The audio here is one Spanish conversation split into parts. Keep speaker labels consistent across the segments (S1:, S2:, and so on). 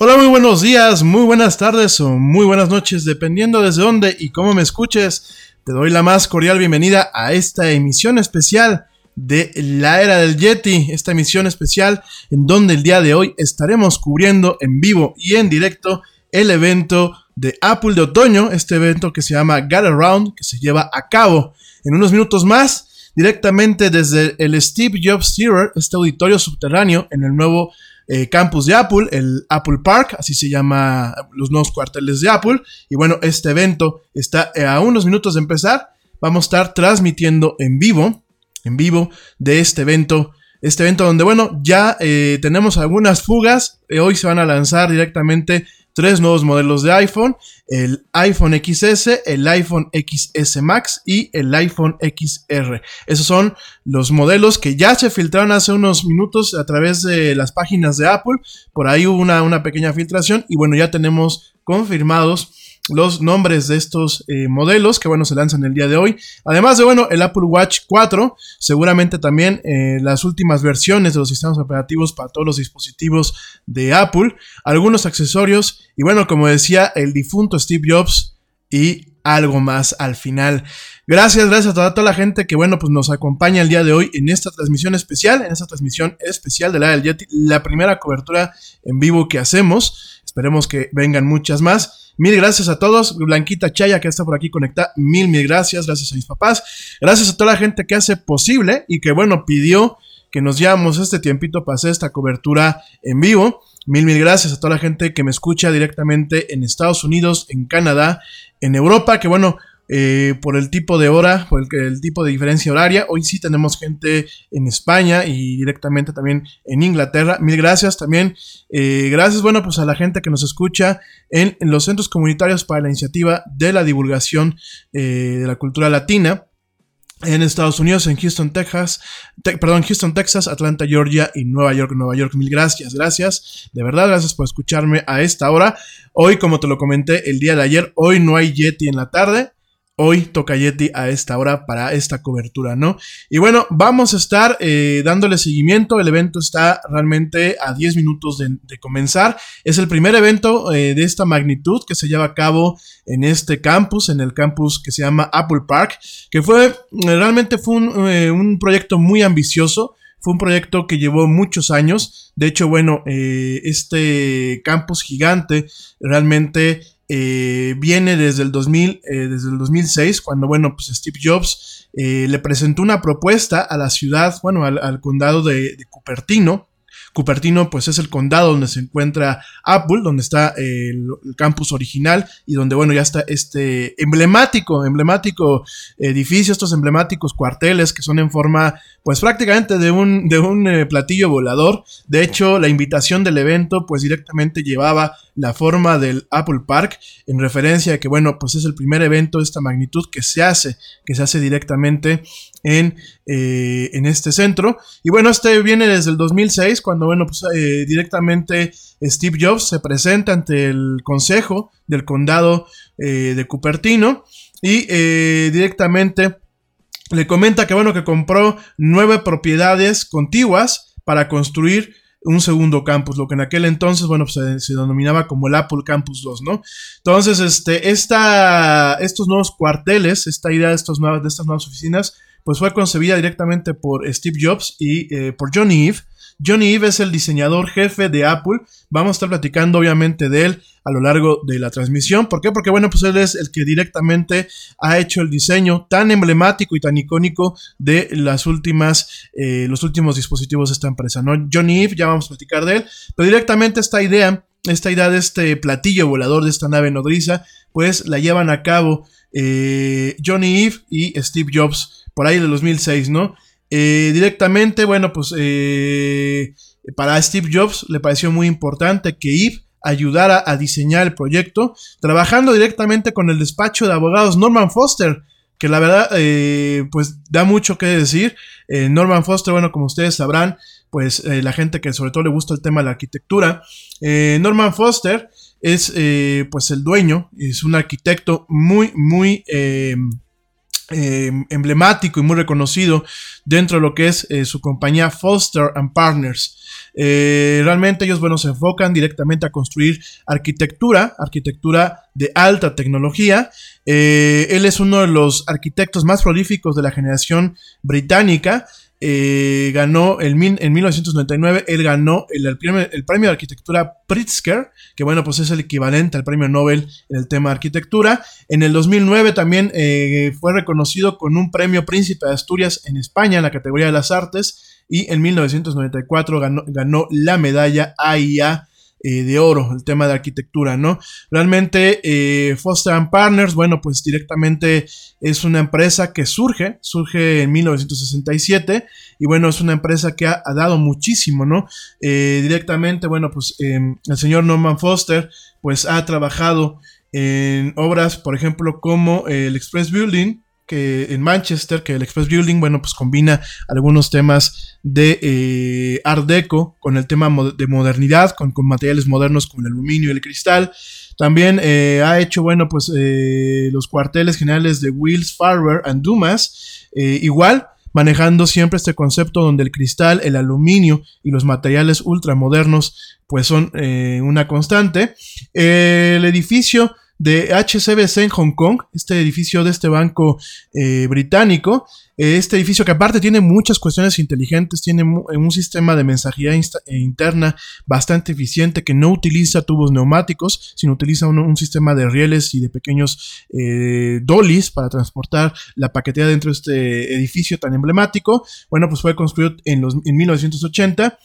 S1: Hola, muy buenos días, muy buenas tardes o muy buenas noches, dependiendo desde dónde y cómo me escuches. Te doy la más cordial bienvenida a esta emisión especial de la era del Yeti, esta emisión especial en donde el día de hoy estaremos cubriendo en vivo y en directo el evento de Apple de otoño, este evento que se llama Get Around, que se lleva a cabo en unos minutos más, directamente desde el Steve Jobs Theater, este auditorio subterráneo en el nuevo eh, campus de Apple, el Apple Park, así se llama los nuevos cuarteles de Apple. Y bueno, este evento está a unos minutos de empezar. Vamos a estar transmitiendo en vivo, en vivo de este evento. Este evento donde, bueno, ya eh, tenemos algunas fugas. Eh, hoy se van a lanzar directamente tres nuevos modelos de iPhone, el iPhone XS, el iPhone XS Max y el iPhone XR. Esos son los modelos que ya se filtraron hace unos minutos a través de las páginas de Apple. Por ahí hubo una, una pequeña filtración y bueno, ya tenemos confirmados los nombres de estos eh, modelos que bueno se lanzan el día de hoy. Además de bueno el Apple Watch 4, seguramente también eh, las últimas versiones de los sistemas operativos para todos los dispositivos de Apple, algunos accesorios y bueno como decía el difunto Steve Jobs y algo más al final. Gracias, gracias a toda, toda la gente que, bueno, pues nos acompaña el día de hoy en esta transmisión especial, en esta transmisión especial de la del Yeti, la primera cobertura en vivo que hacemos. Esperemos que vengan muchas más. Mil gracias a todos. Blanquita Chaya, que está por aquí conectada. Mil, mil gracias. Gracias a mis papás. Gracias a toda la gente que hace posible y que, bueno, pidió que nos llevamos este tiempito para hacer esta cobertura en vivo. Mil, mil gracias a toda la gente que me escucha directamente en Estados Unidos, en Canadá, en Europa, que bueno, eh, por el tipo de hora, por el, tipo de diferencia horaria. Hoy sí tenemos gente en España y directamente también en Inglaterra. Mil gracias también. Eh, gracias, bueno, pues a la gente que nos escucha en, en, los centros comunitarios para la iniciativa de la divulgación eh, de la cultura latina. En Estados Unidos, en Houston, Texas, te, perdón, Houston, Texas, Atlanta, Georgia y Nueva York, Nueva York. Mil gracias, gracias. De verdad, gracias por escucharme a esta hora. Hoy, como te lo comenté el día de ayer, hoy no hay Yeti en la tarde hoy toca Yeti a esta hora para esta cobertura, ¿no? Y bueno, vamos a estar eh, dándole seguimiento. El evento está realmente a 10 minutos de, comenzar. Es el primer evento eh, de esta magnitud que se lleva a cabo en este campus, en el campus que se llama Apple Park, que fue realmente fue un proyecto muy ambicioso. Fue un proyecto que llevó muchos años. De hecho, bueno, este campus gigante realmente eh, viene desde el, 2000, eh, desde el 2006, cuando, bueno, pues Steve Jobs eh, le presentó una propuesta a la ciudad, bueno, al, condado de, Cupertino, Cupertino pues es el condado donde se encuentra Apple, donde está el, campus original y donde bueno ya está este emblemático, emblemático edificio, estos emblemáticos cuarteles que son en forma pues prácticamente de un, de un eh, platillo volador. De hecho la invitación del evento pues directamente llevaba la forma del Apple Park en referencia a que bueno pues es el primer evento de esta magnitud que se hace, que se hace directamente en, eh, en este centro. Y bueno, este viene desde el 2006, cuando, bueno, pues eh, directamente Steve Jobs se presenta ante el consejo del condado eh, de Cupertino y directamente le comenta que, bueno, que compró nueve propiedades contiguas para construir un segundo campus, lo que en aquel entonces, bueno, pues, se, denominaba como el Apple Campus 2, ¿no? Entonces, este, esta, estos nuevos cuarteles, esta idea de, estos nuevos, de estas nuevas oficinas, pues fue concebida directamente por Steve Jobs y eh, por Johnny Eve. Johnny Eve es el diseñador jefe de Apple. Vamos a estar platicando obviamente de él a lo largo de la transmisión. ¿Por qué? Porque bueno, pues él es el que directamente ha hecho el diseño tan emblemático y tan icónico de las últimas, eh, los últimos dispositivos de esta empresa. ¿no? Johnny Eve, ya vamos a platicar de él, pero directamente esta idea, esta idea de este platillo volador, de esta nave nodriza, pues la llevan a cabo eh, Johnny Eve y Steve Jobs por ahí del 2006, ¿no? Eh, directamente, bueno, pues eh, para Steve Jobs le pareció muy importante que Eve ayudara a diseñar el proyecto, trabajando directamente con el despacho de abogados Norman Foster, que la verdad, eh, pues da mucho que decir. Norman Foster, bueno, como ustedes sabrán, pues la gente que sobre todo le gusta el tema de la arquitectura, Norman Foster es pues el dueño, es un arquitecto muy, muy eh, emblemático y muy reconocido dentro de lo que es eh, su compañía Foster and Partners. Eh, realmente ellos, bueno, se enfocan directamente a construir arquitectura, arquitectura de alta tecnología. él es uno de los arquitectos más prolíficos de la generación británica. Eh, ganó en 1999, él ganó el, premio, de arquitectura Pritzker, que bueno, pues es el equivalente al premio Nobel en el tema de arquitectura. En el 2009 también eh, fue reconocido con un premio Príncipe de Asturias en España en la categoría de las artes y en 1994 ganó, ganó la medalla AIA eh, de oro, el tema de arquitectura, ¿no? Realmente eh, Foster and Partners, bueno, pues directamente es una empresa que surge, surge en 1967 y bueno, es una empresa que ha, dado muchísimo, ¿no? Eh, directamente, bueno, pues em, el señor Norman Foster, pues ha trabajado en obras, por ejemplo, como el Express Building, que en Manchester, que el Express Building, bueno, pues combina algunos temas de eh, Art Deco con el tema de modernidad, con, materiales modernos como el aluminio y el cristal. También eh, ha hecho, bueno, pues eh, los cuarteles generales de Wills, Farber and Dumas, igual manejando siempre este concepto donde el cristal, el aluminio y los materiales ultramodernos pues son una constante. el edificio de HCBC en Hong Kong, este edificio de este banco eh, británico. Eh, este edificio que aparte tiene muchas cuestiones inteligentes, tiene un sistema de mensajería eh, interna bastante eficiente que no utiliza tubos neumáticos, sino utiliza un, sistema de rieles y de pequeños dollies para transportar la paquetería dentro de este edificio tan emblemático. Bueno, pues fue construido en, los, en 1980.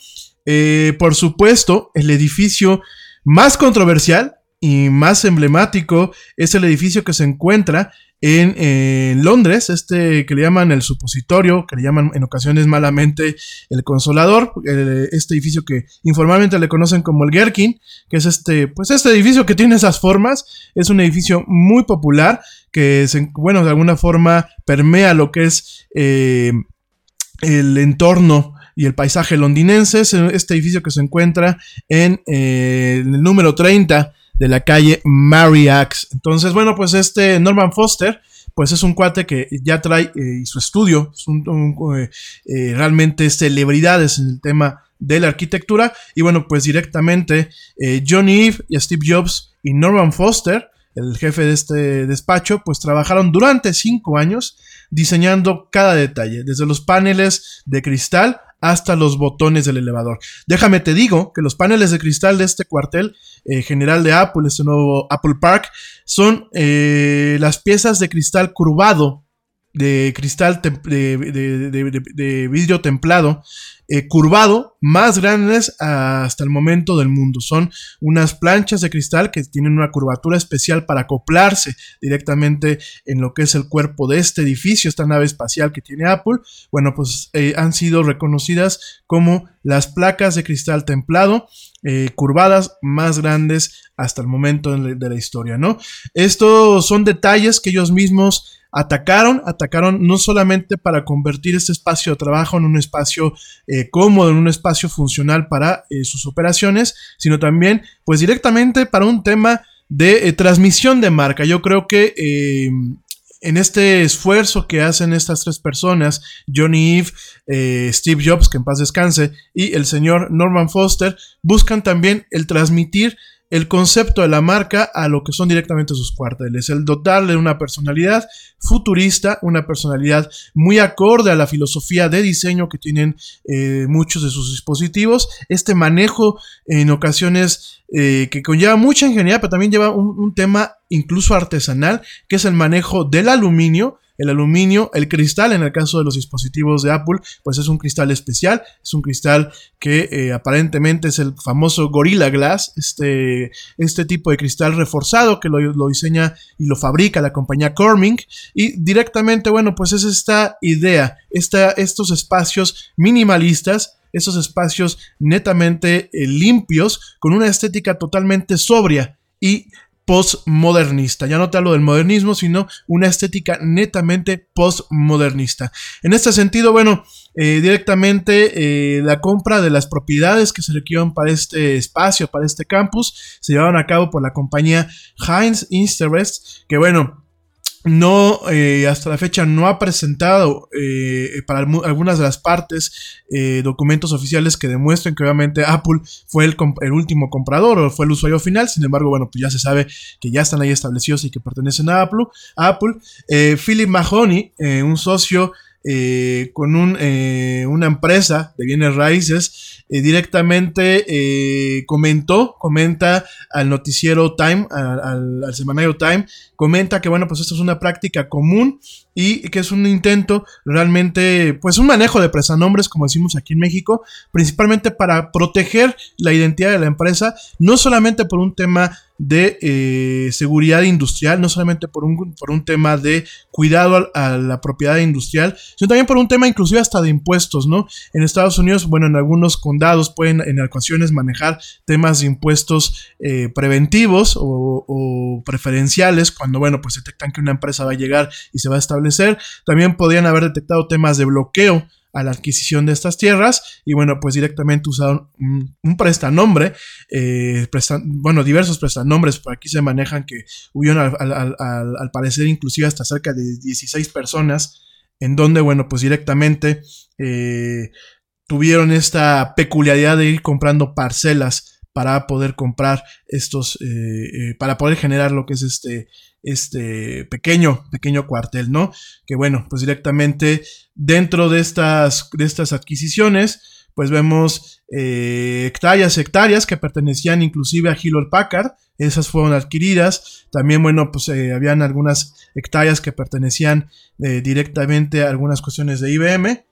S1: por supuesto, el edificio más controversial y más emblemático es el edificio que se encuentra en, Londres, este que le llaman el supositorio, que le llaman en ocasiones malamente el consolador, este edificio que informalmente le conocen como el Gherkin, que es este, pues este edificio que tiene esas formas, es un edificio muy popular que, se, bueno, de alguna forma permea lo que es eh, el entorno y el paisaje londinense, este edificio que se encuentra en, eh, en el número 30 de la calle Mary Axe. Entonces, bueno, pues este Norman Foster, pues es un cuate que ya trae eh, su estudio, eh, eh, realmente celebridades en el tema de la arquitectura. Y bueno, pues directamente John Eve y Steve Jobs y Norman Foster, el jefe de este despacho, pues trabajaron durante cinco años diseñando cada detalle, desde los paneles de cristal hasta los botones del elevador. Déjame te digo que los paneles de cristal de este cuartel eh, general de Apple, este nuevo Apple Park, son eh, las piezas de cristal curvado, de cristal de vidrio templado, eh, curvado más grandes hasta el momento del mundo. Son unas planchas de cristal que tienen una curvatura especial para acoplarse directamente en lo que es el cuerpo de este edificio, esta nave espacial que tiene Apple. Bueno, pues eh, han sido reconocidas como las placas de cristal templado eh, curvadas más grandes hasta el momento de la historia, ¿no? Estos son detalles que ellos mismos atacaron, atacaron no solamente para convertir este espacio de trabajo en un espacio eh, cómodo, en un espacio funcional para eh, sus operaciones, sino también pues directamente para un tema de eh, transmisión de marca. Yo creo que en este esfuerzo que hacen estas tres personas, Johnny Eve, Steve Jobs, que en paz descanse, y el señor Norman Foster, buscan también el transmitir el concepto de la marca a lo que son directamente sus cuarteles, el dotarle una personalidad futurista, una personalidad muy acorde a la filosofía de diseño que tienen eh, muchos de sus dispositivos, este manejo en ocasiones eh, que conlleva mucha ingeniería, pero también lleva un tema incluso artesanal, que es el manejo del aluminio, el aluminio, el cristal, en el caso de los dispositivos de Apple, pues es un cristal especial, es un cristal que eh, aparentemente es el famoso Gorilla Glass, este, este tipo de cristal reforzado que lo, diseña y lo fabrica la compañía Corming. Y directamente, bueno, pues es esta idea, estos espacios minimalistas esos espacios netamente eh, limpios, con una estética totalmente sobria y postmodernista. Ya no te hablo del modernismo, sino una estética netamente postmodernista. En este sentido, bueno, eh, directamente eh, la compra de las propiedades que se requieren para este espacio, para este campus, se llevaron a cabo por la compañía Heinz Interest, que bueno, no, eh, hasta la fecha no ha presentado eh, para algunas de las partes eh, documentos oficiales que demuestren que obviamente Apple fue el, último comprador o fue el usuario final. Sin embargo, bueno, pues ya se sabe que ya están ahí establecidos y que pertenecen a Apple. Apple. Philip Mahoney, un socio con un, una empresa de bienes raíces, directamente comentó, comenta al noticiero Time, al, al semanario Time, comenta que, bueno, pues esto es una práctica común y que es un intento realmente, pues un manejo de prestanombres, como decimos aquí en México, principalmente para proteger la identidad de la empresa, no solamente por un tema de eh, seguridad industrial, no solamente por un, por un tema de cuidado a, la propiedad industrial, sino también por un tema inclusive hasta de impuestos, ¿no? En Estados Unidos, bueno, en algunos condados pueden en ocasiones manejar temas de impuestos eh, preventivos o, o preferenciales cuando bueno, pues detectan que una empresa va a llegar y se va a establecer. También podrían haber detectado temas de bloqueo a la adquisición de estas tierras y bueno, pues directamente usaron un, prestanombre, eh, bueno, diversos prestanombres, por aquí se manejan que hubieron al, parecer inclusive hasta cerca de 16 personas, en donde, bueno, pues directamente eh, tuvieron esta peculiaridad de ir comprando parcelas para poder comprar estos, eh, para poder generar lo que es este, este pequeño, pequeño cuartel, ¿no? Que bueno, pues directamente dentro de estas, de estas adquisiciones, pues vemos eh, hectáreas, hectáreas que pertenecían inclusive a Hewlett Packard, esas fueron adquiridas. También, bueno, pues eh, habían algunas hectáreas que pertenecían eh, directamente a algunas cuestiones de IBM.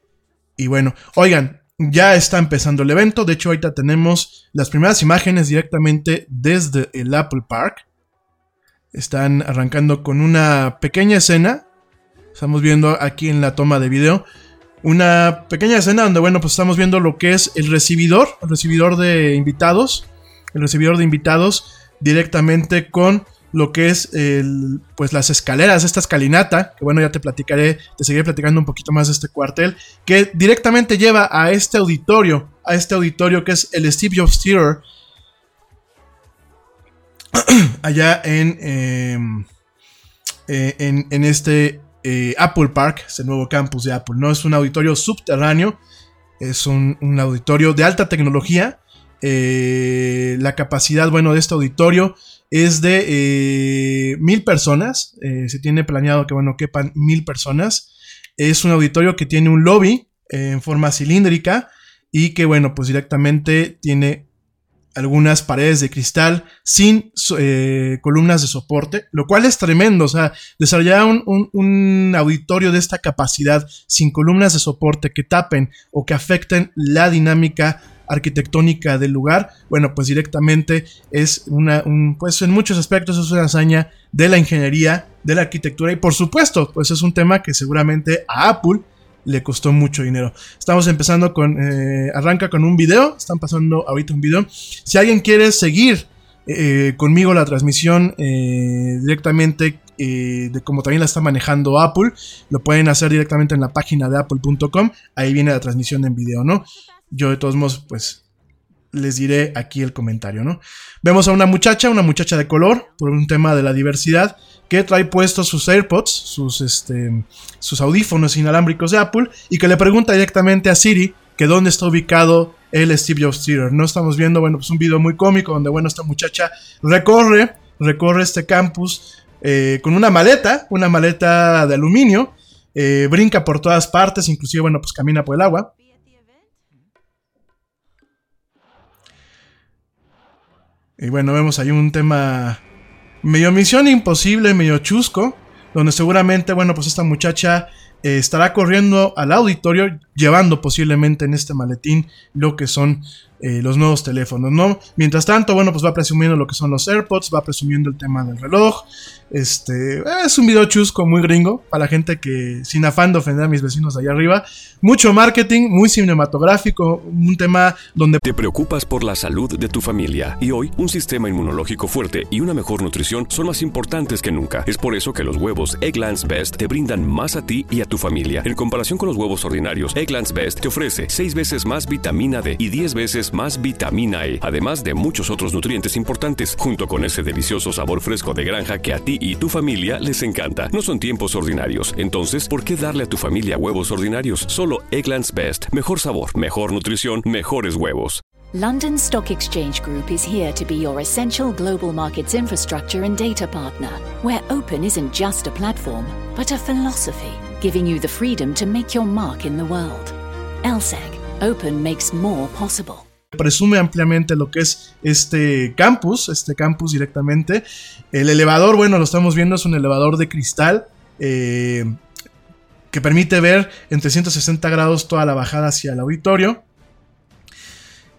S1: Y bueno, oigan, ya está empezando el evento. De hecho, ahorita tenemos las primeras imágenes directamente desde el Apple Park. Están arrancando con una pequeña escena. Estamos viendo aquí en la toma de video. Una pequeña escena donde, bueno, pues estamos viendo lo que es el recibidor, el recibidor de invitados. El recibidor de invitados directamente con lo que es el, pues las escaleras, esta escalinata, que bueno, ya te platicaré, te seguiré platicando un poquito más de este cuartel, que directamente lleva a este auditorio, a este auditorio que es el Steve Jobs Theater, allá en, em, eh, en, este eh, Apple Park, este nuevo campus de Apple. No es un auditorio subterráneo, es un, auditorio de alta tecnología. Eh, la capacidad, bueno, de este auditorio es de mil personas. se tiene planeado que, bueno, quepan mil personas. Es un auditorio que tiene un lobby en forma cilíndrica y que, bueno, pues directamente tiene algunas paredes de cristal sin eh, columnas de soporte, lo cual es tremendo. O sea, desarrollar un, auditorio de esta capacidad sin columnas de soporte que tapen o que afecten la dinámica arquitectónica del lugar, bueno, pues directamente es una, pues en muchos aspectos es una hazaña de la ingeniería, de la arquitectura y por supuesto, pues es un tema que seguramente a Apple le costó mucho dinero. Estamos empezando con, eh, arranca con un video, están pasando ahorita un video. Si alguien quiere seguir eh, conmigo la transmisión eh, directamente de cómo también la está manejando Apple, lo pueden hacer directamente en la página de apple.com, ahí viene la transmisión en video, ¿no? Yo de todos modos, pues les diré aquí el comentario, ¿no? Vemos a una muchacha, una muchacha de color, por un tema de la diversidad, que trae puestos sus AirPods, sus, este, sus audífonos inalámbricos de Apple, y que le pregunta directamente a Siri que dónde está ubicado el Steve Jobs Theater. No estamos viendo, bueno, pues un video muy cómico donde, bueno, esta muchacha recorre, recorre este campus eh, con una maleta, una maleta de aluminio, eh, brinca por todas partes, inclusive, bueno, pues camina por el agua. Y bueno, vemos ahí un tema medio misión imposible, medio chusco, donde seguramente, bueno, pues esta muchacha eh, estará corriendo al auditorio llevando posiblemente en este maletín lo que son eh, los nuevos teléfonos, ¿no? Mientras tanto, bueno, pues va presumiendo lo que son los AirPods, va presumiendo el tema del reloj. Este es un video chusco muy gringo para la gente que, sin afán de ofender a mis vecinos de allá arriba, mucho marketing, muy cinematográfico, un tema donde
S2: te preocupas por la salud de tu familia y hoy un sistema inmunológico fuerte y una mejor nutrición son más importantes que nunca. Es por eso que los huevos Egglands Best te brindan más a ti y a tu familia. En comparación con los huevos ordinarios, Egglands Best te ofrece 6 veces más vitamina D y 10 veces más vitamina E, además de muchos otros nutrientes importantes, junto con ese delicioso sabor fresco de granja que a ti y tu familia les encanta. No son tiempos ordinarios, entonces, ¿por qué darle a tu familia huevos ordinarios? Solo Eggland's Best. Mejor sabor, mejor nutrición, mejores huevos.
S3: London Stock Exchange Group is here to be your essential global markets infrastructure and data partner, where open isn't just a platform, but a philosophy, giving you the freedom to make your mark in the world. LSEG, open makes more possible
S1: presume ampliamente lo que es este campus, este campus directamente. El elevador, bueno, lo estamos viendo, es un elevador de cristal eh, que permite ver en 360 grados toda la bajada hacia el auditorio.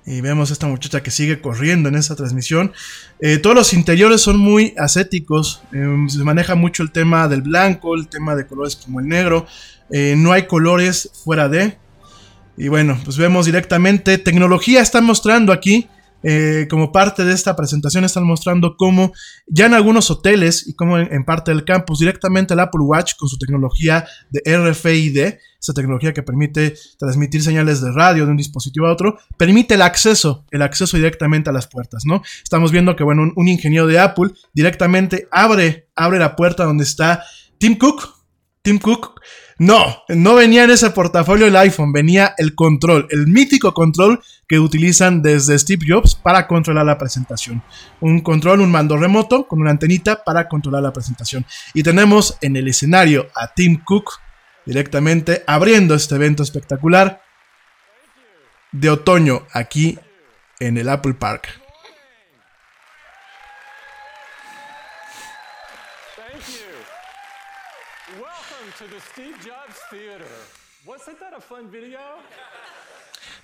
S1: Y vemos a esta muchacha que sigue corriendo en esta transmisión. Eh, todos los interiores son muy ascéticos. Eh, se maneja mucho el tema del blanco, el tema de colores como el negro. no hay colores fuera de. Y bueno, pues vemos directamente, tecnología están mostrando aquí, eh, como parte de esta presentación están mostrando cómo ya en algunos hoteles y como en, parte del campus directamente el Apple Watch con su tecnología de RFID, esa tecnología que permite transmitir señales de radio de un dispositivo a otro, permite el acceso, el acceso directamente a las puertas, ¿no? Estamos viendo que, bueno, un, un ingeniero de Apple directamente abre, abre la puerta donde está Tim Cook, Tim Cook no, no venía en ese portafolio el iPhone, venía el control, el mítico control que utilizan desde Steve Jobs para controlar la presentación. Un control, un mando remoto con una antenita para controlar la presentación. Y tenemos en el escenario a Tim Cook directamente abriendo este evento espectacular de otoño aquí en el Apple Park.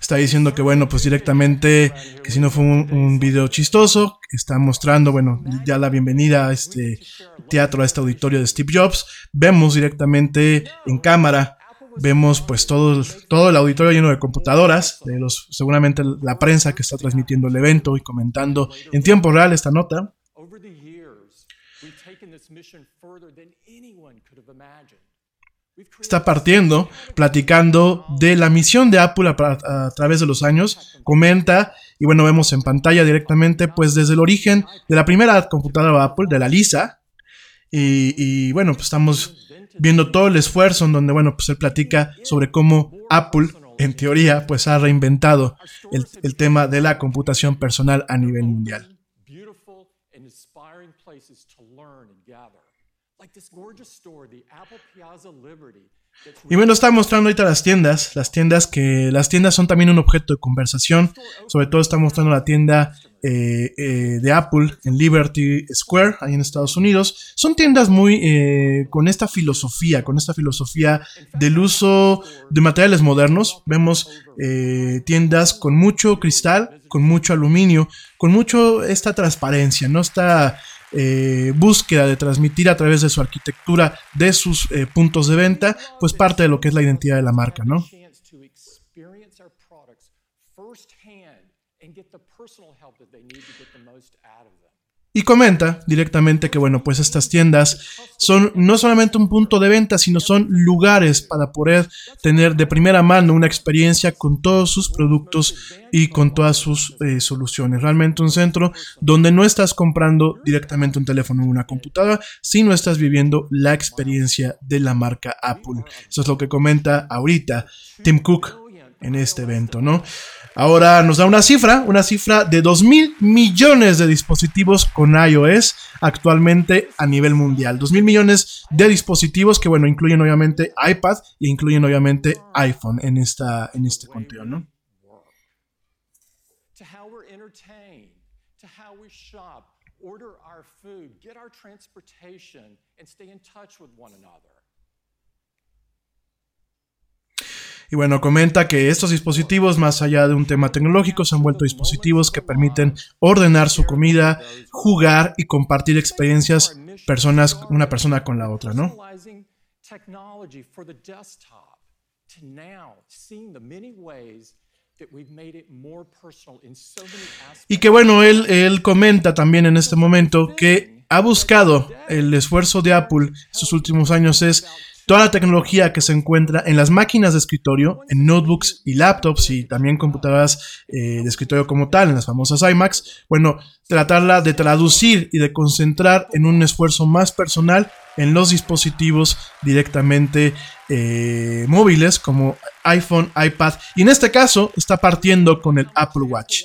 S1: Está diciendo que, bueno, pues directamente, que si no fue un, video chistoso, está mostrando, bueno, ya la bienvenida a este teatro, a este auditorio de Steve Jobs. Vemos directamente en cámara, vemos pues todo, todo el auditorio lleno de computadoras, de los, seguramente la prensa que está transmitiendo el evento y comentando en tiempo real esta nota está partiendo, platicando de la misión de Apple a, través de los años, comenta, y bueno, vemos en pantalla directamente, pues desde el origen de la primera computadora de Apple, de la Lisa, Y, bueno, pues estamos viendo todo el esfuerzo en donde, bueno, pues él platica sobre cómo Apple, en teoría, pues ha reinventado el, tema de la computación personal a nivel mundial. Y bueno, está mostrando ahorita las tiendas, las tiendas que las tiendas son también un objeto de conversación. Sobre todo está mostrando la tienda eh, eh, de Apple en Liberty Square, ahí en Estados Unidos. Son tiendas muy eh, con esta filosofía, con esta filosofía del uso de materiales modernos. Vemos tiendas con mucho cristal, con mucho aluminio, con mucho esta transparencia, no está eh, búsqueda de transmitir a través de su arquitectura, de sus eh, puntos de venta, pues parte de lo que es la identidad de la marca, ¿no? Y comenta directamente que, bueno, pues estas tiendas son no solamente un punto de venta, sino son lugares para poder tener de primera mano una experiencia con todos sus productos y con todas sus eh, soluciones. Realmente un centro donde no estás comprando directamente un teléfono o una computadora, sino estás viviendo la experiencia de la marca Apple. Eso es lo que comenta ahorita Tim Cook en este evento, ¿no? Ahora nos da una cifra, una cifra de 2 mil millones de dispositivos con iOS actualmente a nivel mundial. 2 mil millones de dispositivos que, bueno, incluyen obviamente iPad e incluyen obviamente iPhone en, esta, en este conteo, ¿no? order our food, get our transportation, and stay in touch with one another. Y bueno, comenta que estos dispositivos, más allá de un tema tecnológico, se han vuelto dispositivos que permiten ordenar su comida, jugar y compartir experiencias personas, una persona con la otra, ¿no? Y que bueno, él, él comenta también en este momento que ha buscado el esfuerzo de Apple estos últimos años es Toda la tecnología que se encuentra en las máquinas de escritorio, en notebooks y laptops y también computadoras eh, de escritorio como tal, en las famosas iMacs, bueno, tratarla de traducir y de concentrar en un esfuerzo más personal en los dispositivos directamente eh, móviles como iPhone, iPad y en este caso está partiendo con el Apple Watch.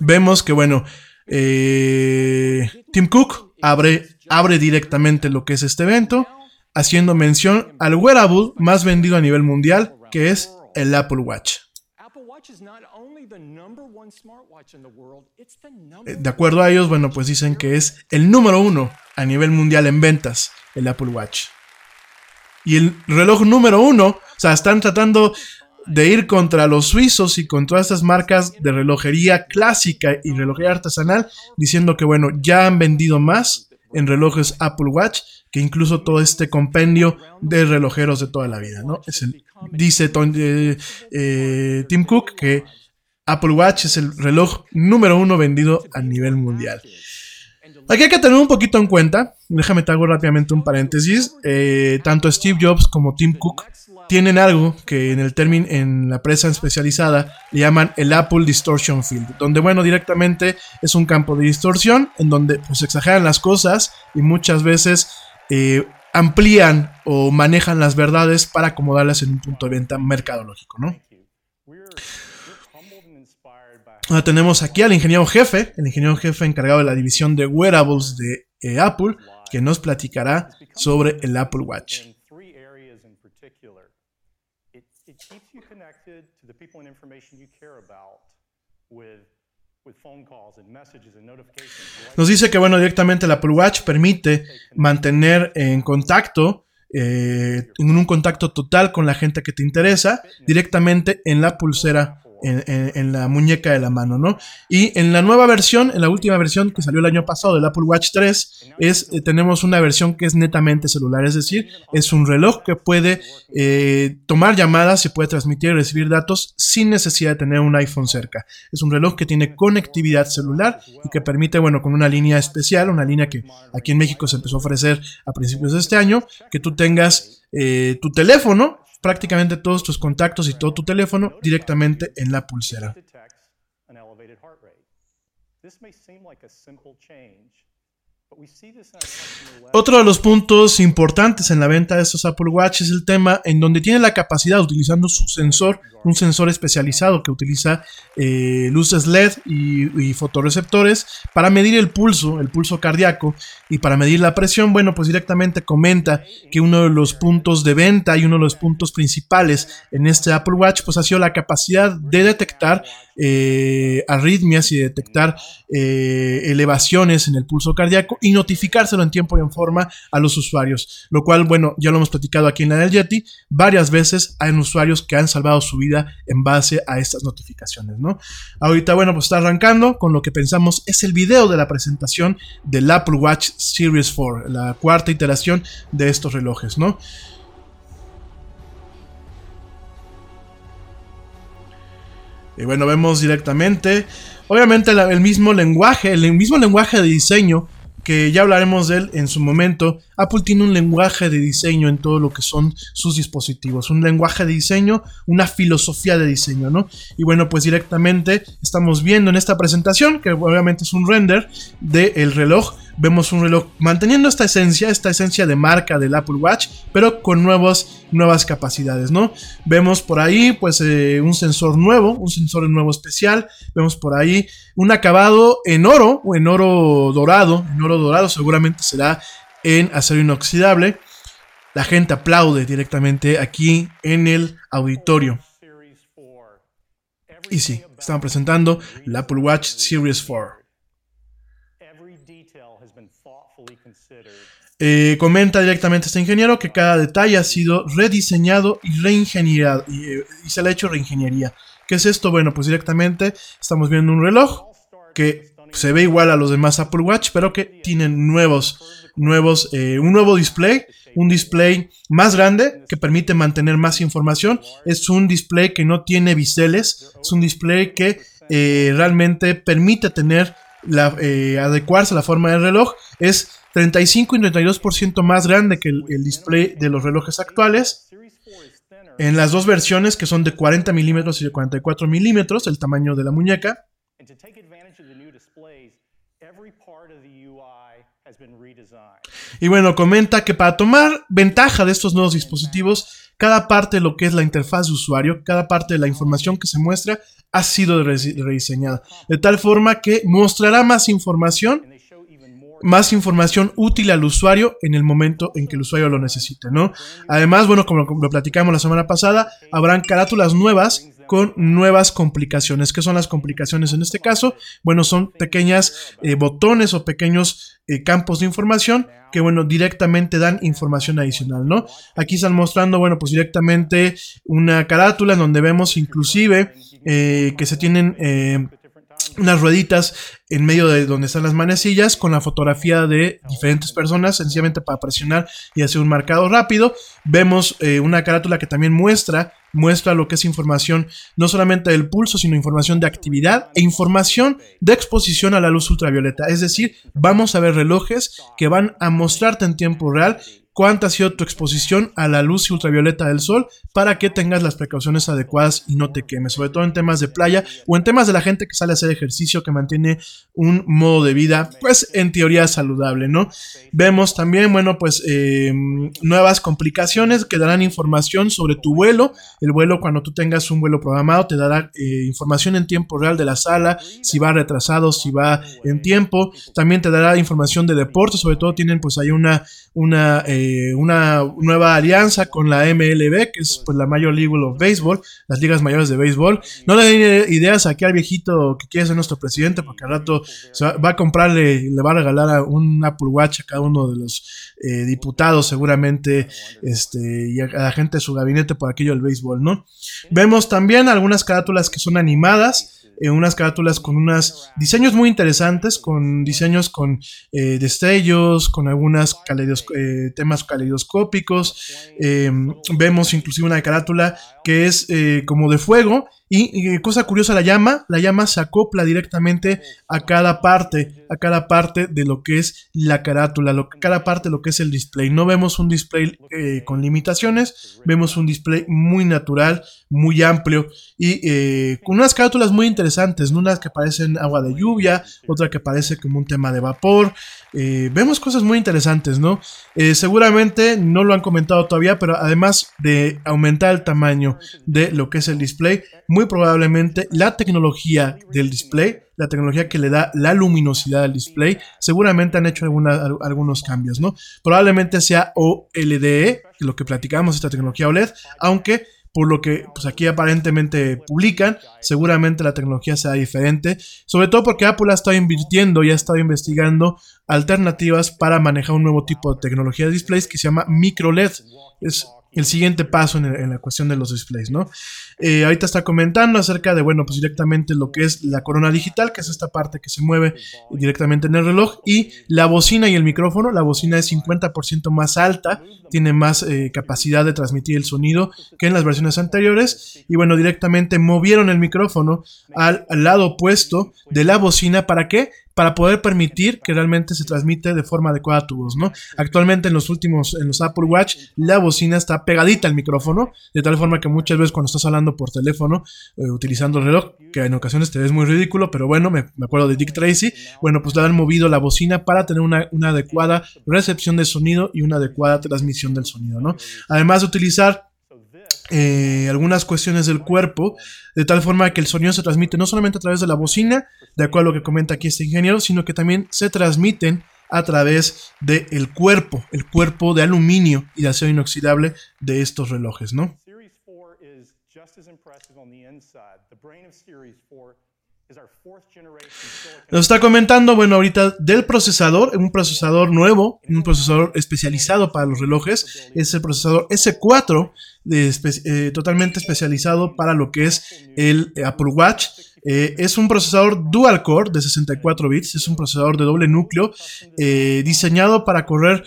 S1: Vemos que bueno, eh, Tim Cook abre abre directamente lo que es este evento, haciendo mención al wearable más vendido a nivel mundial, que es el Apple Watch. De acuerdo a ellos, bueno, pues dicen que es el número uno a nivel mundial en ventas, el Apple Watch. Y el reloj número uno, o sea, están tratando de ir contra los suizos y con todas estas marcas de relojería clásica y relojería artesanal, diciendo que, bueno, ya han vendido más en relojes Apple Watch que incluso todo este compendio de relojeros de toda la vida, ¿no? Dice eh, eh, Tim Cook que Apple Watch es el reloj número uno vendido a nivel mundial. Aquí hay que tener un poquito en cuenta, déjame te hago rápidamente un paréntesis, eh, tanto Steve Jobs como Tim Cook tienen algo que en el término, en la prensa especializada, le llaman el Apple Distortion Field, donde, bueno, directamente es un campo de distorsión en donde pues exageran las cosas y muchas veces eh, amplían o manejan las verdades para acomodarlas en un punto de venta mercadológico, ¿no? Ahora tenemos aquí al ingeniero jefe, el ingeniero jefe encargado de la división de wearables de eh, Apple, que nos platicará sobre el Apple Watch. Nos dice que, bueno, directamente el Apple Watch permite mantener en contacto, eh, en un contacto total con la gente que te interesa, directamente en la pulsera en, la muñeca de la mano, ¿no? Y en la nueva versión, en la última versión que salió el año pasado del Apple Watch 3, es, eh, tenemos una versión que es netamente celular, es decir, es un reloj que puede eh, tomar llamadas y puede transmitir y recibir datos sin necesidad de tener un iPhone cerca. Es un reloj que tiene conectividad celular y que permite, bueno, con una línea especial, una línea que aquí en México se empezó a ofrecer a principios de este año, que tú tengas eh, tu teléfono prácticamente todos tus contactos y todo tu teléfono directamente en la pulsera. Otro de los puntos importantes en la venta de estos Apple Watch es el tema en donde tiene la capacidad, utilizando su sensor, un sensor especializado que utiliza eh, luces LED y, y, fotoreceptores para medir el pulso, el pulso cardíaco y para medir la presión. Bueno, pues directamente comenta que uno de los puntos de venta y uno de los puntos principales en este Apple Watch pues ha sido la capacidad de detectar eh, arritmias y detectar eh, elevaciones en el pulso cardíaco y notificárselo en tiempo y en forma a los usuarios. Lo cual, bueno, ya lo hemos platicado aquí en la del Yeti, varias veces hay usuarios que han salvado su vida en base a estas notificaciones, ¿no? Ahorita, bueno, pues está arrancando con lo que pensamos es el video de la presentación del Apple Watch Series 4, la cuarta iteración de estos relojes, ¿no? Y bueno, vemos directamente, obviamente el mismo lenguaje, el mismo lenguaje de diseño, que ya hablaremos de él en su momento. Apple tiene un lenguaje de diseño en todo lo que son sus dispositivos, un lenguaje de diseño, una filosofía de diseño, ¿no? Y bueno, pues directamente estamos viendo en esta presentación, que obviamente es un render del reloj, vemos un reloj manteniendo esta esencia, esta esencia de marca del Apple Watch, pero con nuevos, nuevas capacidades, ¿no? Vemos por ahí, pues, eh, un sensor nuevo, un sensor nuevo especial, vemos por ahí un acabado en oro, o en oro dorado, en oro dorado seguramente será en acero inoxidable. La gente aplaude directamente aquí en el auditorio. Y sí, están presentando el Apple Watch Series 4. Eh, comenta directamente este ingeniero que cada detalle ha sido rediseñado y reingeniado y, y, se le ha hecho reingeniería. ¿Qué es esto? Bueno, pues directamente estamos viendo un reloj que se ve igual a los demás Apple Watch, pero que tienen nuevos, nuevos, eh, un nuevo display, un display más grande que permite mantener más información. Es un display que no tiene biseles, es un display que eh, realmente permite tener la, eh, adecuarse a la forma del reloj. Es 35 y 32% más grande que el, el, display de los relojes actuales. En las dos versiones que son de 40 milímetros y de 44 milímetros, el tamaño de la muñeca. Y bueno, comenta que para tomar ventaja de estos nuevos dispositivos, cada parte de lo que es la interfaz de usuario, cada parte de la información que se muestra ha sido rediseñada. De tal forma que mostrará más información, más información útil al usuario en el momento en que el usuario lo necesite, ¿no? Además, bueno, como lo platicamos la semana pasada, habrán carátulas nuevas con nuevas complicaciones. ¿Qué son las complicaciones en este caso? Bueno, son pequeñas eh, botones o pequeños eh, campos de información que, bueno, directamente dan información adicional, ¿no? Aquí están mostrando, bueno, pues directamente una carátula en donde vemos inclusive eh, que se tienen unas rueditas en medio de donde están las manecillas con la fotografía de diferentes personas, sencillamente para presionar y hacer un marcado rápido. Vemos eh, una carátula que también muestra, muestra lo que es información no solamente del pulso, sino información de actividad e información de exposición a la luz ultravioleta. Es decir, vamos a ver relojes que van a mostrarte en tiempo real cuánta ha sido tu exposición a la luz ultravioleta del sol para que tengas las precauciones adecuadas y no te quemes, sobre todo en temas de playa o en temas de la gente que sale a hacer ejercicio, que mantiene un modo de vida, pues en teoría saludable, ¿no? Vemos también, bueno, pues eh, nuevas complicaciones que darán información sobre tu vuelo, el vuelo cuando tú tengas un vuelo programado te dará eh, información en tiempo real de la sala, si va retrasado, si va en tiempo, también te dará información de deporte, sobre todo tienen pues hay una, una eh, eh, una nueva alianza con la MLB, que es pues, la Major League of Baseball, las ligas mayores de béisbol. No le den ideas aquí al viejito que quiere ser nuestro presidente, porque al rato va, a comprarle, le va a regalar un Apple a cada uno de los eh, diputados, seguramente, este, y a, la gente de su gabinete por aquello del béisbol, ¿no? Vemos también algunas carátulas que son animadas unas carátulas con unos diseños muy interesantes, con diseños con eh, destellos, con algunos eh, temas caleidoscópicos. Eh, vemos inclusive una carátula que es como de fuego y, cosa curiosa, la llama, la llama se acopla directamente a cada parte, a cada parte de lo que es la carátula, lo, cada parte de lo que es el display. No vemos un display eh, con limitaciones, vemos un display muy natural, muy amplio y eh, con unas carátulas muy interesantes interesantes, ¿no? unas que parecen agua de lluvia, otra que parece como un tema de vapor. Eh, vemos cosas muy interesantes, ¿no? Eh, seguramente no lo han comentado todavía, pero además de aumentar el tamaño de lo que es el display, muy probablemente la tecnología del display, la tecnología que le da la luminosidad al display, seguramente han hecho algunos cambios, ¿no? Probablemente sea OLED, lo que platicamos, esta tecnología OLED, aunque por lo que pues aquí aparentemente publican, seguramente la tecnología sea diferente, sobre todo porque Apple ha estado invirtiendo y ha estado investigando alternativas para manejar un nuevo tipo de tecnología de displays que se llama micro LED. Es el siguiente paso en, la cuestión de los displays, ¿no? Eh, ahorita está comentando acerca de, bueno, pues directamente lo que es la corona digital, que es esta parte que se mueve directamente en el reloj, y la bocina y el micrófono. La bocina es 50% más alta, tiene más eh, capacidad de transmitir el sonido que en las versiones anteriores, y bueno, directamente movieron el micrófono al, al lado opuesto de la bocina, ¿para qué? Para poder permitir que realmente se transmite de forma adecuada tu voz, ¿no? Actualmente en los últimos, en los Apple Watch, la bocina está pegadita al micrófono, de tal forma que muchas veces cuando estás hablando por teléfono, eh, utilizando el reloj, que en ocasiones te ves muy ridículo, pero bueno, me, acuerdo de Dick Tracy, bueno, pues le han movido la bocina para tener una, una adecuada recepción de sonido y una adecuada transmisión del sonido, ¿no? Además de utilizar eh, algunas cuestiones del cuerpo, de tal forma que el sonido se transmite no solamente a través de la bocina, de acuerdo a lo que comenta aquí este ingeniero, sino que también se transmiten a través del cuerpo, el cuerpo de aluminio y de acero inoxidable de estos relojes, ¿no? Nos está comentando, bueno, ahorita del procesador, un procesador nuevo, un procesador especializado para los relojes, es el procesador S4, eh, totalmente especializado para lo que es el Apple Watch. Eh, es un procesador dual core de 64 bits, es un procesador de doble núcleo, eh, diseñado para correr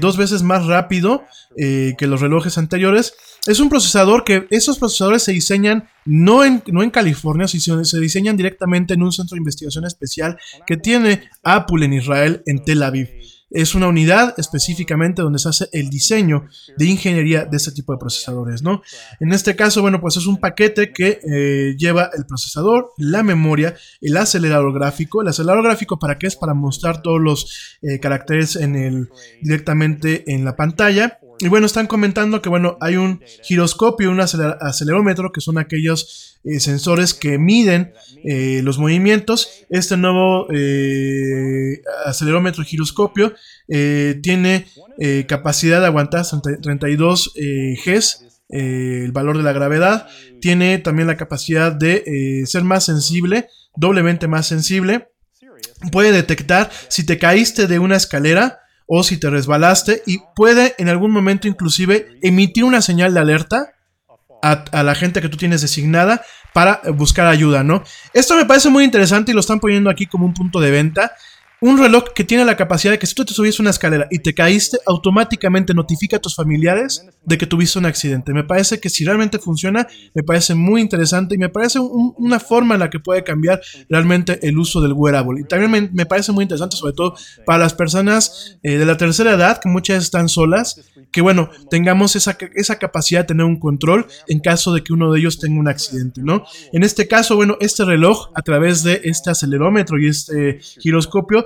S1: dos veces más rápido que los relojes anteriores es un procesador que esos procesadores se diseñan no en, no en California, sino se diseñan directamente en un centro de investigación especial que tiene Apple en Israel, en Tel Aviv. Es una unidad específicamente donde se hace el diseño de ingeniería de este tipo de procesadores, ¿no? En este caso, bueno, pues es un paquete que eh, lleva el procesador, la memoria, el acelerador gráfico. El acelerador gráfico, ¿para qué es? Para mostrar todos los eh, caracteres en el, directamente en la pantalla y bueno, están comentando que bueno, hay un giroscopio, un acelerómetro, que son aquellos eh, sensores que miden eh, los movimientos. Este nuevo eh, acelerómetro giroscopio tiene capacidad de aguantar 32 Gs, el valor de la gravedad. Tiene también la capacidad de ser más sensible, doblemente más sensible. Puede detectar si te caíste de una escalera o si te resbalaste y puede en algún momento inclusive emitir una señal de alerta a, la gente que tú tienes designada para buscar ayuda, ¿no? Esto me parece muy interesante y lo están poniendo aquí como un punto de venta un reloj que tiene la capacidad de que si tú te subiste una escalera y te caíste, automáticamente notifica a tus familiares de que tuviste un accidente. Me parece que si realmente funciona, me parece muy interesante y me parece una forma en la que puede cambiar realmente el uso del wearable. Y también me, parece muy interesante, sobre todo para las personas eh, de la tercera edad, que muchas están solas, que bueno, tengamos esa, esa capacidad de tener un control en caso de que uno de ellos tenga un accidente, ¿no? En este caso, bueno, este reloj, a través de este acelerómetro y este giroscopio,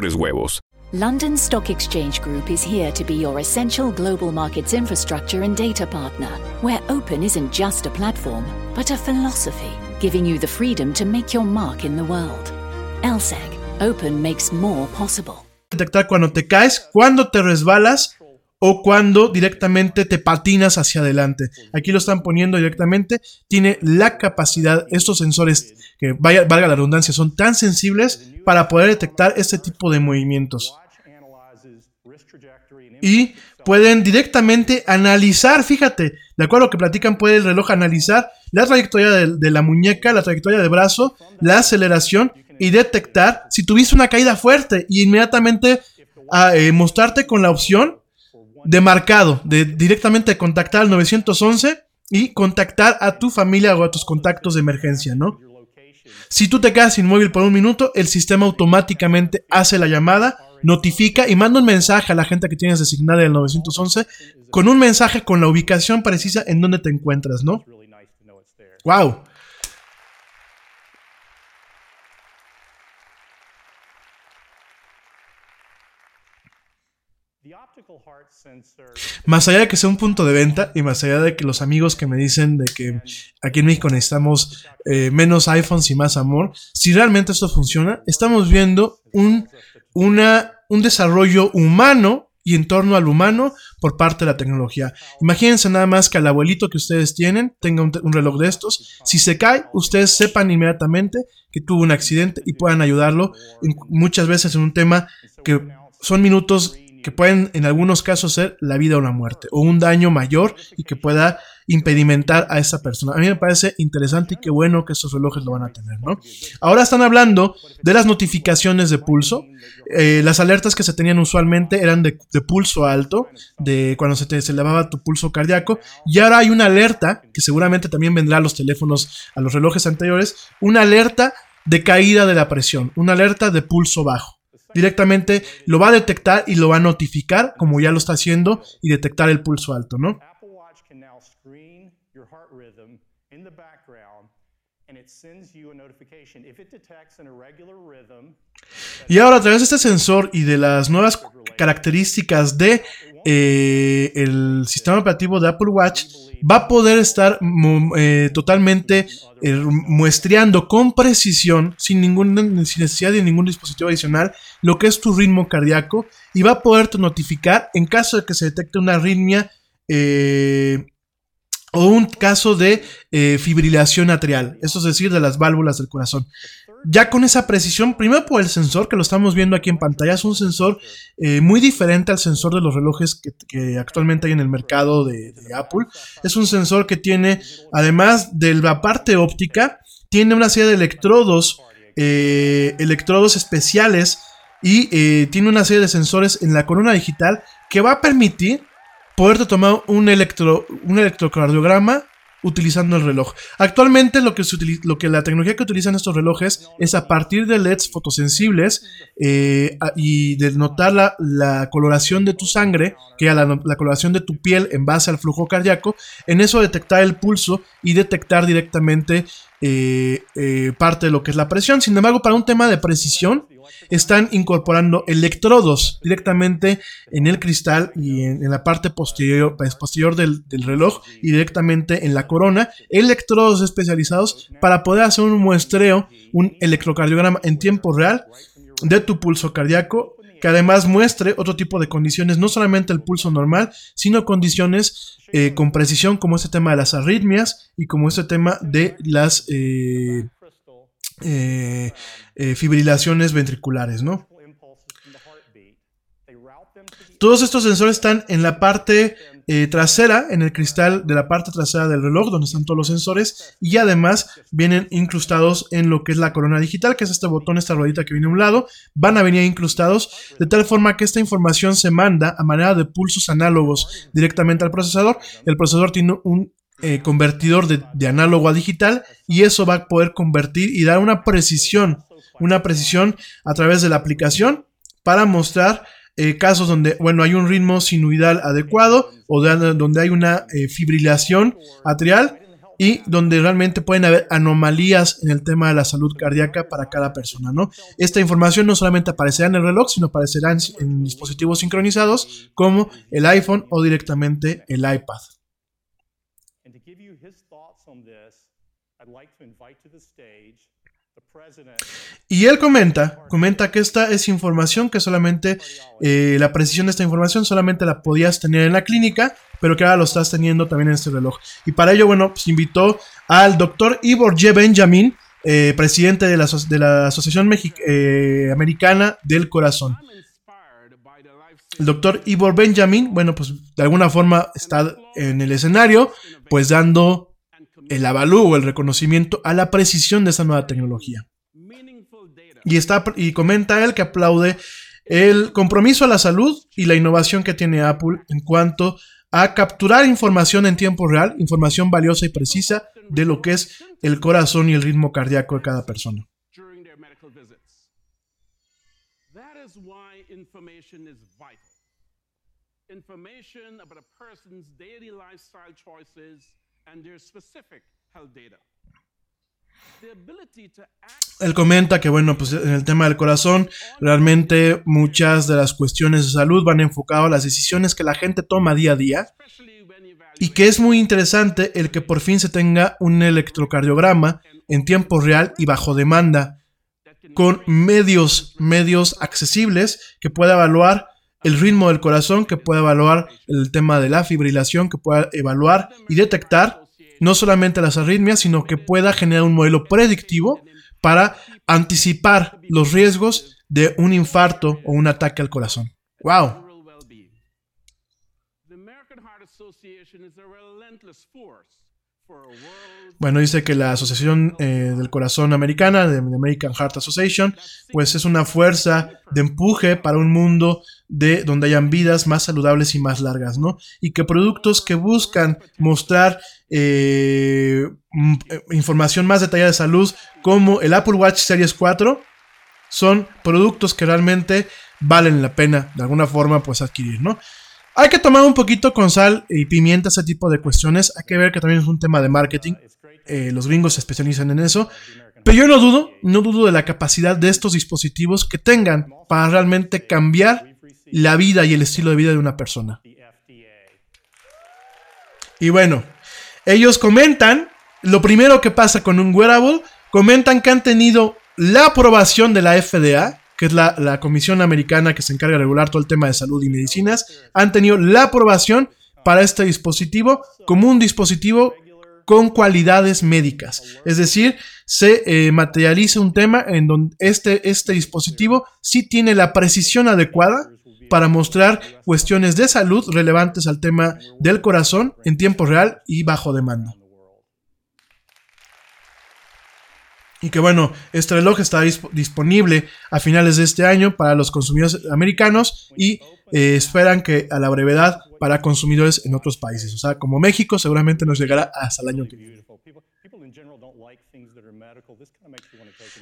S2: huevos.
S3: London Stock Exchange Group is here to be your essential global markets infrastructure and data partner, where open isn't just a platform, but a philosophy, giving you the freedom to make your mark in the world. LSEG, open makes more possible.
S1: Detectar cuando te caes, cuando te resbalas o cuando directamente te patinas hacia adelante. Aquí lo están poniendo directamente. Tiene la capacidad, estos sensores que valga la redundancia, son tan sensibles para poder detectar este tipo de movimientos. Y pueden directamente analizar, fíjate, de acuerdo a lo que platican, puede el reloj analizar la trayectoria de, la muñeca, la trayectoria del brazo, la aceleración y detectar si tuviste una caída fuerte y inmediatamente ah, eh, mostrarte con la opción de marcado, de directamente contactar al 911 y contactar a tu familia o a tus contactos de emergencia, ¿no? Si tú te quedas inmóvil por un minuto, el sistema automáticamente hace la llamada, notifica y manda un mensaje a la gente que tienes designada del 911 con un mensaje con la ubicación precisa en donde te encuentras, ¿no? ¡Wow! Más allá de que sea un punto de venta y más allá de que los amigos que me dicen de que aquí en México necesitamos eh, menos iPhones y más amor, si realmente esto funciona, estamos viendo un, un desarrollo humano y en torno al humano por parte de la tecnología. Imagínense nada más que al abuelito que ustedes tienen tenga un, reloj de estos. Si se cae, ustedes sepan inmediatamente que tuvo un accidente y puedan ayudarlo muchas veces en un tema que son minutos que pueden en algunos casos ser la vida o la muerte, o un daño mayor y que pueda impedimentar a esa persona. A mí me parece interesante y qué bueno que estos relojes lo van a tener, ¿no? Ahora están hablando de las notificaciones de pulso. Eh, las alertas que se tenían usualmente eran de, pulso alto, de cuando se te se elevaba tu pulso cardíaco, y ahora hay una alerta, que seguramente también vendrá a los teléfonos, a los relojes anteriores, una alerta de caída de la presión, una alerta de pulso bajo directamente lo va a detectar y lo va a notificar, como ya lo está haciendo, y detectar el pulso alto, ¿no? Y ahora a través de este sensor y de las nuevas características de eh, el sistema operativo de Apple Watch, va a poder estar eh, totalmente eh, muestreando con precisión, sin, ningún, sin necesidad de ningún dispositivo adicional, lo que es tu ritmo cardíaco y va a poderte notificar en caso de que se detecte una arritmia eh, o un caso de fibrilación atrial, eso es decir, de las válvulas del corazón ya con esa precisión, primero por el sensor que lo estamos viendo aquí en pantalla, es un sensor eh, muy diferente al sensor de los relojes que, actualmente hay en el mercado de, Apple. Es un sensor que tiene, además de la parte óptica, tiene una serie de electrodos, eh, electrodos especiales y eh, tiene una serie de sensores en la corona digital que va a permitir poderte tomar un, electro, un electrocardiograma utilizando el reloj. Actualmente lo que, lo que la tecnología que utilizan estos relojes es a partir de LEDs fotosensibles eh, y de notar la, coloración de tu sangre, que es la, coloración de tu piel en base al flujo cardíaco, en eso detectar el pulso y detectar directamente eh, eh, parte de lo que es la presión. Sin embargo, para un tema de precisión, están incorporando electrodos directamente en el cristal y en, la parte posterior, pues, del, reloj y directamente en la corona, electrodos especializados para poder hacer un muestreo, un electrocardiograma en tiempo real de tu pulso cardíaco que además muestre otro tipo de condiciones, no solamente el pulso normal, sino condiciones eh, con precisión como este tema de las arritmias y como este tema de las eh, eh, fibrilaciones ventriculares, ¿no? Todos estos sensores están en la parte eh, trasera, en el cristal de la parte trasera del reloj, donde están todos los sensores, y además vienen incrustados en lo que es la corona digital, que es este botón, esta ruedita que viene a un lado, van a venir incrustados, de tal forma que esta información se manda a manera de pulsos análogos directamente al procesador. El procesador tiene un eh, convertidor de, análogo a digital, y eso va a poder convertir y dar una precisión, una precisión a través de la aplicación para mostrar eh, casos donde, bueno, hay un ritmo sinuidal adecuado o donde hay una eh, fibrilación atrial y donde realmente pueden haber anomalías en el tema de la salud cardíaca para cada persona, ¿no? Esta información no solamente aparecerá en el reloj, sino aparecerá en dispositivos sincronizados como el iPhone o directamente el iPad. Y él comenta, comenta que esta es información que solamente, eh, la precisión de esta información solamente la podías tener en la clínica, pero que ahora lo estás teniendo también en este reloj. Y para ello, bueno, pues invitó al doctor Ivor J. Benjamin, eh, presidente de la, de la Asociación eh, Americana del Corazón. el doctor Ivor Benjamin, bueno, pues de alguna forma está en el escenario, pues dando el avalúo o el reconocimiento a la precisión de esta nueva tecnología. Y, está, y comenta él que aplaude el compromiso a la salud y la innovación que tiene Apple en cuanto a capturar información en tiempo real, información valiosa y precisa de lo que es el corazón y el ritmo cardíaco de cada persona. Information about a person's daily lifestyle choices and their specific health data. Él comenta que, bueno, pues en el tema del corazón, realmente muchas de las cuestiones de salud van enfocadas a las decisiones que la gente toma día a día y que es muy interesante el que por fin se tenga un electrocardiograma en tiempo real y bajo demanda con medios, medios accesibles que pueda evaluar el ritmo del corazón, que pueda evaluar el tema de la fibrilación, que pueda evaluar y detectar no solamente las arritmias, sino que pueda generar un modelo predictivo para anticipar los riesgos de un infarto o un ataque al corazón. ¡Wow! Bueno, dice que la Asociación eh, del Corazón Americana, de American Heart Association, pues es una fuerza de empuje para un mundo de donde hayan vidas más saludables y más largas, ¿no? Y que productos que buscan mostrar eh, eh, información más detallada de salud, como el Apple Watch Series 4, son productos que realmente valen la pena de alguna forma pues adquirir, ¿no? Hay que tomar un poquito con sal y pimienta ese tipo de cuestiones. Hay que ver que también es un tema de marketing. Eh, los gringos se especializan en eso. Pero yo no dudo, no dudo de la capacidad de estos dispositivos que tengan para realmente cambiar la vida y el estilo de vida de una persona. Y bueno, ellos comentan, lo primero que pasa con un wearable, comentan que han tenido la aprobación de la FDA, que es la, la, comisión americana que se encarga de regular todo el tema de salud y medicinas, han tenido la aprobación para este dispositivo como un dispositivo con cualidades médicas. Es decir, se eh, materializa un tema en donde este, este dispositivo sí tiene la precisión adecuada para mostrar cuestiones de salud relevantes al tema del corazón en tiempo real y bajo demanda. Y que bueno, este reloj está disponible a finales de este año para los consumidores americanos y eh, esperan que a la brevedad para consumidores en otros países. O sea, como México seguramente nos llegará hasta el año que viene.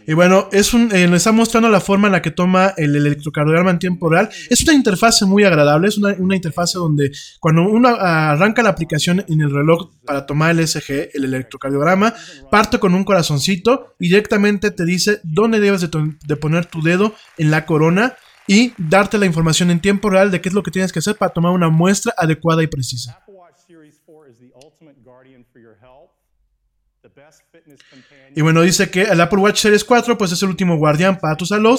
S1: Y bueno, es un, eh, nos está mostrando la forma en la que toma el electrocardiograma en tiempo real. Es una interfase muy agradable, es una, una interfase donde cuando uno arranca la aplicación en el reloj para tomar el SG, el electrocardiograma, parte con un corazoncito y directamente te dice dónde debes de, de poner tu dedo en la corona y darte la información en tiempo real de qué es lo que tienes que hacer para tomar una muestra adecuada y precisa. Y bueno, dice que el Apple Watch Series 4 pues es el último guardián para tu salud,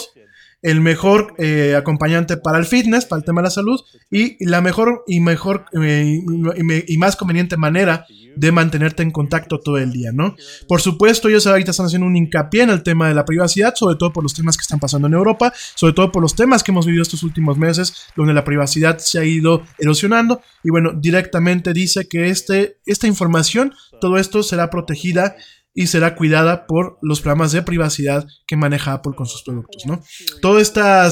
S1: el mejor eh, acompañante para el fitness, para el tema de la salud, y la mejor y mejor eh, y, más conveniente manera de mantenerte en contacto todo el día, ¿no? Por supuesto, ellos ahorita están haciendo un hincapié en el tema de la privacidad, sobre todo por los temas que están pasando en Europa, sobre todo por los temas que hemos vivido estos últimos meses, donde la privacidad se ha ido erosionando, y bueno, directamente dice que este, esta información, todo esto será protegida y será cuidada por los programas de privacidad que maneja Apple con sus productos, ¿no? Toda esta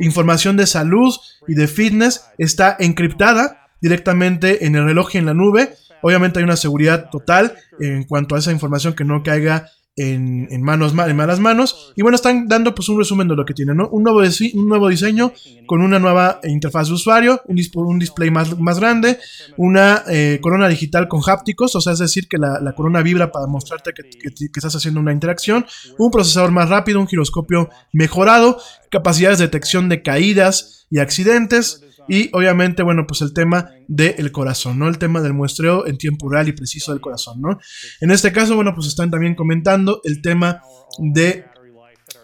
S1: información de salud y de fitness está encriptada directamente en el reloj y en la nube. Obviamente hay una seguridad total en cuanto a esa información que no caiga en, manos, en malas manos. Y bueno, están dando pues un resumen de lo que tienen. Un nuevo, un nuevo diseño con una nueva interfaz de usuario, un, display más, más grande, una eh, corona digital con hápticos, o sea, es decir, que la, corona vibra para mostrarte que, estás haciendo una interacción, un procesador más rápido, un giroscopio mejorado, capacidades de detección de caídas y accidentes, y obviamente, bueno, pues el tema del corazón, ¿no? El tema del muestreo en tiempo real y preciso del corazón, ¿no? En este caso, bueno, pues están también comentando el tema de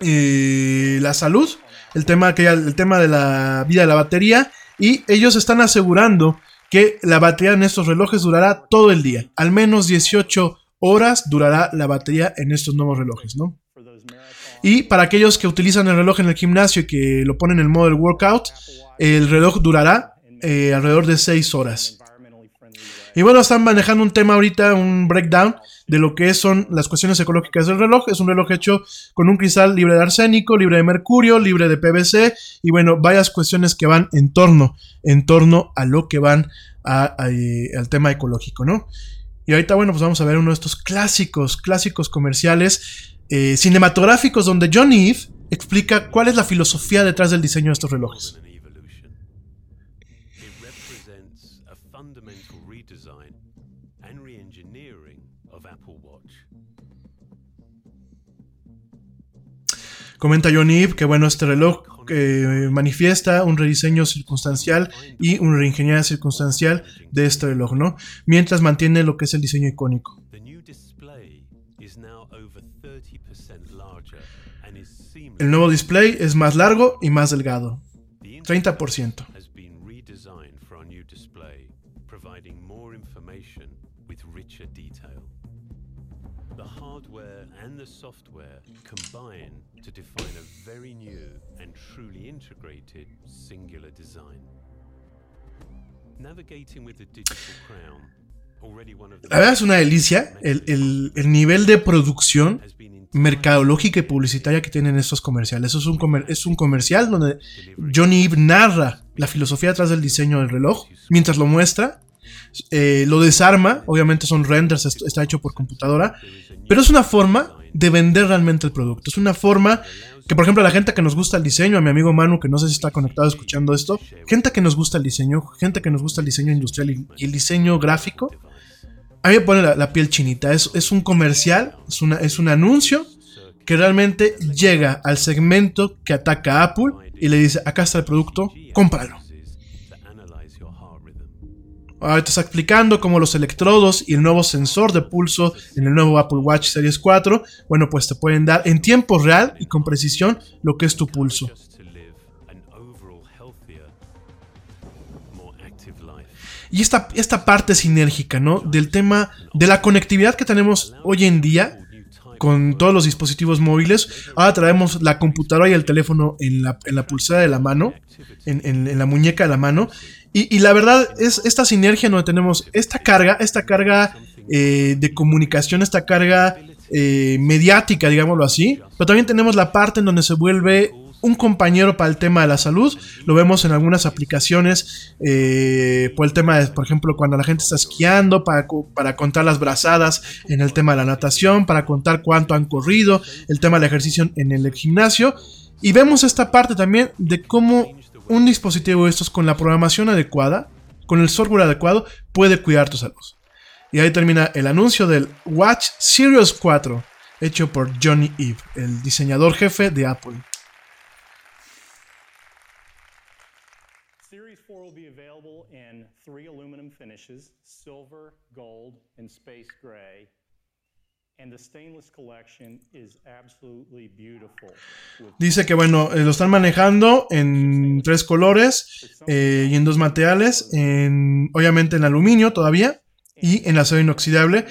S1: eh, la salud, el tema, que, el tema de la vida de la batería, y ellos están asegurando que la batería en estos relojes durará todo el día, al menos 18 horas durará la batería en estos nuevos relojes, ¿no? Y para aquellos que utilizan el reloj en el gimnasio y que lo ponen en modo del workout, el reloj durará eh, alrededor de 6 horas. Y bueno, están manejando un tema ahorita, un breakdown de lo que son las cuestiones ecológicas del reloj. Es un reloj hecho con un cristal libre de arsénico, libre de mercurio, libre de PVC y bueno, varias cuestiones que van en torno, en torno a lo que van eh, al tema ecológico, ¿no? Y ahorita, bueno, pues vamos a ver uno de estos clásicos, clásicos comerciales eh, cinematográficos donde John Eve explica cuál es la filosofía detrás del diseño de estos relojes. Comenta John Eve que bueno, este reloj que manifiesta un rediseño circunstancial y una reingeniería circunstancial de este reloj, ¿no? Mientras mantiene lo que es el diseño icónico. El nuevo display es más largo y más delgado, 30%. La verdad es una delicia el, nivel de producción mercadológica y publicitaria que tienen estos comerciales. es un, es un comercial donde Johnny Eve narra la filosofía detrás del diseño del reloj mientras lo muestra. Eh, lo desarma, obviamente son renders, está hecho por computadora, pero es una forma de vender realmente el producto. Es una forma que, por ejemplo, la gente que nos gusta el diseño, a mi amigo Manu, que no sé si está conectado escuchando esto, gente que nos gusta el diseño, gente que nos gusta el diseño industrial y, el diseño gráfico, a mí me pone la, piel chinita. Es, es, un comercial, es, una, es un anuncio que realmente llega al segmento que ataca a Apple y le dice, acá está el producto, cómpralo. Ahorita está explicando cómo los electrodos y el nuevo sensor de pulso en el nuevo Apple Watch Series 4, bueno, pues te pueden dar en tiempo real y con precisión lo que es tu pulso. Y esta, esta parte sinérgica, ¿no? Del tema de la conectividad que tenemos hoy en día con todos los dispositivos móviles. Ahora traemos la computadora y el teléfono en la, pulsera de la mano, en, la muñeca de la mano. Y, la verdad es esta sinergia donde tenemos esta carga, esta carga eh, de comunicación, esta carga eh, mediática, digámoslo así, pero también tenemos la parte en donde se vuelve un compañero para el tema de la salud. Lo vemos en algunas aplicaciones eh, por el tema de, por ejemplo, cuando la gente está esquiando, para, para, contar las brazadas en el tema de la natación, para contar cuánto han corrido, el tema del ejercicio en el gimnasio. Y vemos esta parte también de cómo un dispositivo de estos con la programación adecuada, con el software adecuado, puede cuidar tu salud. Y ahí termina el anuncio del Watch Series 4, hecho por Johnny Eve, el diseñador jefe de Apple. Series 4 will be available in three aluminum finishes: silver, gold, and space gray. Dice que bueno, eh, lo están manejando en tres colores eh, y en dos materiales, en, obviamente en aluminio todavía y en acero inoxidable.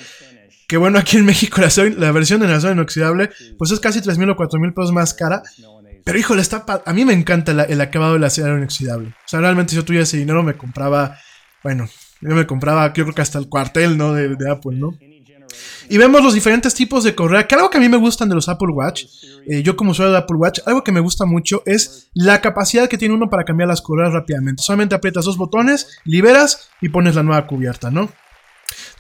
S1: Que bueno, aquí en México la, la versión de acero inoxidable pues es casi 3 mil o 4 mil pesos más cara. Pero híjole, está a mí me encanta el acabado del acero inoxidable. O sea, realmente si yo tuviera ese dinero me compraba, bueno, yo me compraba, creo que hasta el cuartel, ¿no? De Apple, ¿no? Y vemos los diferentes tipos de correa. Que algo que a mí me gustan de los Apple Watch, eh, yo como usuario de Apple Watch, algo que me gusta mucho es la capacidad que tiene uno para cambiar las correas rápidamente. Solamente aprietas dos botones, liberas y pones la nueva cubierta, ¿no?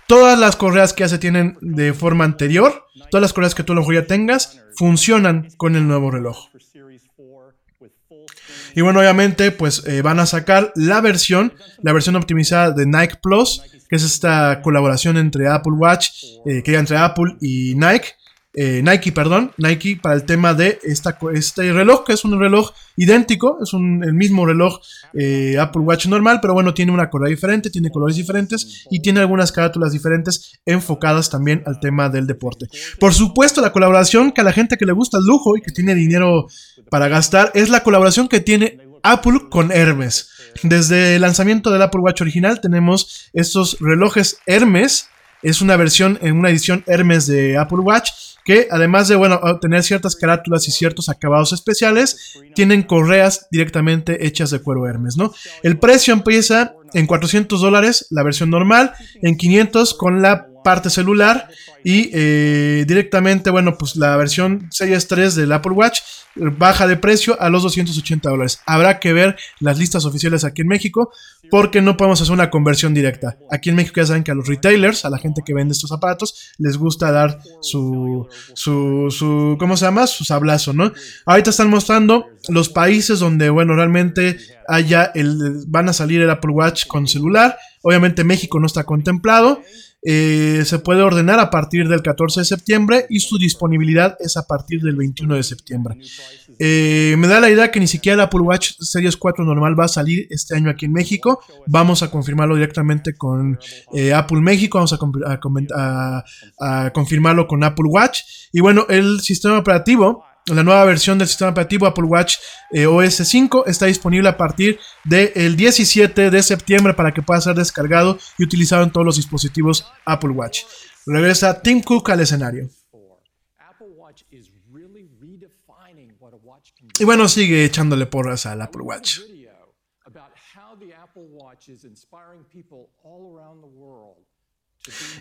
S1: Todas las correas que ya se tienen de forma anterior, todas las correas que tú lo mejor ya tengas, funcionan con el nuevo reloj. Y bueno, obviamente, pues eh, van a sacar la versión, la versión optimizada de Nike Plus, que es esta colaboración entre Apple Watch, eh, que entre Apple y Nike. Eh, Nike, perdón, Nike para el tema de este reloj, que es un reloj idéntico, es el mismo reloj eh, Apple Watch normal, pero bueno, tiene una correa diferente, tiene colores diferentes y tiene algunas carátulas diferentes enfocadas también al tema del deporte. Por supuesto, la colaboración que a la gente que le gusta el lujo y que tiene dinero para gastar es la colaboración que tiene Apple con Hermes. Desde el lanzamiento del Apple Watch original tenemos estos relojes Hermes. Es una versión en una edición Hermes de Apple Watch que además de, bueno, tener ciertas carátulas y ciertos acabados especiales, tienen correas directamente hechas de cuero Hermes, ¿no? El precio empieza en 400 dólares la versión normal, en 500 con la parte celular y eh, directamente, bueno, pues la versión Series 3 del Apple Watch baja de precio a los 280 dólares. Habrá que ver las listas oficiales aquí en México porque no podemos hacer una conversión directa. Aquí en México ya saben que a los retailers, a la gente que vende estos aparatos, les gusta dar su, su, su ¿cómo se llama? Su sablazo, ¿no? Ahorita están mostrando los países donde, bueno, realmente haya el, van a salir el Apple Watch con celular. Obviamente México no está contemplado. Eh, se puede ordenar a partir del 14 de septiembre y su disponibilidad es a partir del 21 de septiembre. Eh, me da la idea que ni siquiera el Apple Watch Series 4 normal va a salir este año aquí en México. Vamos a confirmarlo directamente con eh, Apple México, vamos a, a confirmarlo con Apple Watch. Y bueno, el sistema operativo la nueva versión del sistema operativo Apple Watch eh, OS 5 está disponible a partir del 17 de septiembre para que pueda ser descargado y utilizado en todos los dispositivos Apple Watch. Regresa Tim Cook al escenario. Y bueno, sigue echándole porras al Apple Watch.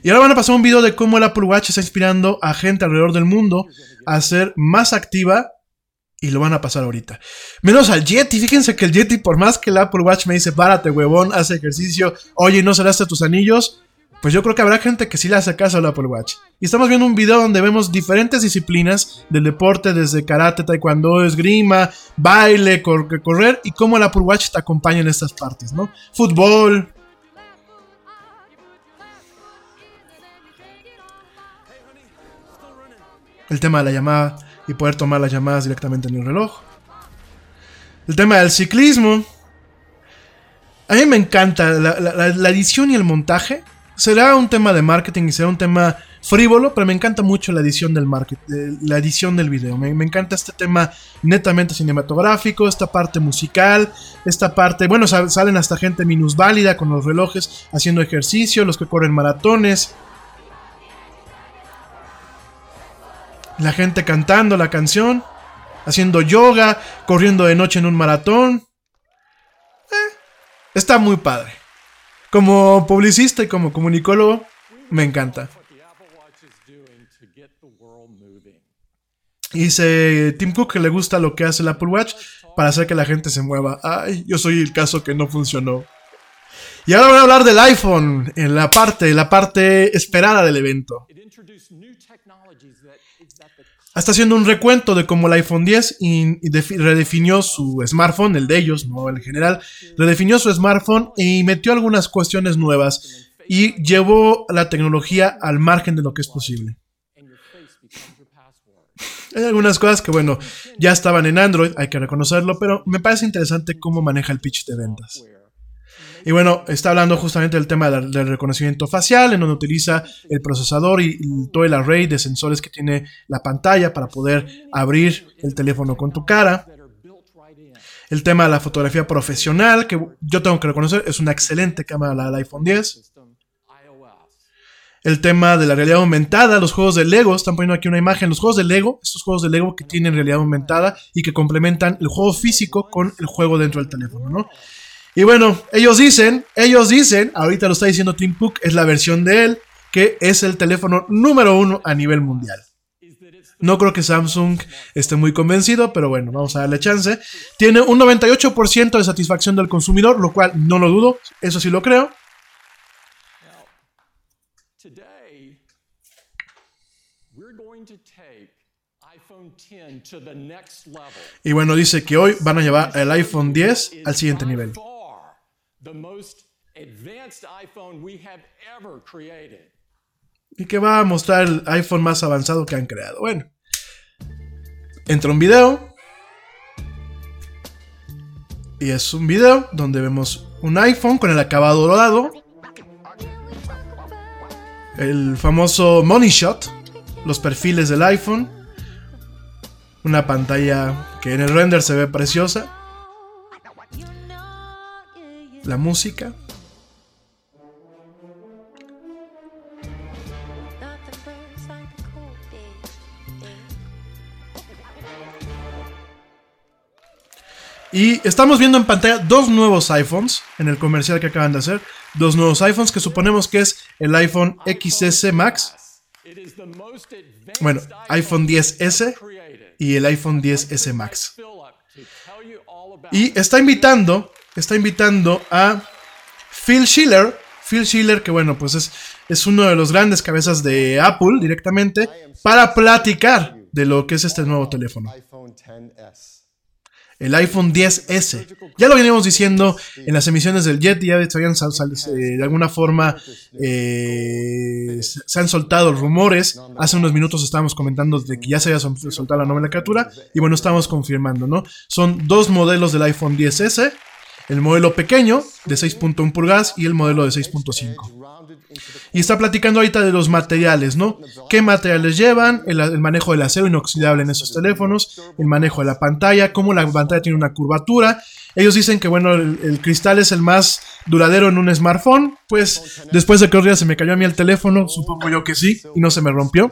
S1: Y ahora van a pasar un video de cómo el Apple Watch está inspirando a gente alrededor del mundo a ser más activa y lo van a pasar ahorita. Menos al Yeti, fíjense que el Yeti, por más que el Apple Watch me dice, párate, huevón, haz ejercicio, oye, no cerraste tus anillos, pues yo creo que habrá gente que sí le hace caso al Apple Watch. Y estamos viendo un video donde vemos diferentes disciplinas del deporte, desde karate, taekwondo, esgrima, baile, correr, y cómo el Apple Watch te acompaña en estas partes, ¿no? Fútbol, El tema de la llamada y poder tomar las llamadas directamente en el reloj. El tema del ciclismo. A mí me encanta la, edición y el montaje. Será un tema de marketing y será un tema frívolo, pero me encanta mucho la edición del marketing, la edición del video. Me, me, encanta este tema netamente cinematográfico, esta parte musical, esta parte, bueno, salen hasta gente minusválida con los relojes haciendo ejercicio, los que corren maratones. La gente cantando la canción, haciendo yoga, corriendo de noche en un maratón. Eh, está muy padre. Como publicista y como comunicólogo, me encanta. Dice Tim Cook que le gusta lo que hace el Apple Watch para hacer que la gente se mueva. Ay, yo soy el caso que no funcionó. Y ahora voy a hablar del iPhone, en la parte, la parte esperada del evento. Está haciendo un recuento de cómo el iPhone 10 redefinió su smartphone, el de ellos, no el general, redefinió su smartphone y metió algunas cuestiones nuevas y llevó la tecnología al margen de lo que es posible. Hay algunas cosas que, bueno, ya estaban en Android, hay que reconocerlo, pero me parece interesante cómo maneja el pitch de ventas. Y bueno, está hablando justamente del tema del, reconocimiento facial, en donde utiliza el procesador y, todo el array de sensores que tiene la pantalla para poder abrir el teléfono con tu cara. El tema de la fotografía profesional, que yo tengo que reconocer, es una excelente cámara la del iPhone 10. El tema de la realidad aumentada, los juegos de Lego, están poniendo aquí una imagen, los juegos de Lego, estos juegos de Lego que tienen realidad aumentada y que complementan el juego físico con el juego dentro del teléfono, ¿no? Y bueno, ellos dicen, ellos dicen, ahorita lo está diciendo Tim Cook, es la versión de él, que es el teléfono número uno a nivel mundial. No creo que Samsung esté muy convencido, pero bueno, vamos a darle chance. Tiene un 98% de satisfacción del consumidor, lo cual no lo dudo, eso sí lo creo. Y bueno, dice que hoy van a llevar el iPhone 10 al siguiente nivel y que va a mostrar el iPhone más avanzado que han creado. Bueno, entra un video. Y es un video donde vemos un iPhone con el acabado dorado. El famoso Money Shot. Los perfiles del iPhone. Una pantalla que en el render se ve preciosa la música. Y estamos viendo en pantalla dos nuevos iPhones en el comercial que acaban de hacer. Dos nuevos iPhones que suponemos que es el iPhone XS Max. Bueno, iPhone 10S y el iPhone 10S Max. Y está invitando está invitando a Phil Schiller. Phil Schiller, que bueno, pues es, es uno de los grandes cabezas de Apple directamente, para platicar de lo que es este nuevo teléfono. El iPhone 10S. Ya lo veníamos diciendo en las emisiones del Jet, ya habían eh, de alguna forma eh, se han soltado rumores. Hace unos minutos estábamos comentando de que ya se había soltado la nomenclatura y bueno, estamos confirmando, ¿no? Son dos modelos del iPhone 10S el modelo pequeño de 6.1 pulgadas y el modelo de 6.5. Y está platicando ahorita de los materiales, ¿no? ¿Qué materiales llevan? El, manejo del acero inoxidable en esos teléfonos, el manejo de la pantalla, cómo la pantalla tiene una curvatura. Ellos dicen que, bueno, el, cristal es el más duradero en un smartphone. Pues después de que un día se me cayó a mí el teléfono, supongo yo que sí, y no se me rompió.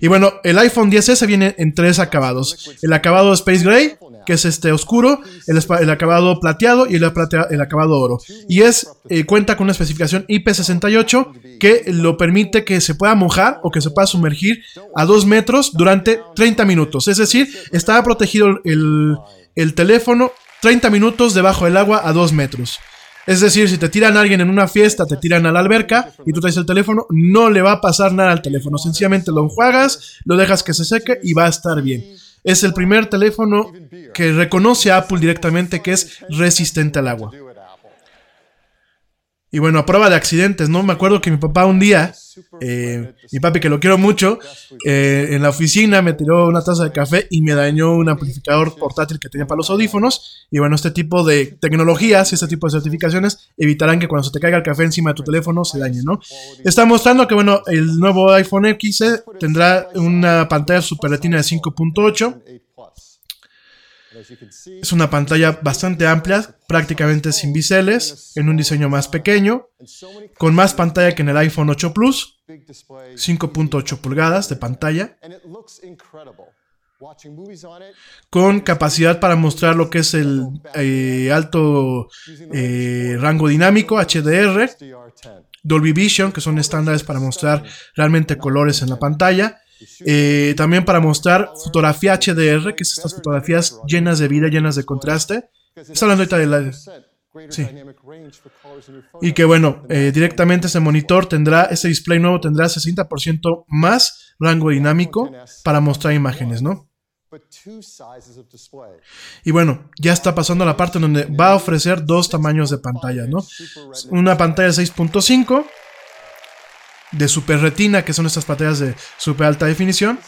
S1: Y bueno, el iPhone 10S viene en tres acabados. El acabado Space Gray, que es este oscuro, el, acabado plateado y el, acabado oro. Y es eh, cuenta con una especificación IP68 que lo permite que se pueda mojar o que se pueda sumergir a 2 metros durante 30 minutos. Es decir, está protegido el, el teléfono 30 minutos debajo del agua a 2 metros. Es decir, si te tiran a alguien en una fiesta, te tiran a la alberca y tú traes el teléfono, no le va a pasar nada al teléfono. Sencillamente lo enjuagas, lo dejas que se seque y va a estar bien. Es el primer teléfono que reconoce a Apple directamente que es resistente al agua. Y bueno, a prueba de accidentes, ¿no? Me acuerdo que mi papá un día, eh, mi papi que lo quiero mucho, eh, en la oficina me tiró una taza de café y me dañó un amplificador portátil que tenía para los audífonos. Y bueno, este tipo de tecnologías y este tipo de certificaciones evitarán que cuando se te caiga el café encima de tu teléfono se dañe, ¿no? Está mostrando que, bueno, el nuevo iPhone X tendrá una pantalla Super Retina de 5.8 es una pantalla bastante amplia, prácticamente sin biseles, en un diseño más pequeño, con más pantalla que en el iPhone 8 Plus, 5.8 pulgadas de pantalla, con capacidad para mostrar lo que es el eh, alto eh, rango dinámico HDR, Dolby Vision, que son estándares para mostrar realmente colores en la pantalla, eh, también para mostrar fotografía HDR, que es estas fotografías llenas de vida, llenas de contraste. Está hablando ahorita de la... Sí. Y que bueno, eh, directamente ese monitor tendrá, ese display nuevo tendrá 60% más rango dinámico para mostrar imágenes, ¿no? Y bueno, ya está pasando la parte donde va a ofrecer dos tamaños de pantalla, ¿no? Una pantalla 6.5 de super retina, que son estas pantallas de super alta definición.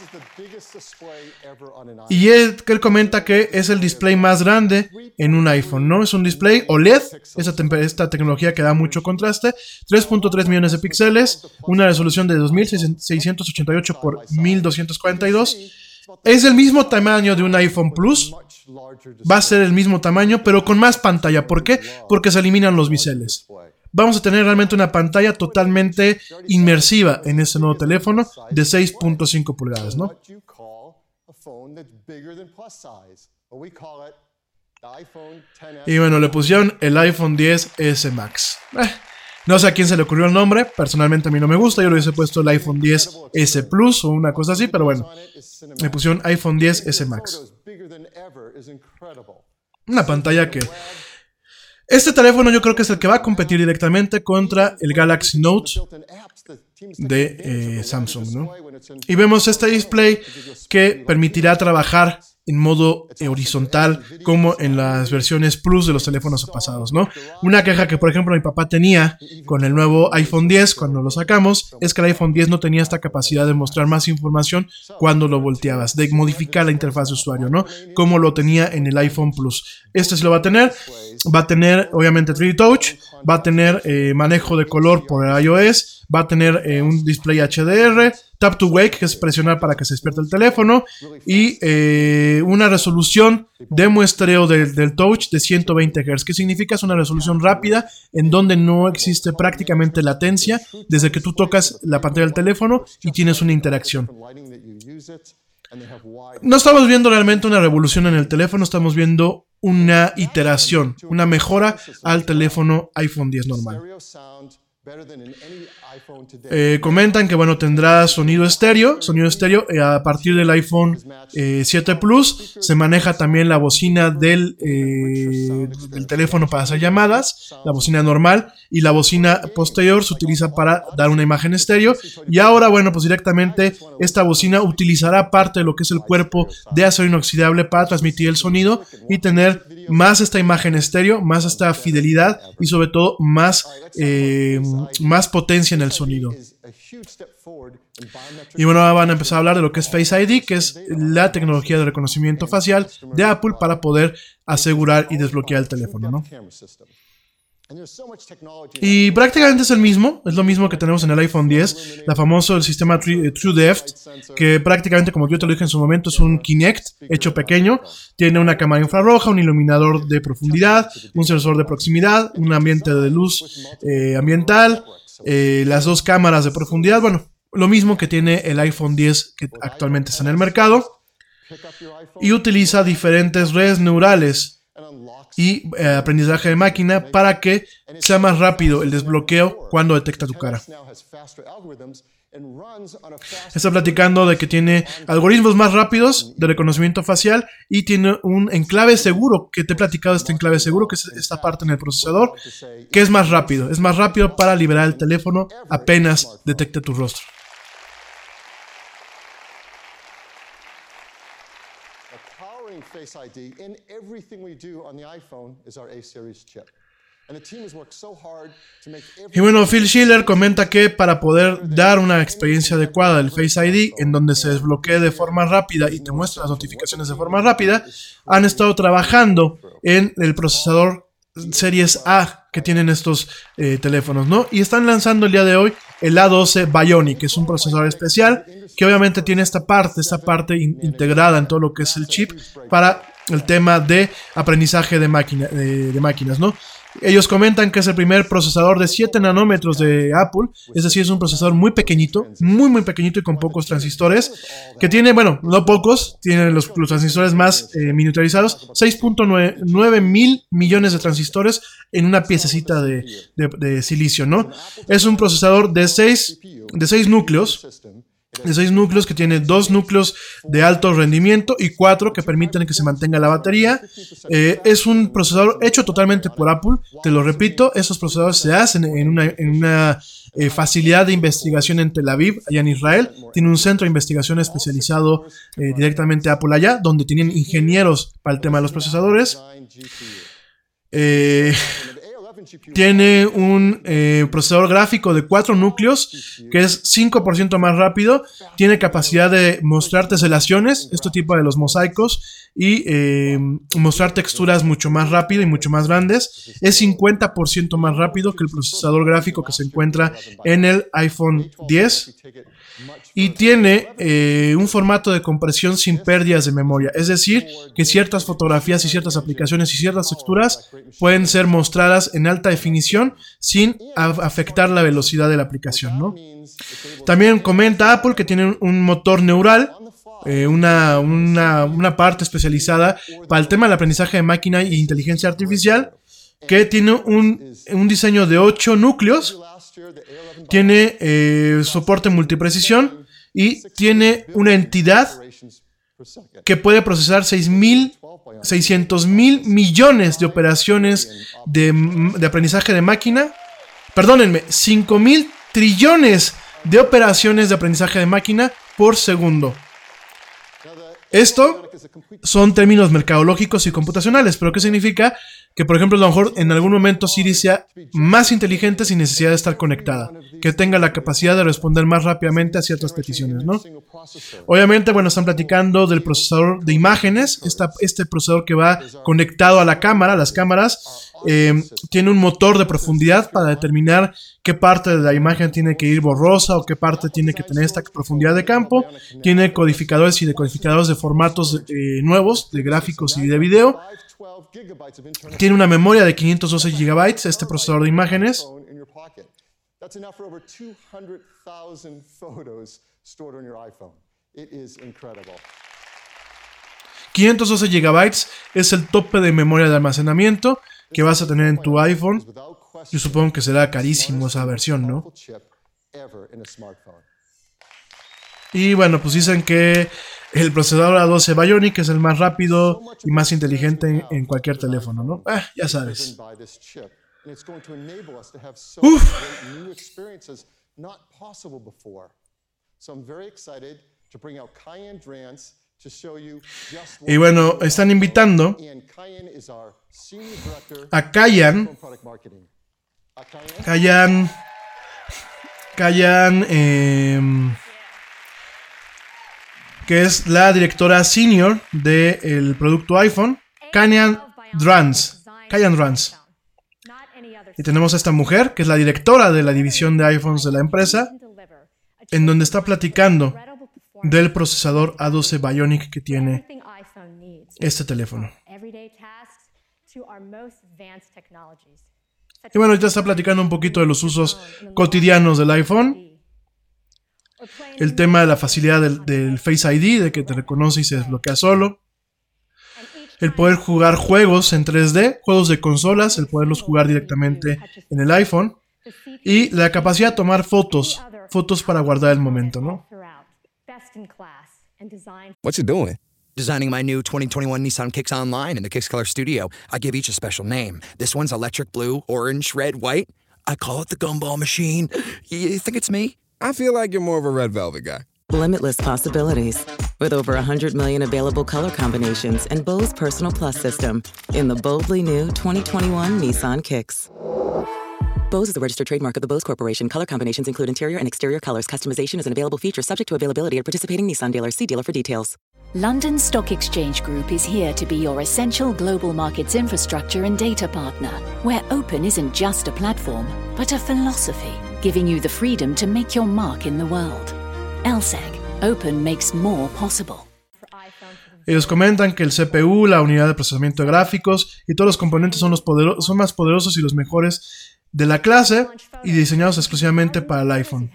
S1: Y él, él, comenta que es el display más grande en un iPhone, ¿no? Es un display OLED, esta, esta tecnología que da mucho contraste, 3.3 millones de píxeles, una resolución de 2688 por 1242. Es el mismo tamaño de un iPhone Plus. Va a ser el mismo tamaño, pero con más pantalla. ¿Por qué? Porque se eliminan los biseles vamos a tener realmente una pantalla totalmente inmersiva en este nuevo teléfono de 6.5 pulgadas, ¿no? Y bueno, le pusieron el iPhone 10S Max. Eh, no sé a quién se le ocurrió el nombre, personalmente a mí no me gusta, yo le hubiese puesto el iPhone 10S Plus o una cosa así, pero bueno, le pusieron iPhone 10S Max. Una pantalla que este teléfono yo creo que es el que va a competir directamente contra el Galaxy Note de eh, Samsung, ¿no? Y vemos este display que permitirá trabajar en modo horizontal como en las versiones Plus de los teléfonos pasados, ¿no? Una queja que por ejemplo mi papá tenía con el nuevo iPhone 10 cuando lo sacamos es que el iPhone 10 no tenía esta capacidad de mostrar más información cuando lo volteabas, de modificar la interfaz de usuario, ¿no? Como lo tenía en el iPhone Plus. Este sí lo va a tener, va a tener obviamente 3D Touch, va a tener eh, manejo de color por el iOS, va a tener eh, un display HDR, tap to wake, que es presionar para que se despierte el teléfono, y eh, una resolución de muestreo del touch de 120 Hz. ¿Qué significa? Es una resolución rápida en donde no existe prácticamente latencia desde que tú tocas la pantalla del teléfono y tienes una interacción. No estamos viendo realmente una revolución en el teléfono, estamos viendo una iteración, una mejora al teléfono iPhone 10 normal. Eh, comentan que bueno tendrá sonido estéreo, sonido estéreo eh, a partir del iPhone 7 eh, Plus. Se maneja también la bocina del, del, teléfono para hacer llamadas, la bocina normal y la bocina posterior se utiliza para dar una imagen estéreo. Y ahora bueno pues directamente esta bocina utilizará parte de lo que es el cuerpo de acero inoxidable para transmitir el sonido y tener más esta imagen estéreo, más esta fidelidad y sobre todo más, eh, más potencia en el sonido. Y bueno, ahora van a empezar a hablar de lo que es Face ID, que es la tecnología de reconocimiento facial de Apple para poder asegurar y desbloquear el teléfono, ¿no? Y prácticamente es el mismo, es lo mismo que tenemos en el iPhone 10, la famoso el sistema TrueDepth, que prácticamente como yo te lo dije en su momento es un Kinect hecho pequeño, tiene una cámara infrarroja, un iluminador de profundidad, un sensor de proximidad, un ambiente de luz eh, ambiental, eh, las dos cámaras de profundidad, bueno, lo mismo que tiene el iPhone 10 que actualmente está en el mercado, y utiliza diferentes redes neurales y eh, aprendizaje de máquina para que sea más rápido el desbloqueo cuando detecta tu cara. Está platicando de que tiene algoritmos más rápidos de reconocimiento facial y tiene un enclave seguro, que te he platicado este enclave seguro, que es esta parte en el procesador, que es más rápido. Es más rápido para liberar el teléfono apenas detecte tu rostro. Y bueno, Phil Schiller comenta que para poder dar una experiencia adecuada del Face ID, en donde se desbloquee de forma rápida y te muestra las notificaciones de forma rápida, han estado trabajando en el procesador Series A que tienen estos eh, teléfonos, ¿no? Y están lanzando el día de hoy el A12 Bionic, que es un procesador especial que obviamente tiene esta parte, esta parte integrada en todo lo que es el chip para el tema de aprendizaje de, máquina, de máquinas, ¿no? Ellos comentan que es el primer procesador de 7 nanómetros de Apple, es decir, es un procesador muy pequeñito, muy muy pequeñito y con pocos transistores, que tiene, bueno, no pocos, tienen los, transistores más eh, miniaturizados, 6.9 mil millones de transistores en una piececita de, de, silicio, ¿no? Es un procesador de 6 de seis núcleos de seis núcleos que tiene dos núcleos de alto rendimiento y cuatro que permiten que se mantenga la batería. Eh, es un procesador hecho totalmente por Apple. Te lo repito, esos procesadores se hacen en una, eh, facilidad de investigación en Tel Aviv, allá en Israel. Tiene un centro de investigación especializado eh, directamente Apple allá, donde tienen ingenieros para el tema de los procesadores. Eh, tiene un eh, procesador gráfico de 4 núcleos, que es 5% más rápido. Tiene capacidad de mostrar teselaciones, este tipo de los mosaicos, y eh, mostrar texturas mucho más rápido y mucho más grandes. Es 50% más rápido que el procesador gráfico que se encuentra en el iPhone 10 y tiene eh, un formato de compresión sin pérdidas de memoria. Es decir, que ciertas fotografías y ciertas aplicaciones y ciertas texturas pueden ser mostradas en alta definición sin afectar la velocidad de la aplicación. También comenta Apple que tiene un motor neural. Eh, una, una parte especializada para el tema del aprendizaje de máquina e inteligencia artificial que tiene un, un diseño de 8 núcleos tiene eh, soporte multiprecisión y tiene una entidad que puede procesar 600 mil millones de operaciones de, de, aprendizaje de máquina. Perdónenme, 5 mil trillones de operaciones de aprendizaje de máquina por segundo. Esto son términos mercadológicos y computacionales, pero ¿qué significa? Que, por ejemplo, a lo mejor en algún momento Siri sea más inteligente sin necesidad de estar conectada, que tenga la capacidad de responder más rápidamente a ciertas peticiones, ¿no? Obviamente, bueno, están platicando del procesador de imágenes, este procesador que va conectado a la cámara, las cámaras, eh, tiene un motor de profundidad para determinar qué parte de la imagen tiene que ir borrosa o qué parte tiene que tener esta profundidad de campo. Tiene codificadores y decodificadores de formatos eh, nuevos, de gráficos y de video. Tiene una memoria de 512 GB, este procesador de imágenes. 512 GB es el tope de memoria de almacenamiento que vas a tener en tu iPhone. Yo supongo que será carísimo esa versión, ¿no? Y bueno, pues dicen que el procesador A12 Bionic es el más rápido y más inteligente en, cualquier teléfono, ¿no? Ah, ya sabes. Uf. Y bueno, están invitando a Kayan. Kayan. Kayan. Eh, que es la directora senior del producto iPhone, Kayan Drans. Drans. Y tenemos a esta mujer, que es la directora de la división de iPhones de la empresa, en donde está platicando del procesador A12 Bionic que tiene este teléfono. Y bueno, ya está platicando un poquito de los usos cotidianos del iPhone. El tema de la facilidad del, Face ID, de que te reconoce y se desbloquea solo. El poder jugar juegos en 3D, juegos de consolas, el poderlos jugar directamente en el iPhone. Y la capacidad de tomar fotos, fotos para guardar el momento, ¿no?
S4: What's it doing? Designing my new 2021 Nissan Kicks Online in the Kicks Color Studio. I give each a special name. This one's electric blue, orange, red, white. I call it the gumball machine. You think it's me? I feel like you're more of a red velvet guy.
S5: Limitless possibilities. With over 100 million available color combinations and Bose Personal Plus system in the boldly new 2021 Nissan Kicks. Bose is a registered trademark of the Bose Corporation. Color combinations include interior and exterior colors. Customization is an available feature subject to availability at participating Nissan dealers. See dealer for details.
S3: London Stock Exchange Group is here to be your essential global markets infrastructure and data partner, where open isn't just a platform, but a philosophy giving you the freedom to make your mark in the world. LSEG, open makes more possible.
S1: Ellos comentan que el CPU, la unidad de procesamiento de gráficos y todos los componentes son, los son más poderosos y los mejores de la clase y diseñados exclusivamente para el iPhone.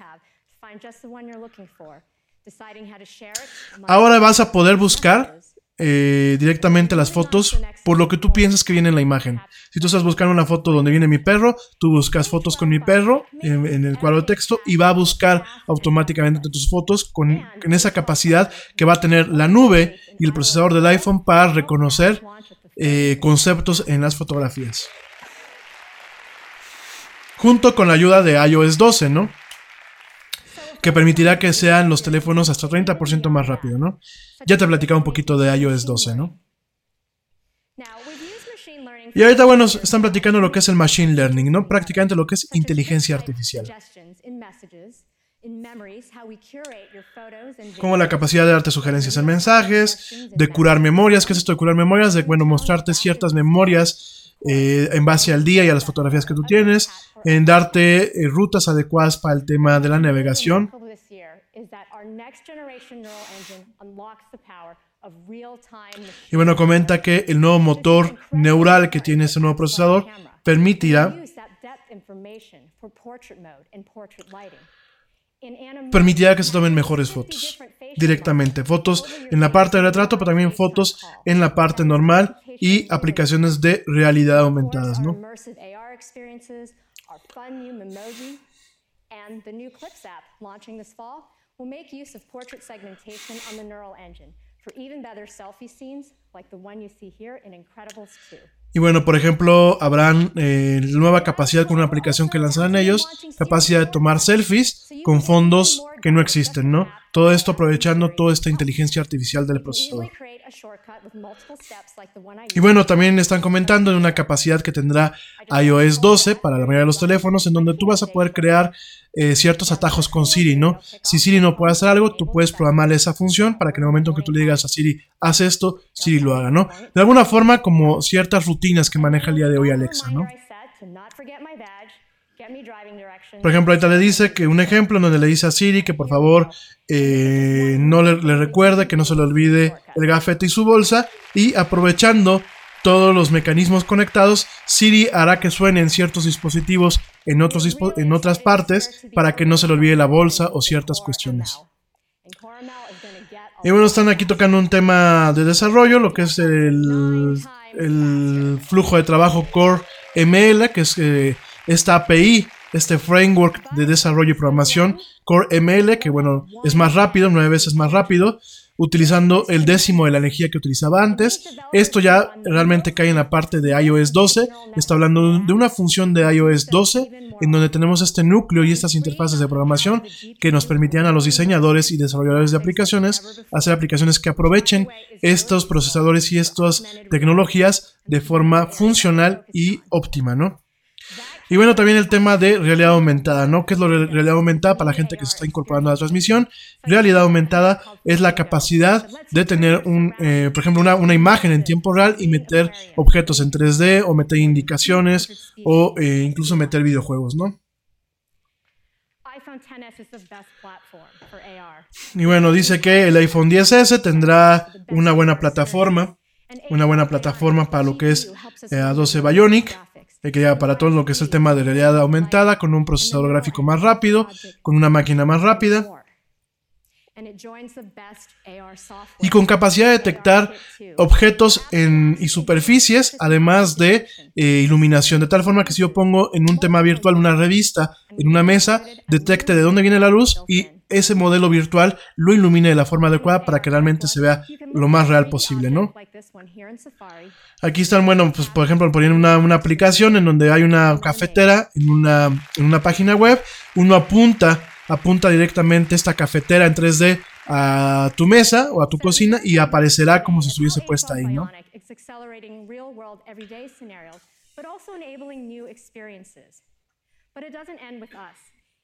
S1: Ahora vas a poder buscar eh, directamente las fotos por lo que tú piensas que viene en la imagen. Si tú estás buscando una foto donde viene mi perro, tú buscas fotos con mi perro en, el cuadro de texto y va a buscar automáticamente tus fotos con, esa capacidad que va a tener la nube y el procesador del iPhone para reconocer eh, conceptos en las fotografías. Junto con la ayuda de iOS 12, ¿no? Que permitirá que sean los teléfonos hasta 30% más rápido, ¿no? Ya te he platicado un poquito de iOS 12, ¿no? Y ahorita, bueno, están platicando lo que es el Machine Learning, ¿no? Prácticamente lo que es inteligencia artificial. Como la capacidad de darte sugerencias en mensajes, de curar memorias. ¿Qué es esto de curar memorias? De, bueno, mostrarte ciertas memorias eh, en base al día y a las fotografías que tú tienes en darte eh, rutas adecuadas para el tema de la navegación. Y bueno, comenta que el nuevo motor neural que tiene este nuevo procesador permitirá permitirá que se tomen mejores fotos directamente. Fotos en la parte de retrato, pero también fotos en la parte normal y aplicaciones de realidad aumentadas, ¿no? Our fun new Memoji, and the new Clips app launching this fall will make use of portrait segmentation on the neural engine for even better selfie scenes like the one you see here in Incredibles 2. Y bueno, por ejemplo, habrán eh, nueva capacidad con una aplicación que lanzarán ellos, capacidad de tomar selfies con fondos que no existen, ¿no? Todo esto aprovechando toda esta inteligencia artificial del procesador. Y bueno, también están comentando de una capacidad que tendrá iOS 12 para la mayoría de los teléfonos, en donde tú vas a poder crear eh, ciertos atajos con Siri, ¿no? Si Siri no puede hacer algo, tú puedes programarle esa función para que en el momento en que tú le digas a Siri, haz esto, Siri lo haga, ¿no? De alguna forma, como ciertas rutinas que maneja el día de hoy Alexa, ¿no? Por ejemplo, ahorita le dice que un ejemplo donde le dice a Siri que por favor eh, no le, recuerde, que no se le olvide el gafete y su bolsa. Y aprovechando todos los mecanismos conectados, Siri hará que suenen ciertos dispositivos en, otros en otras partes para que no se le olvide la bolsa o ciertas cuestiones. Y bueno, están aquí tocando un tema de desarrollo, lo que es el, el flujo de trabajo Core ML, que es eh, esta API, este framework de desarrollo y programación Core ML, que bueno, es más rápido, nueve veces más rápido, utilizando el décimo de la energía que utilizaba antes. Esto ya realmente cae en la parte de iOS 12. Está hablando de una función de iOS 12 en donde tenemos este núcleo y estas interfaces de programación que nos permitían a los diseñadores y desarrolladores de aplicaciones hacer aplicaciones que aprovechen estos procesadores y estas tecnologías de forma funcional y óptima, ¿no? Y bueno, también el tema de realidad aumentada, ¿no? ¿Qué es lo de realidad aumentada para la gente que se está incorporando a la transmisión? Realidad aumentada es la capacidad de tener, un, eh, por ejemplo, una, imagen en tiempo real y meter objetos en 3D o meter indicaciones o eh, incluso meter videojuegos, ¿no? Y bueno, dice que el iPhone 10S tendrá una buena plataforma, una buena plataforma para lo que es eh, A12 Bionic que para todo lo que es el tema de realidad aumentada, con un procesador gráfico más rápido, con una máquina más rápida. Y con capacidad de detectar objetos en, y superficies, además de eh, iluminación, de tal forma que si yo pongo en un tema virtual una revista en una mesa, detecte de dónde viene la luz y ese modelo virtual lo ilumine de la forma adecuada para que realmente se vea lo más real posible, ¿no? Aquí están, bueno, pues por ejemplo, poniendo una, una aplicación en donde hay una cafetera en una, en una página web, uno apunta, apunta directamente esta cafetera en 3D a tu mesa o a tu cocina y aparecerá como si estuviese puesta ahí, ¿no?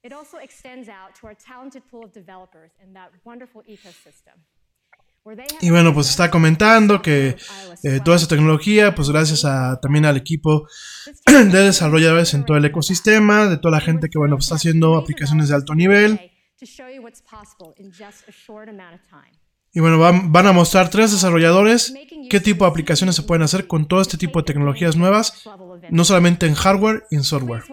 S1: It also extends out to our talented pool of developers in that wonderful ecosystem. Y bueno, pues está comentando que eh, toda esa tecnología, pues gracias a, también al equipo de desarrolladores en todo el ecosistema, de toda la gente que bueno, pues está haciendo aplicaciones de alto nivel. Y bueno, van, van, a mostrar tres desarrolladores qué tipo de aplicaciones se pueden hacer con todo este tipo de tecnologías nuevas, no solamente en hardware y en software.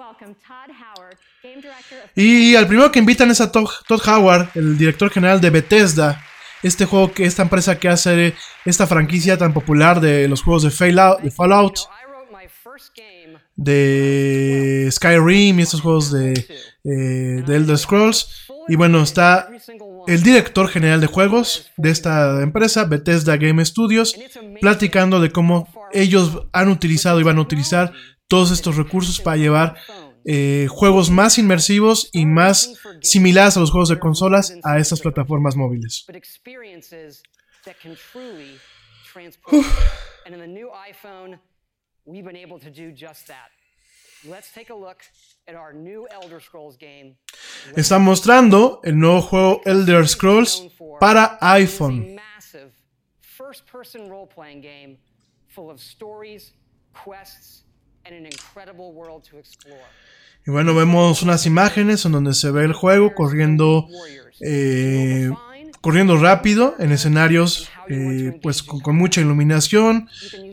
S1: Y al primero que invitan es a Todd, Howard, el director general de Bethesda, este juego que esta empresa que hace esta franquicia tan popular de los juegos de Fallout, de, Fallout, de Skyrim y estos juegos de, eh, de Elder Scrolls. Y bueno, está el director general de juegos de esta empresa, Bethesda Game Studios, platicando de cómo ellos han utilizado y van a utilizar todos estos recursos para llevar eh, juegos más inmersivos y más similares a los juegos de consolas a estas plataformas móviles. Está mostrando el nuevo juego Elder Scrolls para iPhone. Y bueno, vemos unas imágenes en donde se ve el juego corriendo, eh, corriendo rápido en escenarios eh, pues con, mucha iluminación,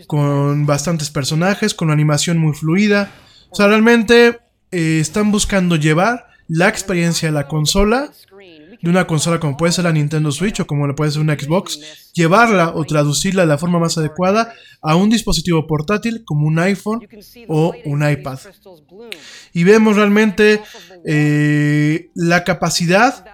S1: con bastantes personajes, con animación muy fluida. O sea, realmente eh, están buscando llevar la experiencia de la consola de una consola como puede ser la Nintendo Switch o como le puede ser una Xbox, llevarla o traducirla de la forma más adecuada a un dispositivo portátil como un iPhone o un iPad. Y vemos realmente eh, la capacidad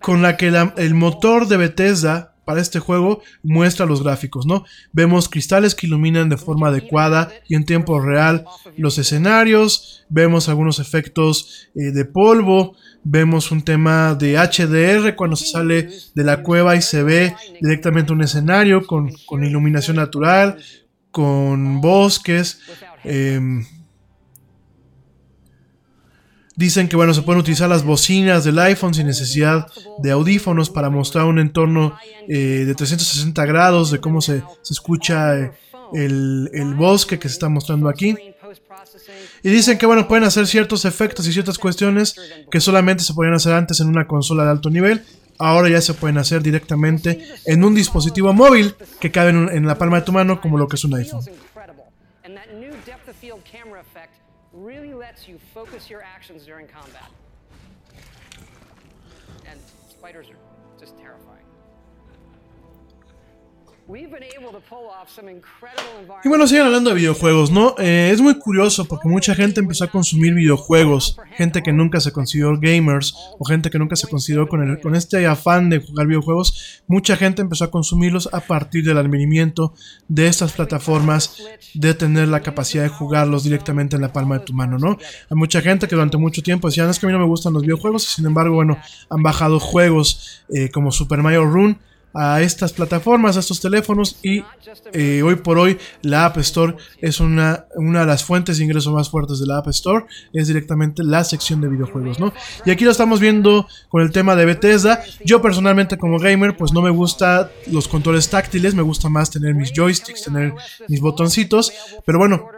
S1: con la que el motor de Bethesda para este juego muestra los gráficos, ¿no? Vemos cristales que iluminan de forma adecuada y en tiempo real los escenarios, vemos algunos efectos eh, de polvo, vemos un tema de HDR cuando se sale de la cueva y se ve directamente un escenario con, iluminación natural, con bosques. Em, dicen que bueno, se pueden utilizar las bocinas del iPhone sin necesidad de audífonos para mostrar un entorno eh, de 360 grados de cómo se, escucha eh, el, el bosque que se está mostrando aquí. Y dicen que bueno, pueden hacer ciertos efectos y ciertas cuestiones que solamente se podían hacer antes en una consola de alto nivel. Ahora ya se pueden hacer directamente en un dispositivo móvil que cabe en, la palma de tu mano como lo que es un iPhone.
S6: lets you focus your actions during combat. And spiders are just terrifying.
S1: Y bueno, siguen hablando de videojuegos, ¿no? Eh, es muy curioso porque mucha gente empezó a consumir videojuegos, gente que nunca se consideró gamers o gente que nunca se consideró con, el, con este afán de jugar videojuegos, mucha gente empezó a consumirlos a partir del advenimiento de estas plataformas, de tener la capacidad de jugarlos directamente en la palma de tu mano, ¿no? Hay mucha gente que durante mucho tiempo decía, no es que a mí no me gustan los videojuegos, y sin embargo, bueno, han bajado juegos eh, como Super Mario Run a estas plataformas, a estos teléfonos y eh, hoy por hoy la App Store es una, una de las fuentes de ingreso más fuertes de la App Store, es directamente la sección de videojuegos, ¿no? Y aquí lo estamos viendo con el tema de Bethesda. Yo personalmente como gamer pues no me gusta los controles táctiles, me gusta más tener mis joysticks, tener mis botoncitos, pero bueno,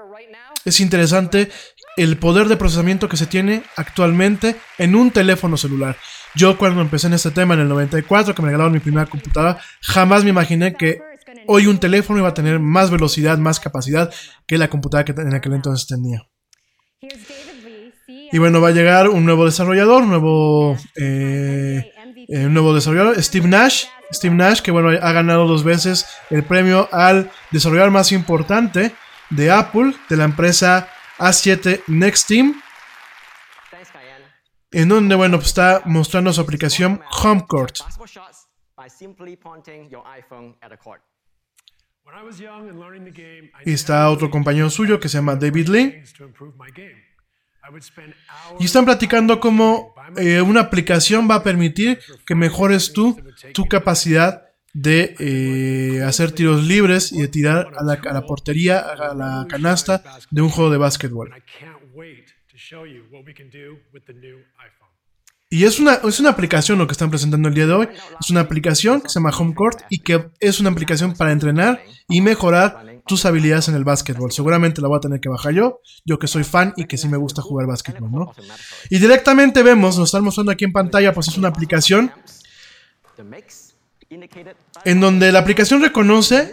S1: es interesante el poder de procesamiento que se tiene actualmente en un teléfono celular. Yo cuando empecé en este tema en el 94, que me regalaron mi primera computadora, jamás me imaginé que hoy un teléfono iba a tener más velocidad, más capacidad que la computadora que en aquel entonces tenía. Y bueno, va a llegar un nuevo desarrollador, nuevo, eh, eh, un nuevo desarrollador, Steve Nash. Steve Nash, que bueno, ha ganado dos veces el premio al desarrollador más importante de Apple, de la empresa A7 Next Team en donde, bueno, pues está mostrando su aplicación HomeCourt. Y está otro compañero suyo que se llama David Lee. Y están platicando cómo eh, una aplicación va a permitir que mejores tú tu capacidad de eh, hacer tiros libres y de tirar a la, a la portería, a la canasta de un juego de básquetbol. Y es una, es una aplicación lo que están presentando el día de hoy. Es una aplicación que se llama HomeCourt y que es una aplicación para entrenar y mejorar tus habilidades en el básquetbol. Seguramente la voy a tener que bajar yo, yo que soy fan y que sí me gusta jugar básquetbol, ¿no? Y directamente vemos, nos están mostrando aquí en pantalla, pues es una aplicación en donde la aplicación reconoce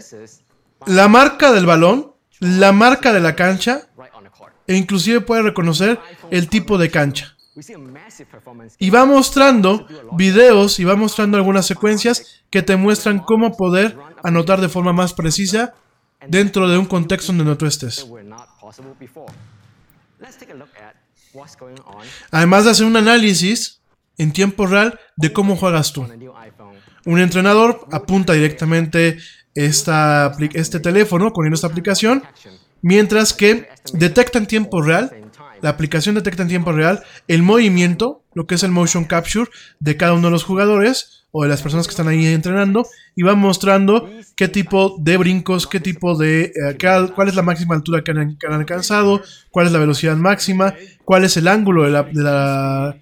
S1: la marca del balón, la marca de la cancha e inclusive puede reconocer el tipo de cancha. Y va mostrando videos y va mostrando algunas secuencias que te muestran cómo poder anotar de forma más precisa dentro de un contexto donde no tú estés. Además de hacer un análisis en tiempo real de cómo juegas tú. Un entrenador apunta directamente esta, este teléfono con esta aplicación Mientras que detecta en tiempo real, la aplicación detecta en tiempo real el movimiento, lo que es el motion capture de cada uno de los jugadores o de las personas que están ahí entrenando y va mostrando qué tipo de brincos, qué tipo de, eh, cuál es la máxima altura que han, alcanzado, cuál es la velocidad máxima, cuál es el ángulo de la de la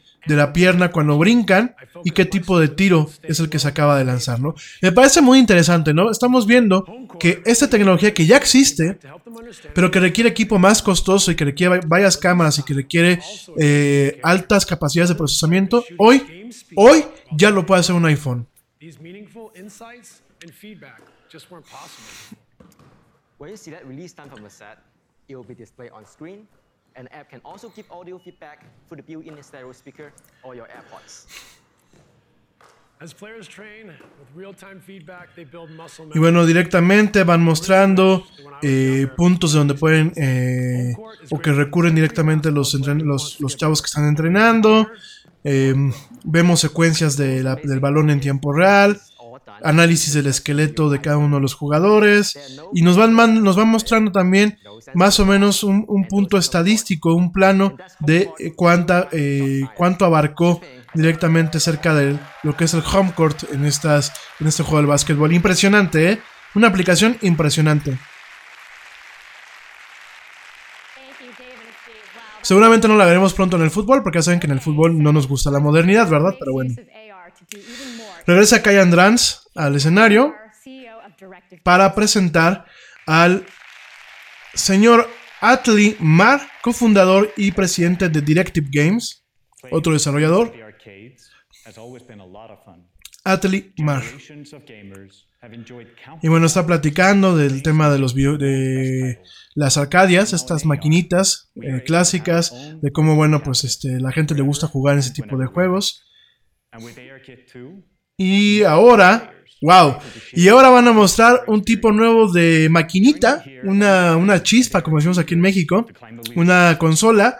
S1: pierna cuando brincan y qué tipo de tiro es el que se acaba de lanzar, ¿no? Me parece muy interesante, ¿no? Estamos viendo que esta tecnología que ya existe, pero que requiere equipo más costoso y que requiere varias cámaras y que requiere eh, altas capacidades de procesamiento, hoy, hoy ya lo puede hacer un iPhone. Y bueno, directamente van mostrando eh, puntos donde pueden eh, o que recurren directamente los, los, los chavos que están entrenando. Eh, vemos secuencias del balón en tiempo real análisis del esqueleto de cada uno de los jugadores y nos van, nos van mostrando también más o menos un, punto estadístico, un plano de eh, cuánta, eh, cuánto abarcó directamente cerca de lo que es el home court en, estas, en este juego del básquetbol. Impresionante, ¿eh? Una aplicación impresionante. Seguramente no la veremos pronto en el fútbol, porque ya saben que en el fútbol no nos gusta la modernidad, ¿verdad? Pero bueno. Regresa Kai Andrans al escenario para presentar al señor Atli Mar, cofundador y presidente de Directive Games, otro desarrollador. Atli Mar. Y bueno, está platicando del tema de los de las arcadias, estas maquinitas eh, clásicas, de cómo bueno, pues este la gente le gusta jugar ese tipo de juegos. Y ahora, wow, y ahora van a mostrar un tipo nuevo de maquinita, una, una chispa, como decimos aquí en México, una consola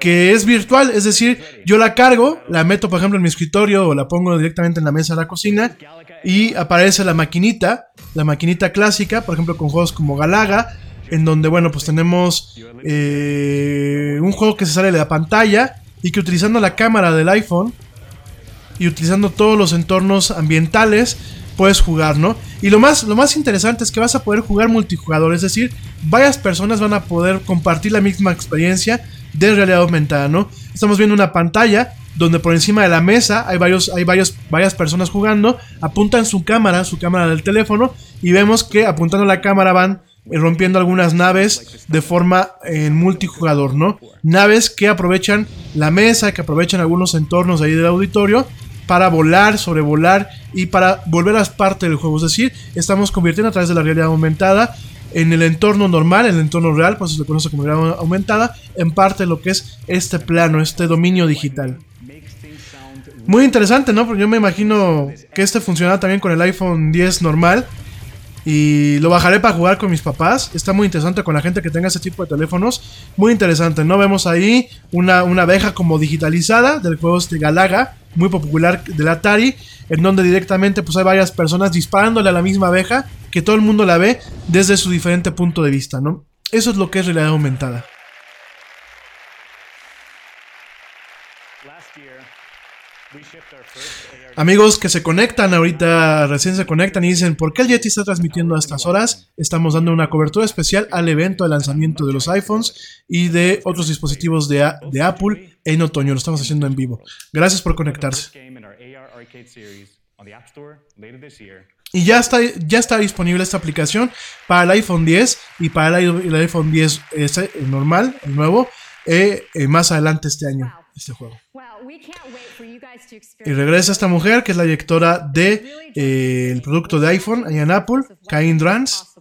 S1: que es virtual, es decir, yo la cargo, la meto por ejemplo en mi escritorio o la pongo directamente en la mesa de la cocina y aparece la maquinita, la maquinita clásica, por ejemplo con juegos como Galaga, en donde bueno pues tenemos eh, un juego que se sale de la pantalla y que utilizando la cámara del iPhone y utilizando todos los entornos ambientales puedes jugar, ¿no? Y lo más, lo más interesante es que vas a poder jugar multijugador, es decir, varias personas van a poder compartir la misma experiencia de realidad aumentada, ¿no? Estamos viendo una pantalla donde por encima de la mesa hay, varios, hay varios, varias personas jugando, apuntan su cámara, su cámara del teléfono, y vemos que apuntando la cámara van eh, rompiendo algunas naves de forma en multijugador, ¿no? Naves que aprovechan la mesa, que aprovechan algunos entornos ahí del auditorio para volar, sobrevolar y para volver a parte del juego. Es decir, estamos convirtiendo a través de la realidad aumentada en el entorno normal, en el entorno real, pues se conoce como realidad aumentada, en parte lo que es este plano, este dominio digital. Muy interesante, ¿no? Porque yo me imagino que este funcionará también con el iPhone 10 normal. Y lo bajaré para jugar con mis papás. Está muy interesante con la gente que tenga ese tipo de teléfonos. Muy interesante, ¿no? Vemos ahí una, una abeja como digitalizada del juego este Galaga, muy popular del Atari, en donde directamente pues hay varias personas disparándole a la misma abeja, que todo el mundo la ve desde su diferente punto de vista, ¿no? Eso es lo que es realidad aumentada. Amigos que se conectan ahorita, recién se conectan y dicen, ¿por qué el Yeti está transmitiendo a estas horas? Estamos dando una cobertura especial al evento de lanzamiento de los iPhones y de otros dispositivos de, de Apple en otoño. Lo estamos haciendo en vivo. Gracias por conectarse. Y ya está, ya está disponible esta aplicación para el iPhone 10 y para el, iPhone 10 normal, el nuevo, eh, eh, más adelante este año, este juego. Y regresa esta mujer, que es la directora de eh, el producto de iPhone allá en Apple, Kain Drans.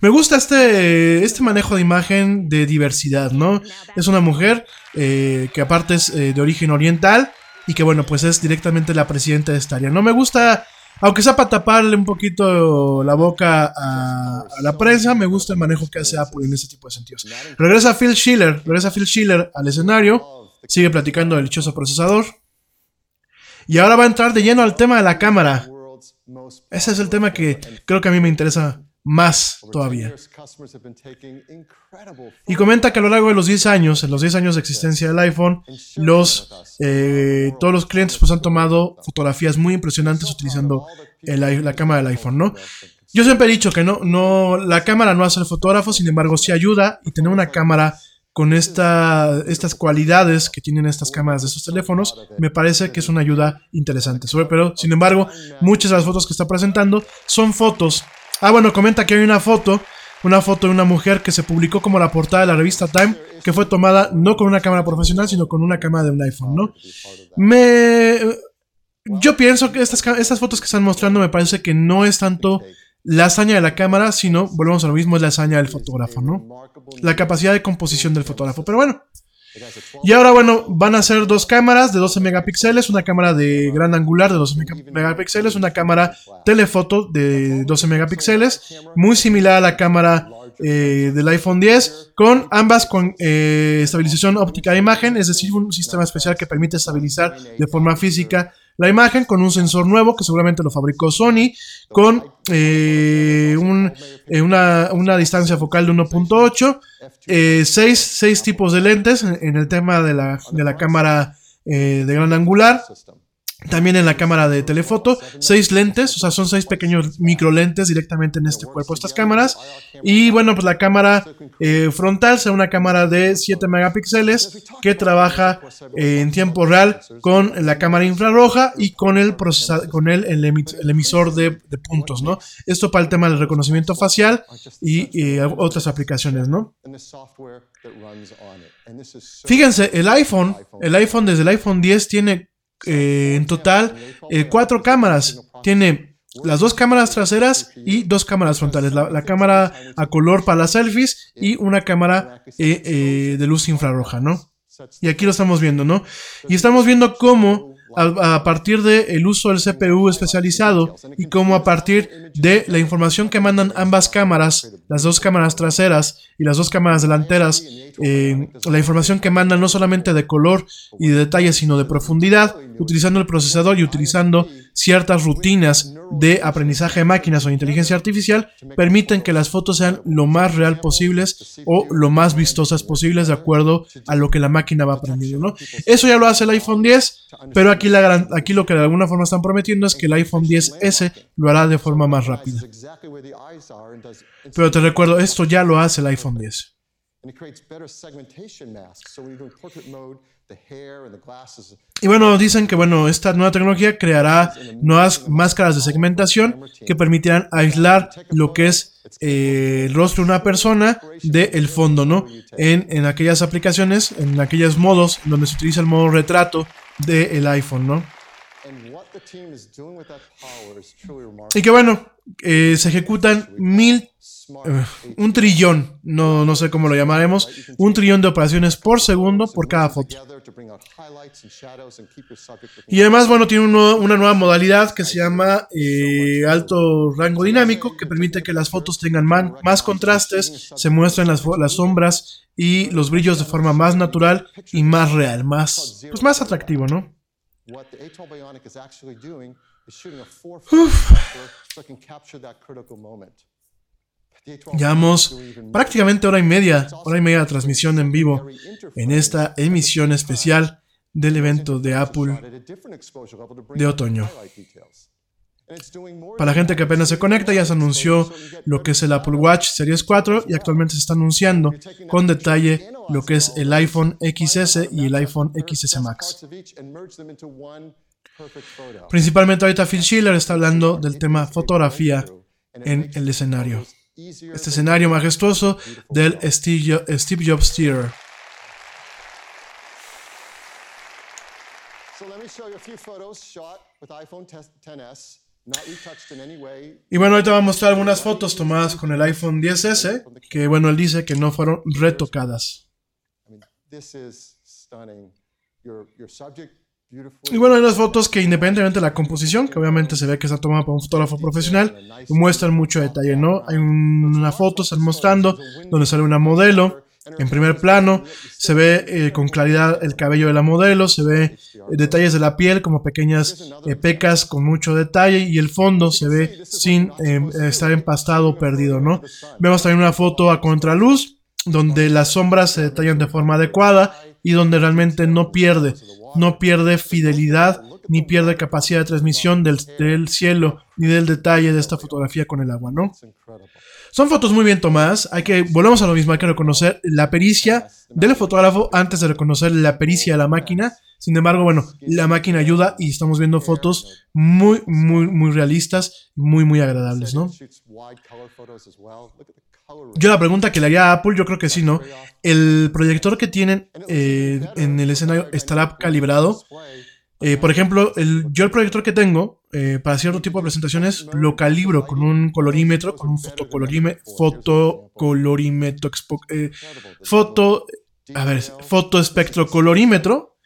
S1: Me gusta este, este manejo de imagen de diversidad, ¿no? Es una mujer eh, que aparte es eh, de origen oriental y que bueno, pues es directamente la presidenta de esta área. No me gusta aunque sea para taparle un poquito la boca a, la prensa, me gusta el manejo que hace Apple en ese tipo de sentidos. Regresa Phil Schiller, regresa Phil Schiller al escenario, sigue platicando del dichoso procesador. Y ahora va a entrar de lleno al tema de la cámara. Ese es el tema que creo que a mí me interesa más todavía. Y comenta que a lo largo de los 10 años, en los 10 años de existencia del iPhone, los, eh, todos los clientes pues, han tomado fotografías muy impresionantes utilizando la cámara del iPhone, ¿no? Yo siempre he dicho que no, no, la cámara no hace el fotógrafo, sin embargo sí ayuda y tener una cámara con esta, estas cualidades que tienen estas cámaras de estos teléfonos, me parece que es una ayuda interesante. pero, sin embargo, muchas de las fotos que está presentando son fotos Ah, bueno, comenta que hay una foto, una foto de una mujer que se publicó como la portada de la revista Time, que fue tomada no con una cámara profesional, sino con una cámara de un iPhone, ¿no? Me... Yo pienso que estas, estas fotos que están mostrando me parece que no es tanto la hazaña de la cámara, sino, volvemos a lo mismo, es la hazaña del fotógrafo, ¿no? La capacidad de composición del fotógrafo. Pero bueno, y ahora, bueno, van a ser dos cámaras de 12 megapíxeles, una cámara de gran angular de 12 megapíxeles, una cámara telefoto de 12 megapíxeles, muy similar a la cámara eh, del iPhone 10, con ambas con eh, estabilización óptica de imagen, es decir, un sistema especial que permite estabilizar de forma física la imagen con un sensor nuevo que seguramente lo fabricó Sony, con eh, una, distancia focal de 1.8, eh, seis, tipos de lentes en, el tema de la, de la cámara de gran angular. También en la cámara de telefoto, seis lentes, o sea, son seis pequeños micro lentes directamente en este cuerpo estas cámaras. Y bueno, pues la cámara eh, frontal será una cámara de 7 megapíxeles que trabaja eh, en tiempo real con la cámara infrarroja y con el, con el, el, emisor de, puntos, ¿no? Esto para el tema del reconocimiento facial y, otras aplicaciones, ¿no? Fíjense, el iPhone, el iPhone desde el iPhone 10 tiene eh, en total eh, cuatro cámaras. Tiene las dos cámaras traseras y dos cámaras frontales. La, cámara a color para las selfies y una cámara eh, de luz infrarroja, ¿no? Y aquí lo estamos viendo, ¿no? Y estamos viendo cómo a, partir del uso del CPU especializado y cómo a partir de la información que mandan ambas cámaras, las dos cámaras traseras y las dos cámaras delanteras, eh, la información que mandan no solamente de color y de detalle, sino de profundidad, utilizando el procesador y utilizando ciertas rutinas de aprendizaje de máquinas o inteligencia artificial, permiten que las fotos sean lo más real posibles o lo más vistosas posibles de acuerdo a lo que la máquina va aprendiendo. ¿no? Eso ya lo hace el iPhone 10, pero aquí, la, aquí lo que de alguna forma están prometiendo es que el iPhone 10S lo hará de forma más rápida. Pero te recuerdo, esto ya lo hace el iPhone 10. Y bueno, dicen que bueno, esta nueva tecnología creará nuevas máscaras de segmentación que permitirán aislar lo que es eh, el rostro de una persona del fondo, ¿no? En, en, aquellas aplicaciones, en aquellos modos donde se utiliza el modo retrato del iPhone, ¿no? Y que bueno, eh, se ejecutan mil, un trillón, no, no sé cómo lo llamaremos, un trillón de operaciones por segundo por cada foto. Y además, bueno, tiene una nueva modalidad que se llama eh, alto rango dinámico, que permite que las fotos tengan más contrastes, se muestren las, las sombras y los brillos de forma más natural y más real, más, pues más atractivo, ¿no? Llevamos prácticamente hora y media, hora y media de transmisión en vivo en esta emisión especial del evento de Apple de otoño. Para la gente que apenas se conecta, ya se anunció lo que es el Apple Watch Series 4 y actualmente se está anunciando con detalle lo que es el iPhone XS y el iPhone XS Max. Principalmente ahorita Phil Schiller está hablando del tema fotografía en el escenario. Este escenario majestuoso del Steve Jobs Theater. Y bueno, ahorita vamos a mostrar algunas fotos tomadas con el iPhone 10S, que bueno, él dice que no fueron retocadas. Y bueno, hay unas fotos que independientemente de la composición, que obviamente se ve que está tomada por un fotógrafo profesional, muestran mucho detalle, ¿no? Hay una foto, están mostrando, donde sale una modelo en primer plano, se ve eh, con claridad el cabello de la modelo, se ve eh, detalles de la piel como pequeñas eh, pecas con mucho detalle y el fondo se ve sin estar empastado o perdido, ¿no? Vemos también una foto a contraluz, donde las sombras se detallan de forma adecuada y donde realmente no pierde no pierde fidelidad ni pierde capacidad de transmisión del, cielo ni del detalle de esta fotografía con el agua, ¿no? Son fotos muy bien tomadas, hay que, volvemos a lo mismo, hay que reconocer la pericia del fotógrafo antes de reconocer la pericia de la máquina. Sin embargo, bueno, la máquina ayuda y estamos viendo fotos muy, muy, muy realistas, muy, muy agradables, ¿no? Yo la pregunta que le haría a Apple, yo creo que sí, ¿no? El proyector que tienen eh, en el escenario estará calibrado. Eh, por ejemplo, yo el proyector que tengo eh, para cierto tipo de presentaciones lo calibro con un colorímetro, con un fotocolorímetro, fotocolorímetro, foto, a ver, fotoespectrocolorímetro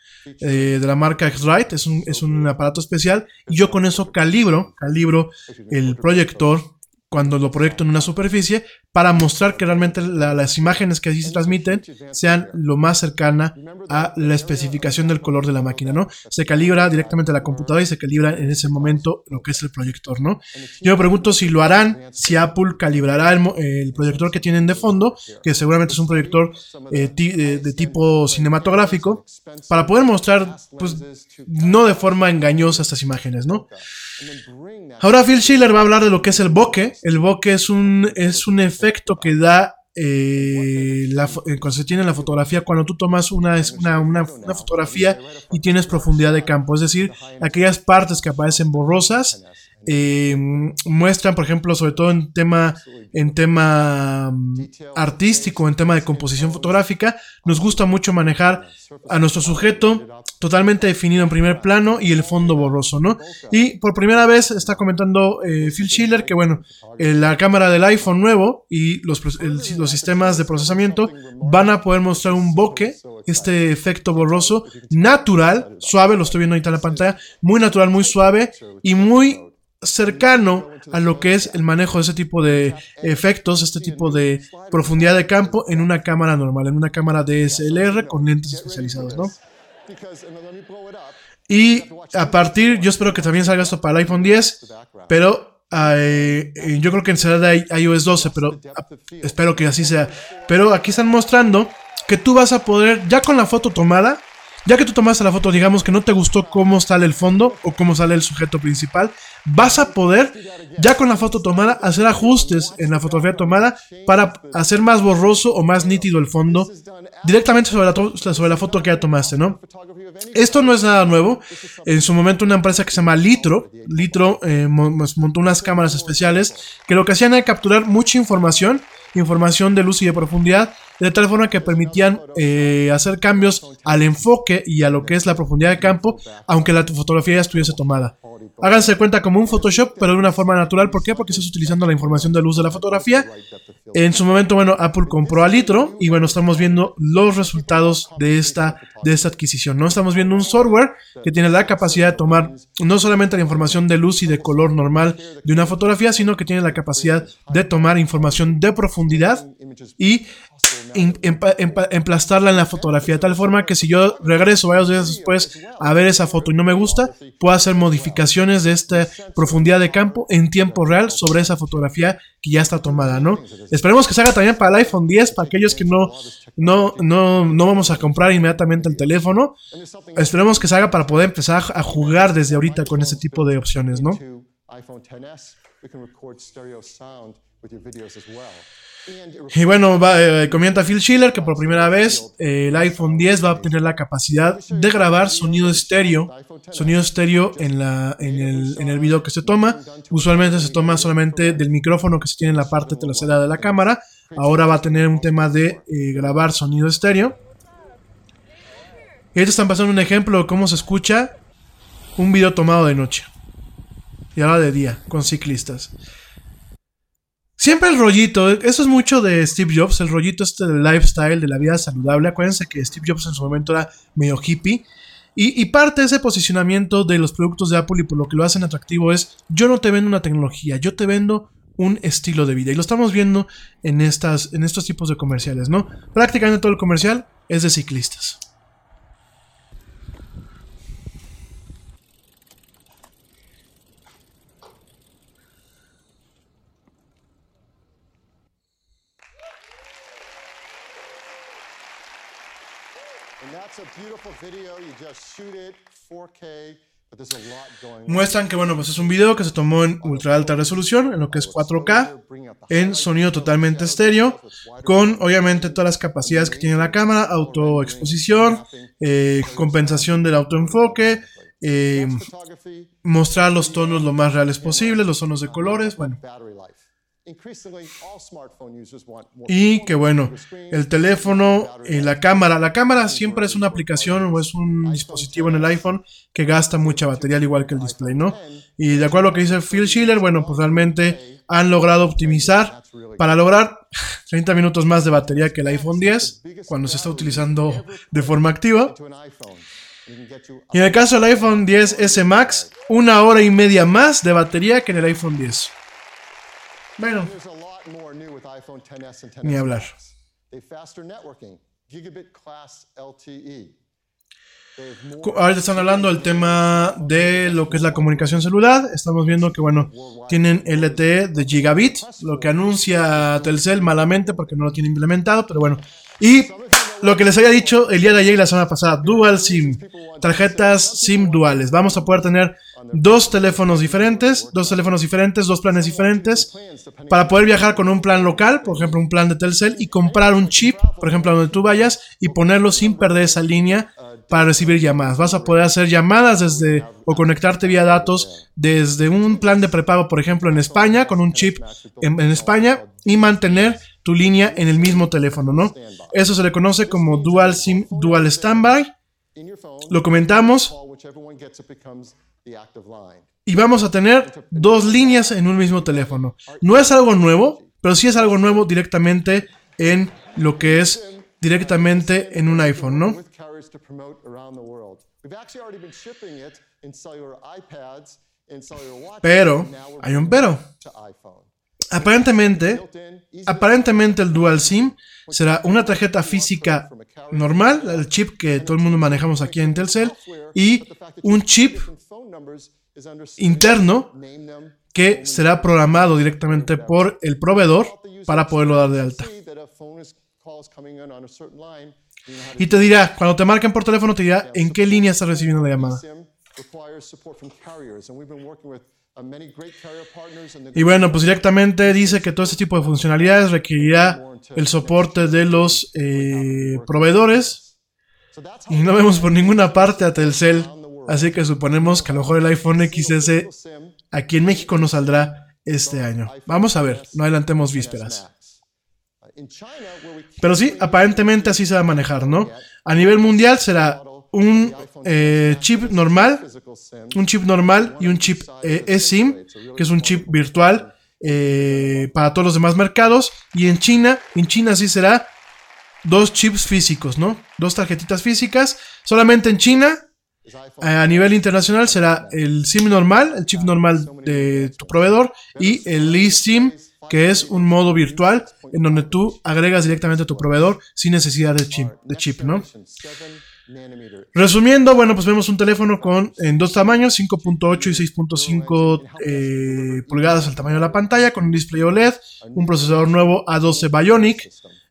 S1: de la marca X-Rite, es un, es un aparato especial, y yo con eso calibro, calibro el proyector cuando lo proyecto en una superficie para mostrar que realmente las imágenes que allí se transmiten sean lo más cercana a la especificación del color de la máquina, ¿no? Se calibra directamente la computadora y se calibra en ese momento lo que es el proyector, ¿no? Yo me pregunto si lo harán, si Apple calibrará el, proyector que tienen de fondo, que seguramente es un proyector eh, de, de tipo cinematográfico, para poder mostrar, pues, no de forma engañosa estas imágenes, ¿no? Ahora Phil Schiller va a hablar de lo que es el bokeh. El bokeh es un, es un efecto que da eh, la, eh, cuando se tiene la fotografía, cuando tú tomas una, una, una, fotografía y tienes profundidad de campo, es decir, aquellas partes que aparecen borrosas eh, muestran, por ejemplo, sobre todo en tema, en tema mm, artístico, en tema de composición fotográfica, nos gusta mucho manejar a nuestro sujeto totalmente definido en primer plano y el fondo borroso, ¿no? Y por primera vez está comentando eh, Phil Schiller que, bueno, eh, la cámara del iPhone nuevo y los, los sistemas de procesamiento van a poder mostrar un bokeh, este efecto borroso, natural, suave, lo estoy viendo ahorita en la pantalla, muy natural, muy suave y muy cercano a lo que es el manejo de ese tipo de efectos, este tipo de profundidad de campo en una cámara normal, en una cámara DSLR con lentes especializados, ¿no? Y a partir, yo espero que también salga esto para el iPhone 10, pero eh, yo creo que será de iOS 12, pero espero que así sea. Pero aquí están mostrando que tú vas a poder, ya con la foto tomada, ya que tú tomaste la foto, digamos que no te gustó cómo sale el fondo o cómo sale el sujeto principal, vas a poder, ya con la foto tomada, hacer ajustes en la fotografía tomada para hacer más borroso o más nítido el fondo directamente sobre la, sobre la foto que ya tomaste, ¿no? Esto no es nada nuevo. En su momento una empresa que se llama Litro, Litro eh, montó unas cámaras especiales que lo que hacían era capturar mucha información, información de luz y de profundidad, de tal forma que permitían eh, hacer cambios al enfoque y a lo que es la profundidad de campo, aunque la fotografía ya estuviese tomada. Háganse cuenta como un Photoshop, pero de una forma natural. ¿Por qué? Porque estás utilizando la información de luz de la fotografía. En su momento, bueno, Apple compró a Litro y bueno, estamos viendo los resultados de esta, de esta adquisición. ¿no? Estamos viendo un software que tiene la capacidad de tomar no solamente la información de luz y de color normal de una fotografía, sino que tiene la capacidad de tomar información de profundidad y emplastarla en la fotografía, de tal forma que si yo regreso varios días después a ver esa foto y no me gusta, puedo hacer modificaciones de esta profundidad de campo en tiempo real sobre esa fotografía que ya está tomada, ¿no? Esperemos que se haga también para el iPhone 10, para aquellos que no, no, no, no vamos a comprar inmediatamente el teléfono. Esperemos que se haga para poder empezar a jugar desde ahorita con este tipo de opciones, ¿no? Y bueno, va, eh, comenta Phil Schiller que por primera vez eh, el iPhone 10 va a obtener la capacidad de grabar sonido estéreo, sonido estéreo en, la, en, el, en el video que se toma. Usualmente se toma solamente del micrófono que se tiene en la parte trasera de la cámara. Ahora va a tener un tema de eh, grabar sonido estéreo. Y ahorita están pasando un ejemplo de cómo se escucha un video tomado de noche. Y ahora de día, con ciclistas. Siempre el rollito, eso es mucho de Steve Jobs, el rollito este del lifestyle, de la vida saludable. Acuérdense que Steve Jobs en su momento era medio hippie. Y, parte de ese posicionamiento de los productos de Apple y por lo que lo hacen atractivo es, yo no te vendo una tecnología, yo te vendo un estilo de vida. Y lo estamos viendo en, estas, en estos tipos de comerciales, ¿no? Prácticamente todo el comercial es de ciclistas. Muestran que bueno, pues es un video que se tomó en ultra alta resolución, en lo que es 4K, en sonido totalmente estéreo, con obviamente todas las capacidades que tiene la cámara, autoexposición, eh, compensación del autoenfoque, eh, mostrar los tonos lo más reales posible, los tonos de colores, bueno. Y que bueno, el teléfono y la cámara. La cámara siempre es una aplicación o es un dispositivo en el iPhone que gasta mucha batería, al igual que el display, ¿no? Y de acuerdo a lo que dice Phil Schiller, bueno, pues realmente han logrado optimizar para lograr 30 minutos más de batería que el iPhone 10 cuando se está utilizando de forma activa. Y en el caso del iPhone 10S Max, una hora y media más de batería que en el iPhone 10. Bueno, ni hablar. Ahorita están hablando del tema de lo que es la comunicación celular. Estamos viendo que, bueno, tienen LTE de gigabit, lo que anuncia Telcel malamente porque no lo tiene implementado, pero bueno. Y lo que les había dicho el día de ayer y la semana pasada, Dual SIM, tarjetas SIM duales. Vamos a poder tener dos teléfonos diferentes, dos teléfonos diferentes, dos planes diferentes, para poder viajar con un plan local, por ejemplo, un plan de Telcel, y comprar un chip, por ejemplo, donde tú vayas, y ponerlo sin perder esa línea para recibir llamadas. Vas a poder hacer llamadas desde o conectarte vía datos desde un plan de prepago, por ejemplo, en España, con un chip en, España y mantener tu línea en el mismo teléfono, ¿no? Eso se le conoce como Dual SIM Dual Standby. Lo comentamos. Y vamos a tener dos líneas en un mismo teléfono. No es algo nuevo, pero sí es algo nuevo directamente en lo que es directamente en un iPhone, ¿no? Pero, hay un pero. Aparentemente, aparentemente el Dual SIM será una tarjeta física normal, el chip que todo el mundo manejamos aquí en Telcel, y un chip interno que será programado directamente por el proveedor para poderlo dar de alta. Y te dirá, cuando te marquen por teléfono, te dirá en qué línea estás recibiendo la llamada. Y bueno, pues directamente dice que todo este tipo de funcionalidades requerirá el soporte de los eh, proveedores. Y no vemos por ninguna parte a Telcel. Así que suponemos que a lo mejor el iPhone XS aquí en México no saldrá este año. Vamos a ver, no adelantemos vísperas. Pero sí, aparentemente así se va a manejar, ¿no? A nivel mundial será un eh, chip normal, un chip normal y un chip eh, eSIM, que es un chip virtual eh, para todos los demás mercados. Y en China, en China sí será dos chips físicos, ¿no? Dos tarjetitas físicas. Solamente en China, a nivel internacional, será el SIM normal, el chip normal de tu proveedor, y el eSIM que es un modo virtual en donde tú agregas directamente a tu proveedor sin necesidad de chip, de chip ¿no? Resumiendo, bueno, pues vemos un teléfono con en dos tamaños, 5.8 y 6.5 eh, pulgadas el tamaño de la pantalla, con un display OLED, un procesador nuevo A12 Bionic,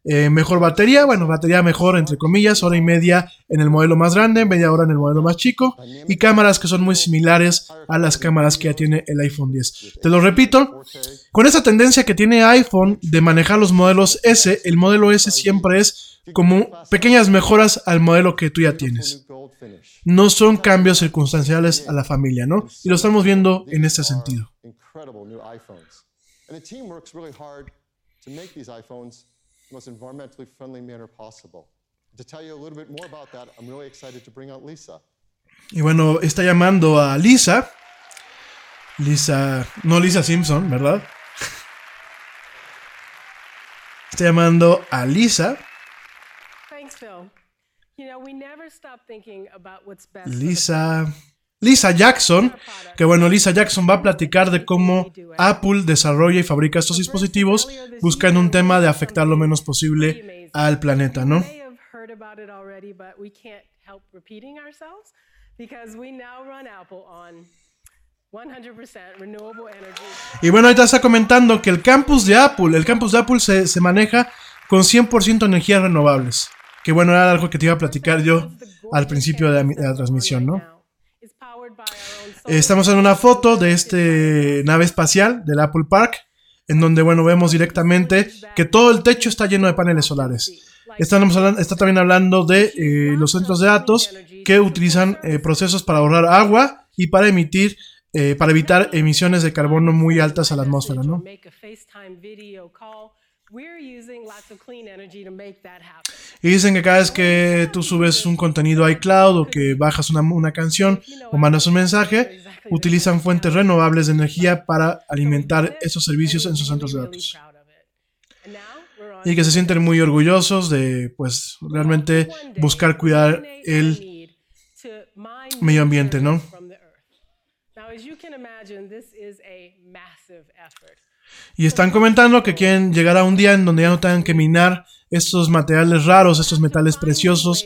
S1: eh, mejor batería, bueno, batería mejor entre comillas, hora y media en el modelo más grande, media hora en el modelo más chico, y cámaras que son muy similares a las cámaras que ya tiene el iPhone 10. Te lo repito, con esa tendencia que tiene iPhone de manejar los modelos S, el modelo S siempre es como pequeñas mejoras al modelo que tú ya tienes. No son cambios circunstanciales a la familia, ¿no? Y lo estamos viendo en este sentido. Most environmentally friendly manner possible. To tell you a little bit more about that, I'm really excited to bring out Lisa. Y bueno, está llamando a Lisa. Lisa, no Lisa Simpson, ¿verdad? Está llamando a Lisa. Thanks, Phil. You know, we never stop thinking about what's best Lisa. Lisa Jackson, que bueno, Lisa Jackson va a platicar de cómo Apple desarrolla y fabrica estos dispositivos buscando un tema de afectar lo menos posible al planeta, ¿no? Y bueno, ahorita está comentando que el campus de Apple, el campus de Apple se, se maneja con 100% energías renovables. Que bueno, era algo que te iba a platicar yo al principio de la transmisión, ¿no? Estamos en una foto de este nave espacial del Apple Park, en donde, bueno, vemos directamente que todo el techo está lleno de paneles solares. Estamos hablando, está también hablando de eh, los centros de datos que utilizan eh, procesos para ahorrar agua y para emitir, eh, para evitar emisiones de carbono muy altas a la atmósfera, ¿no? Y dicen que cada vez que tú subes un contenido a iCloud o que bajas una, una canción o mandas un mensaje, utilizan fuentes renovables de energía para alimentar esos servicios en sus centros de datos. Y que se sienten muy orgullosos de, pues, realmente buscar cuidar el medio ambiente, ¿no? Y están comentando que quieren llegar a un día en donde ya no tengan que minar estos materiales raros, estos metales preciosos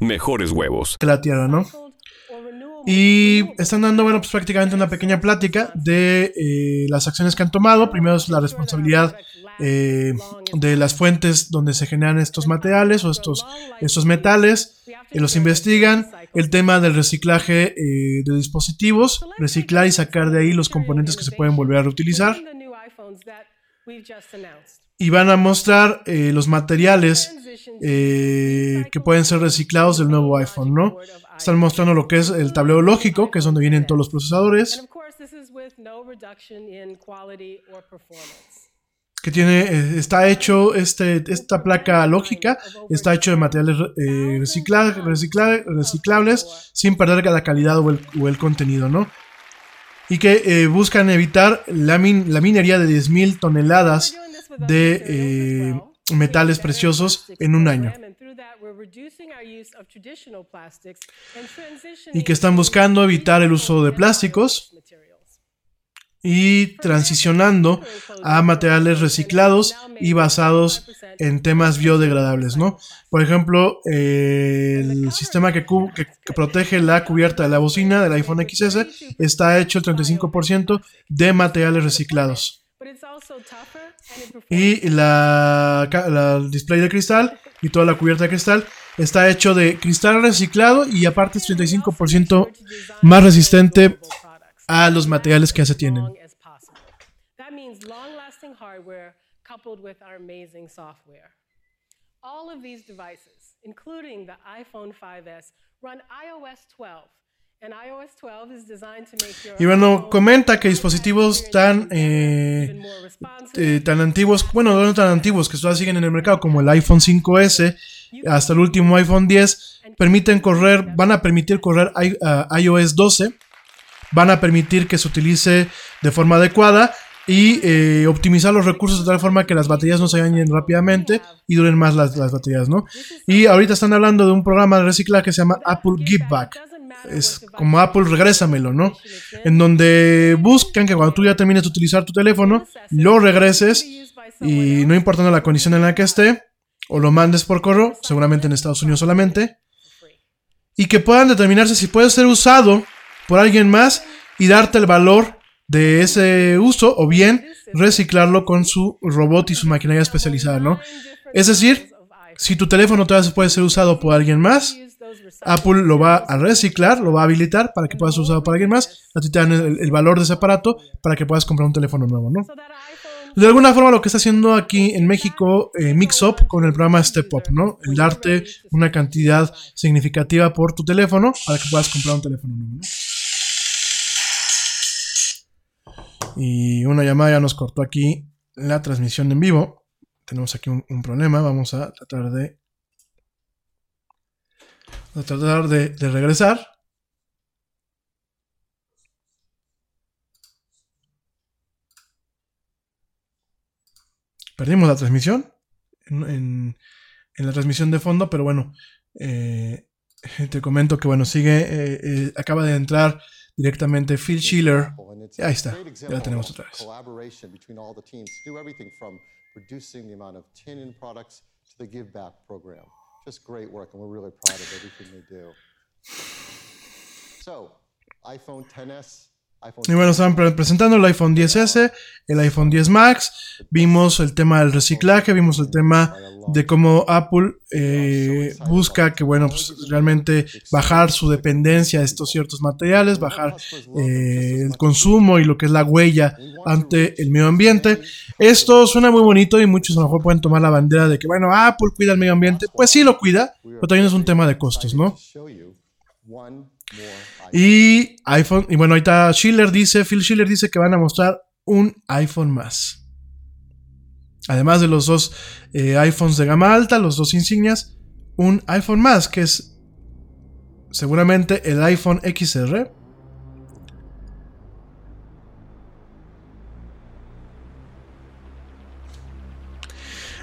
S2: mejores huevos.
S1: La tierra, ¿no? Y están dando, bueno, pues prácticamente una pequeña plática de eh, las acciones que han tomado. Primero es la responsabilidad eh, de las fuentes donde se generan estos materiales o estos, estos metales. y los investigan. El tema del reciclaje eh, de dispositivos, reciclar y sacar de ahí los componentes que se pueden volver a reutilizar. Y van a mostrar eh, los materiales eh, que pueden ser reciclados del nuevo iPhone, ¿no? Están mostrando lo que es el tablero lógico, que es donde vienen todos los procesadores. Que tiene, eh, está hecho, este, esta placa lógica está hecho de materiales reciclables sin perder la calidad o el, o el contenido, ¿no? y que eh, buscan evitar la, la, minería de 10.000 toneladas de eh, metales preciosos en un año. Y que están buscando evitar el uso de plásticos y transicionando a materiales reciclados y basados en temas biodegradables, ¿no? Por ejemplo, el sistema que, que, protege la cubierta de la bocina del iPhone XS está hecho el 35% de materiales reciclados. Y la, el display de cristal y toda la cubierta de cristal está hecho de cristal reciclado y aparte es 35% más resistente a los materiales que ya se tienen. coupled with our amazing software. All of these devices, including the iPhone 5S, run iOS 12. And iOS 12 is designed to make your y bueno, comenta que dispositivos tan, eh, eh, tan antiguos, bueno, no tan antiguos, que todavía siguen en el mercado, como el iPhone 5S, hasta el último iPhone 10, permiten correr, van a permitir correr iOS 12, van a permitir que se utilice de forma adecuada y eh, optimizar los recursos de tal forma que las baterías no se dañen rápidamente y duren más las, baterías, ¿no? Y ahorita están hablando de un programa de reciclaje que se llama Apple Give Back. Es como Apple regrésamelo, ¿no? En donde buscan que cuando tú ya termines de utilizar tu teléfono, lo regreses y no importando la condición en la que esté, o lo mandes por correo, seguramente en Estados Unidos solamente, y que puedan determinarse si puede ser usado por alguien más y darte el valor de ese uso o bien reciclarlo con su robot y su maquinaria especializada, ¿no? Es decir, si tu teléfono todavía puede ser usado por alguien más, Apple lo va a reciclar, lo va a habilitar para que pueda ser usado por alguien más, a ti te dan el, valor de ese aparato para que puedas comprar un teléfono nuevo, ¿no? De alguna forma lo que está haciendo aquí en México eh, Mixup con el programa Step Up, ¿no? El darte una cantidad significativa por tu teléfono para que puedas comprar un teléfono nuevo, ¿no? Y una llamada ya nos cortó aquí la transmisión en vivo. Tenemos aquí un, problema. Vamos a tratar de. Tratar de, regresar. Perdimos la transmisión. En, en, la transmisión de fondo, pero bueno. Eh, te comento que bueno, sigue. Eh, eh, acaba de entrar directamente Phil Schiller. Ahí está, ya la tenemos otra vez. Reducing the amount of tin in products to the give back program. Just great work, and we're really proud of everything they do. So, iPhone 10s y bueno, estaban presentando el iPhone 10S, el iPhone 10 Max, vimos el tema del reciclaje, vimos el tema de cómo Apple eh, busca que, bueno, pues realmente bajar su dependencia de estos ciertos materiales, bajar eh, el consumo y lo que es la huella ante el medio ambiente. Esto suena muy bonito y muchos a lo mejor pueden tomar la bandera de que, bueno, Apple cuida el medio ambiente. Pues sí lo cuida, pero también es un tema de costos, ¿no? Y iPhone, y bueno, ahorita Schiller dice, Phil Schiller dice que van a mostrar un iPhone más. además de los dos eh, iPhones de gama alta, los dos insignias, un iPhone más, que es seguramente el iPhone XR.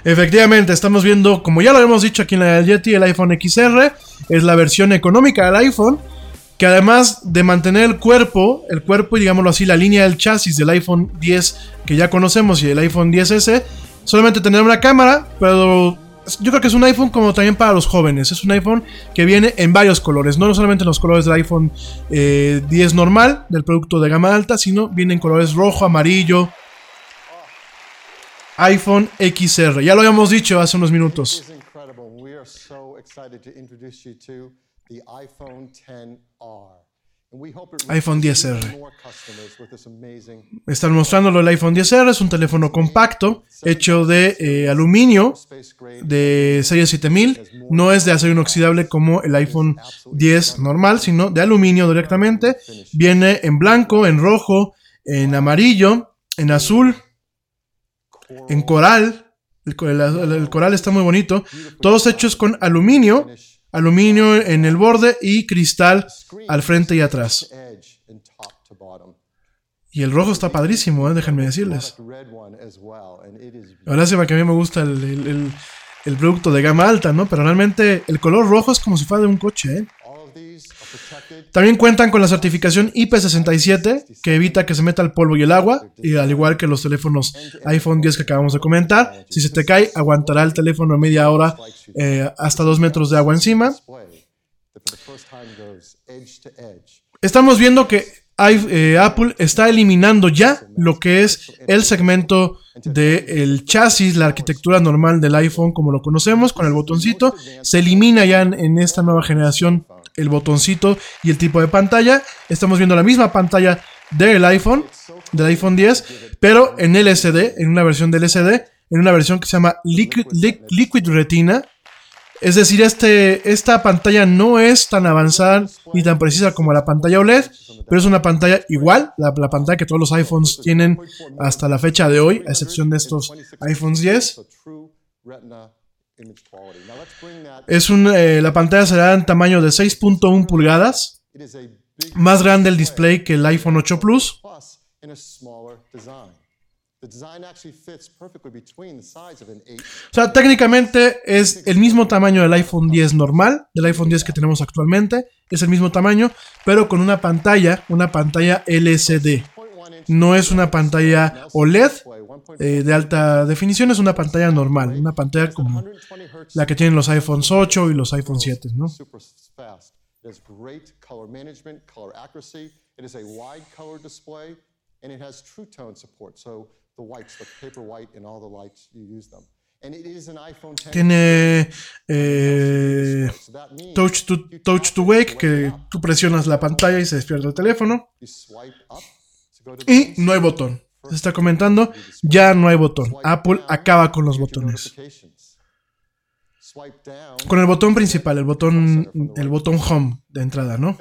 S1: Efectivamente, estamos viendo, como ya lo hemos dicho aquí en la Yeti, el iPhone XR es la versión económica del iPhone, que además de mantener el cuerpo, el cuerpo y digámoslo así, la línea del chasis del iPhone 10 que ya conocemos y el iPhone 10S, solamente tener una cámara, pero yo creo que es un iPhone como también para los jóvenes. Es un iPhone que viene en varios colores, no solamente en los colores del iPhone 10 eh, normal, del producto de gama alta, sino viene en colores rojo, amarillo. iPhone XR, ya lo habíamos dicho hace unos minutos. iPhone 10R. Están mostrándolo el iPhone 10R, es un teléfono compacto hecho de eh, aluminio de serie 7000. No es de acero inoxidable como el iPhone 10 normal, sino de aluminio directamente. Viene en blanco, en rojo, en amarillo, en azul, en coral. el coral está muy bonito. Todos hechos con aluminio aluminio en el borde y cristal al frente y atrás. Y el rojo está padrísimo, ¿eh? déjenme decirles. Ahora se que a mí me gusta el, producto de gama alta, ¿no? Pero realmente el color rojo es como si fuera de un coche, ¿eh? También cuentan con la certificación IP67 que evita que se meta el polvo y el agua, y al igual que los teléfonos iPhone 10 que acabamos de comentar, si se te cae aguantará el teléfono media hora eh, hasta dos metros de agua encima. Estamos viendo que eh, Apple está eliminando ya lo que es el segmento del chasis, la arquitectura normal del iPhone como lo conocemos, con el botoncito. Se elimina ya en esta nueva generación el botoncito y el tipo de pantalla. Estamos viendo la misma pantalla del iPhone, del iPhone 10, pero en LCD, en una versión de LCD, en una versión que se llama Liquid, Liquid Retina. Es decir, este, esta pantalla no es tan avanzada ni tan precisa como la pantalla OLED, pero es una pantalla igual, la, la, pantalla que todos los iPhones tienen hasta la fecha de hoy, a excepción de estos iPhones 10. Es un, eh, la pantalla será en tamaño de 6.1 pulgadas, más grande el display que el iPhone 8 Plus. O sea, técnicamente es el mismo tamaño del iPhone 10 normal, del iPhone 10 que tenemos actualmente, es el mismo tamaño, pero con una pantalla, una pantalla LCD. No es una pantalla OLED, eh, de alta definición es una pantalla normal, una pantalla como la que tienen los iPhones 8 y los iPhone 7, ¿no? Tiene eh, touch, to, touch to Wake, que tú presionas la pantalla y se despierta el teléfono. Y no hay botón. Se está comentando, ya no hay botón. Apple acaba con los botones. Con el botón principal, el botón, el botón home de entrada, ¿no?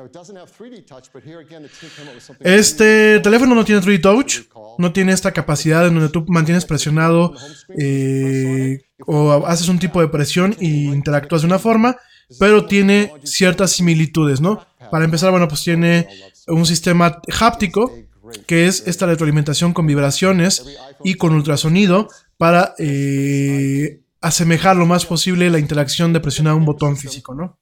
S1: Este teléfono no tiene 3D Touch, no tiene esta capacidad en donde tú mantienes presionado eh, o haces un tipo de presión y interactúas de una forma, pero tiene ciertas similitudes, ¿no? Para empezar, bueno, pues tiene un sistema háptico que es esta retroalimentación con vibraciones y con ultrasonido para eh, asemejar lo más posible la interacción de presionar un botón físico, ¿no?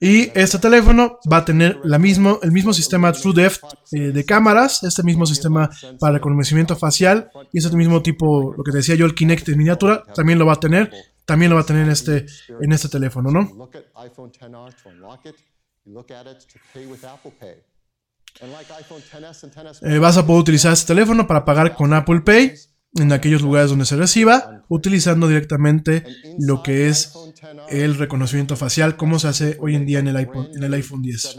S1: Y este teléfono va a tener la mismo, el mismo sistema TrueDepth eh, de cámaras, este mismo sistema para reconocimiento facial y ese mismo tipo, lo que decía yo, el Kinect de miniatura, también lo va a tener, también lo va a tener en este, en este teléfono, ¿no? Eh, vas a poder utilizar este teléfono para pagar con Apple Pay en aquellos lugares donde se reciba, utilizando directamente lo que es el reconocimiento facial, como se hace hoy en día en el iPhone, en el iPhone 10.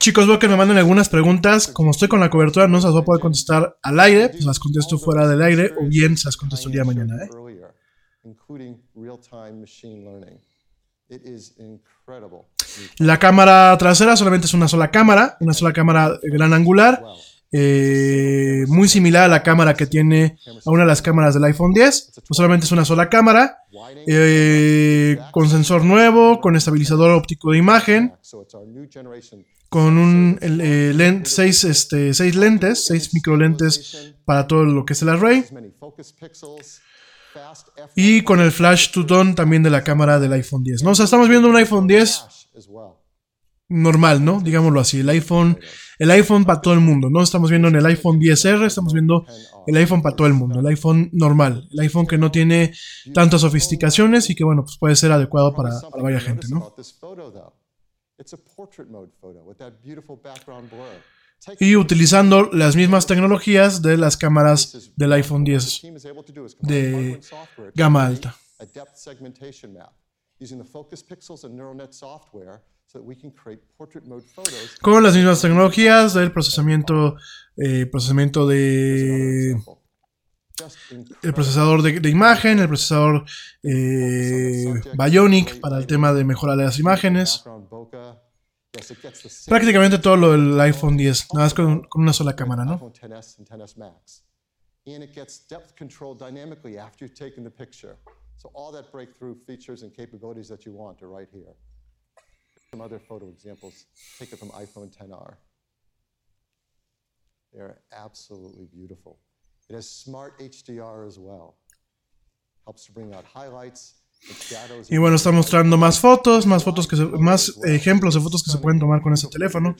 S1: Chicos, veo que me mandan algunas preguntas. Como estoy con la cobertura, no se las voy a poder contestar al aire, pues las contesto fuera del aire o bien se las contesto el día de mañana. ¿eh? La cámara trasera solamente es una sola cámara, una sola cámara gran angular.
S7: eh, muy similar a la cámara que tiene a una de las cámaras del iPhone 10. No solamente es una sola cámara, eh, con sensor nuevo, con estabilizador óptico de imagen, con un eh, lent, seis, este, seis lentes, seis microlentes para todo lo que es el array. Y con el flash to tone también de la cámara del iPhone 10. ¿no? O sea, estamos viendo un iPhone 10 normal, ¿no? Digámoslo así. El iPhone, el iPhone para todo el mundo, ¿no? Estamos viendo en el iPhone 10R, estamos viendo el iPhone para todo el mundo, el iPhone normal, el iPhone que no tiene tantas sofisticaciones y que, bueno, pues puede ser adecuado para, para varias gente, ¿no? Y utilizando las mismas tecnologías de las cámaras del iPhone 10 de gama alta. Con las mismas tecnologías del procesamiento, eh, procesamiento de el procesador de, imagen, el procesador eh, Bionic para el tema de mejorar las imágenes. Prácticamente todo lo del iPhone 10, nada más con, con una sola cámara, ¿no? and it gets depth control dynamically after you've taken the picture. So all that breakthrough features and capabilities that you want are right here. Some other photo examples taken from iPhone 10R. They're absolutely beautiful. It has smart HDR as well. Helps to bring out highlights Y bueno, está mostrando más fotos, más fotos que se, más ejemplos de fotos que se pueden tomar con ese teléfono.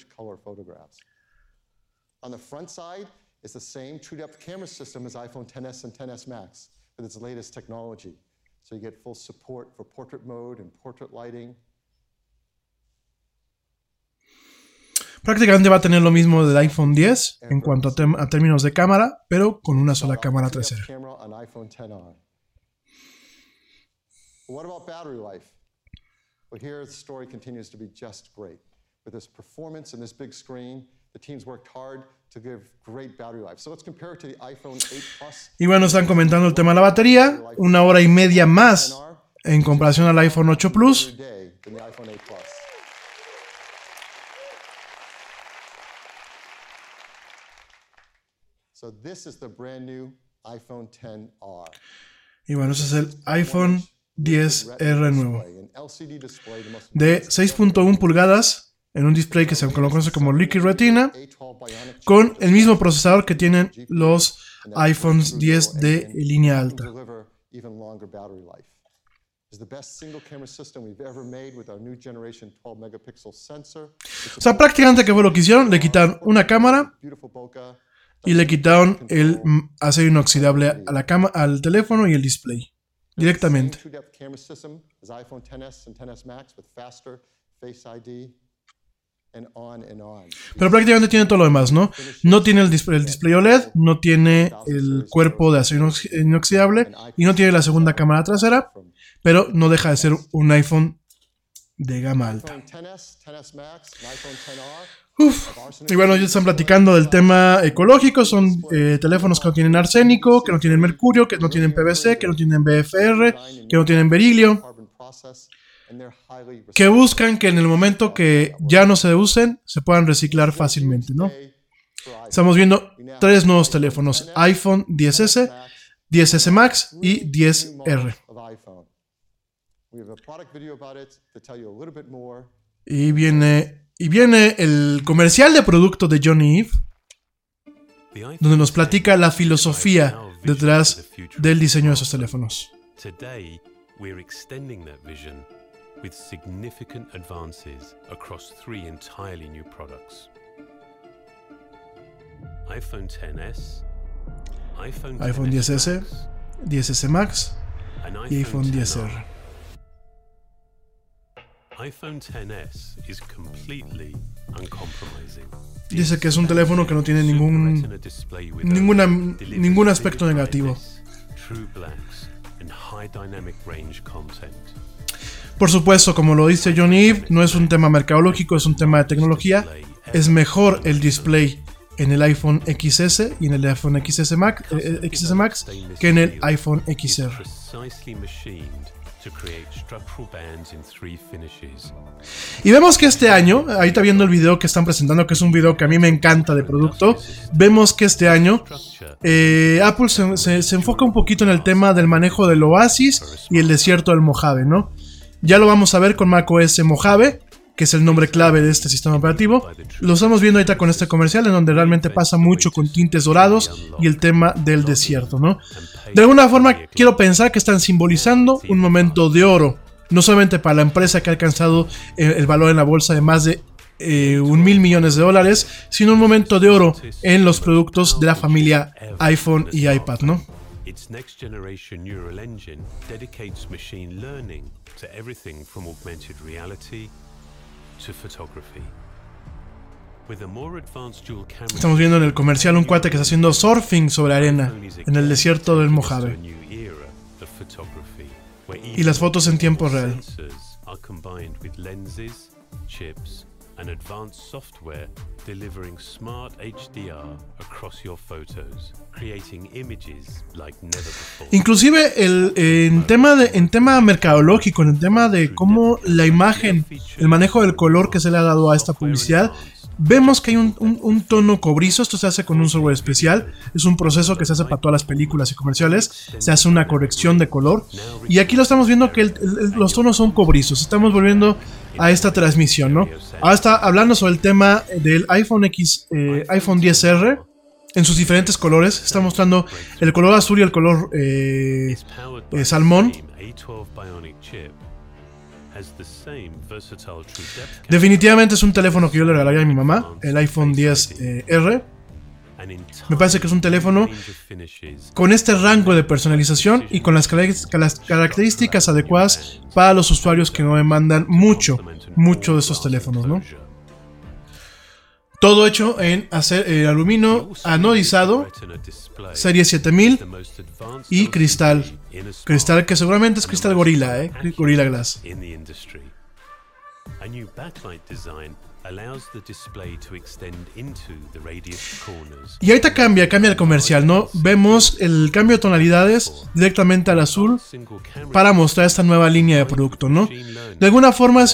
S7: On the front side is the same true depth camera system as iPhone 10s and 10s Max with its latest technology. So you get full support for portrait mode and portrait lighting. Prácticamente va a tener lo mismo del iPhone 10 en cuanto a, a términos de cámara, pero con una sola cámara trasera. What about battery life? Well, here the story continues to be just great. With this performance and this big screen, the teams worked hard to give great battery life. So let's compare it to the iPhone 8 Plus. Y bueno, están comentando el tema de la batería, una hora y media más en comparación al iPhone 8 Plus. So this is the brand new iPhone 10R. Y bueno, ese es el iPhone 10R nuevo. De 6.1 pulgadas en un display que se conoce como Liquid Retina, con el mismo procesador que tienen los iPhones 10 de línea alta. O sea, prácticamente que fue lo que hicieron, le quitaron una cámara y le quitaron el acero inoxidable a la cama, al teléfono y el display directamente. Pero prácticamente tiene todo lo demás, ¿no? No tiene el display, el display OLED, no tiene el cuerpo de acero inoxidable y no tiene la segunda cámara trasera, pero no deja de ser un iPhone de gama alta. Uf. Y bueno, ya están platicando del tema ecológico. Son eh, teléfonos que no tienen arsénico, que no tienen mercurio, que no tienen PVC, que no tienen BFR, que no tienen berilio. Que buscan que en el momento que ya no se usen, se puedan reciclar fácilmente, ¿no? Estamos viendo tres nuevos teléfonos: iPhone 10S, 10S Max y 10R. Y viene y viene el comercial de producto de Johnny Eve, donde nos platica la filosofía detrás del diseño de esos teléfonos. Today, we're extending that vision with significant advances across three entirely new products. iPhone XS, iPhone, iPhone 10S, 10S Max y iPhone 10R iPhone XS is completely uncompromising. Dice que es un teléfono que no tiene ningún ninguna, ningún aspecto negativo. Por supuesto, como lo dice John Eve, no es un tema mercadológico, es un tema de tecnología. Es mejor el display en el iPhone XS y en el iPhone XS Max, eh, XS Max que en el iPhone XR.
S1: Y vemos que este año, ahí está viendo el video que están presentando, que es un video que a mí me encanta de producto, vemos que este año eh, Apple se, enfoca un poquito en el tema del manejo del Oasis y el desierto del Mojave, ¿no? Ya lo vamos a ver con macOS Mojave, que es el nombre clave de este sistema operativo. Lo estamos viendo ahorita con este comercial, en donde realmente pasa mucho con tintes dorados y el tema del desierto, ¿no? De alguna forma, quiero pensar que están simbolizando un momento de oro, no solamente para la empresa que ha alcanzado eh, el valor en la bolsa de más de eh, un mil millones de dólares, sino un momento de oro en los productos de la familia iPhone y iPad, ¿no?
S8: Its next generation neural engine dedicates machine learning to everything from augmented reality
S1: Estamos viendo en el comercial un cuate que está haciendo surfing sobre arena en el desierto del Mojave. Y las fotos en tiempo real.
S8: Delivering smart HDR across your photos, creating images like never before.
S1: Inclusive el, en, tema de, en tema mercadológico, en el tema de cómo la imagen, el manejo del color que se le ha dado a esta publicidad, vemos que hay un, tono cobrizo, esto se hace con un software especial, es un proceso que se hace para todas las películas y comerciales, se hace una corrección de color y aquí lo estamos viendo que los tonos son cobrizos, estamos volviendo a esta transmisión, ¿no? Ahora está hablando sobre el tema del iPhone X, eh, iPhone 10R en sus diferentes colores, está mostrando el color azul y el color eh, eh, salmón.
S8: A12 Bionic chip has the same versatile true depth
S1: Definitivamente es un teléfono que yo le regalaría a mi mamá, el iPhone 10R. Me parece que es un teléfono con este rango de personalización y con las, las características adecuadas para los usuarios que no demandan mucho, mucho de estos teléfonos, ¿no? Todo hecho en hacer eh, aluminio anodizado, serie 7000 y cristal. Cristal que seguramente es cristal gorila, ¿eh? Gorilla Glass.
S8: In the industry. A new backlight design allows the display to extend into the radius corners.
S1: Y ahorita cambia, cambia el comercial, ¿no? Vemos el cambio de tonalidades directamente al azul para mostrar esta nueva línea de producto, ¿no? De alguna forma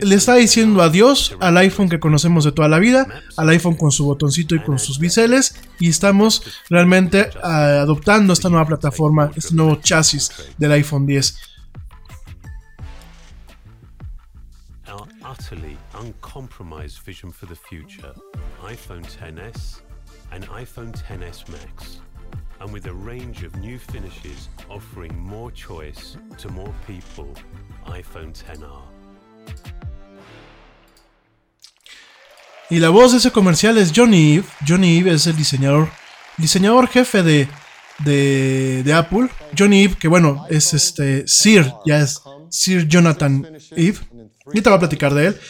S1: le está diciendo adiós al iPhone que conocemos de toda la vida, al iPhone con su botoncito y con sus biseles, y estamos realmente ah, adoptando esta nueva plataforma, este nuevo chasis del iPhone 10.
S8: Utterly uncompromised vision for the future iPhone XS and iPhone XS Max. And with a range of new finishes offering more choice to more people, iPhone XR.
S1: Y la voz de ese comercial es Johnny Ive. Johnny Ive es el diseñador, diseñador jefe de, de, de Apple. Johnny Ive, que bueno, es este Sir, ya es Sir Jonathan Ive. Ahorita va a platicar de él.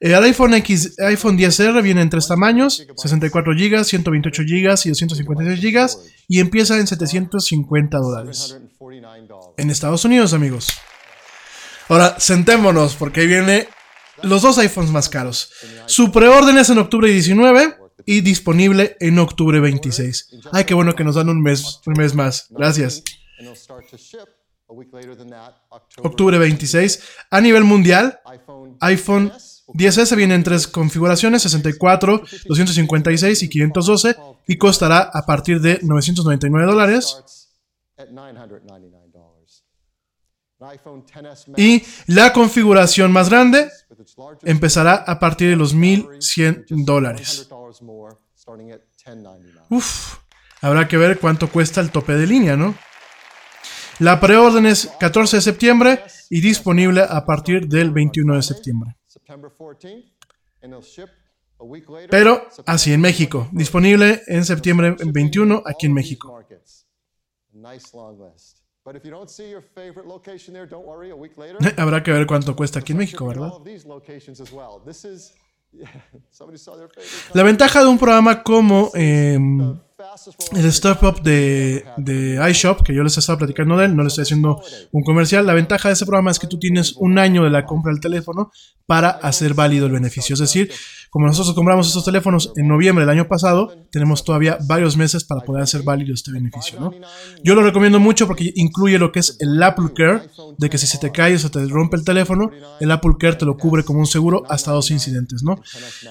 S1: Eh, el iPhone X, iPhone 10R viene en tres tamaños: 64 GB, 128 GB y 256 GB. Y empieza en 750 dólares. En Estados Unidos, amigos. Ahora, sentémonos, porque ahí viene los dos iPhones más caros. Su preorden es en octubre 19 y disponible en octubre 26. Ay, qué bueno que nos dan un mes, un mes más. Gracias. Octubre 26. A nivel mundial, iPhone 10S viene en tres configuraciones, 64, 256 y 512, y costará a partir de 999 dólares. Y la configuración más grande empezará a partir de los 1100 dólares. Uf, habrá que ver cuánto cuesta el tope de línea, ¿no? La preorden es 14 de septiembre y disponible a partir del 21 de septiembre. Pero así en México, disponible en septiembre 21 aquí en México. Habrá que ver cuánto cuesta aquí en México, ¿verdad? La ventaja de un programa como eh, el Step Up de, de iShop, que yo les he estado platicando de él, no les estoy haciendo un comercial, la ventaja de ese programa es que tú tienes un año de la compra del teléfono para hacer válido el beneficio. Es decir, como nosotros compramos estos teléfonos en noviembre del año pasado, tenemos todavía varios meses para poder hacer válido este beneficio, ¿no? Yo lo recomiendo mucho porque incluye lo que es el Apple Care, de que si se te cae o se te rompe el teléfono, el Apple Care te lo cubre como un seguro hasta dos incidentes, ¿no?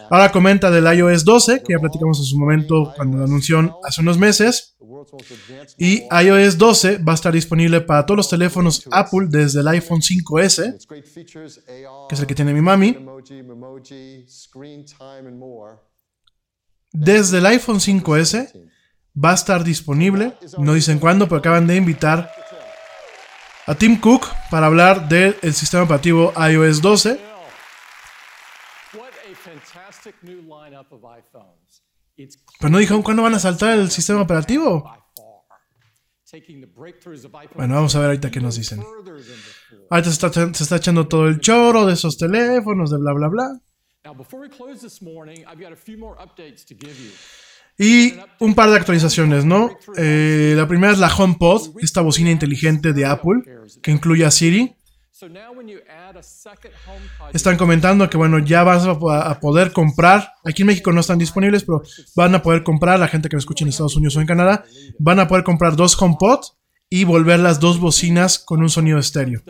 S1: Ahora comenta del iOS 12, que ya platicamos en su momento cuando la anunció hace unos meses. Y iOS 12 va a estar disponible para todos los teléfonos Apple desde el iPhone 5S, que es el que tiene mi mami. Desde el iPhone 5S va a estar disponible, no dicen cuándo, pero acaban de invitar a Tim Cook para hablar del sistema operativo iOS 12. Pero no dijeron cuándo van a saltar el sistema operativo. Bueno, vamos a ver ahorita qué nos dicen. Ahorita se está, se está echando todo el choro de esos teléfonos, de bla, bla, bla. Y un par de actualizaciones, ¿no? Eh, la primera es la HomePod, esta bocina inteligente de Apple, que incluye a Siri. Están comentando que, bueno, ya vas a poder comprar. Aquí en México no están disponibles, pero van a poder comprar. La gente que me escucha en Estados Unidos o en Canadá, van a poder comprar dos HomePod y volver las dos bocinas con un sonido estéreo.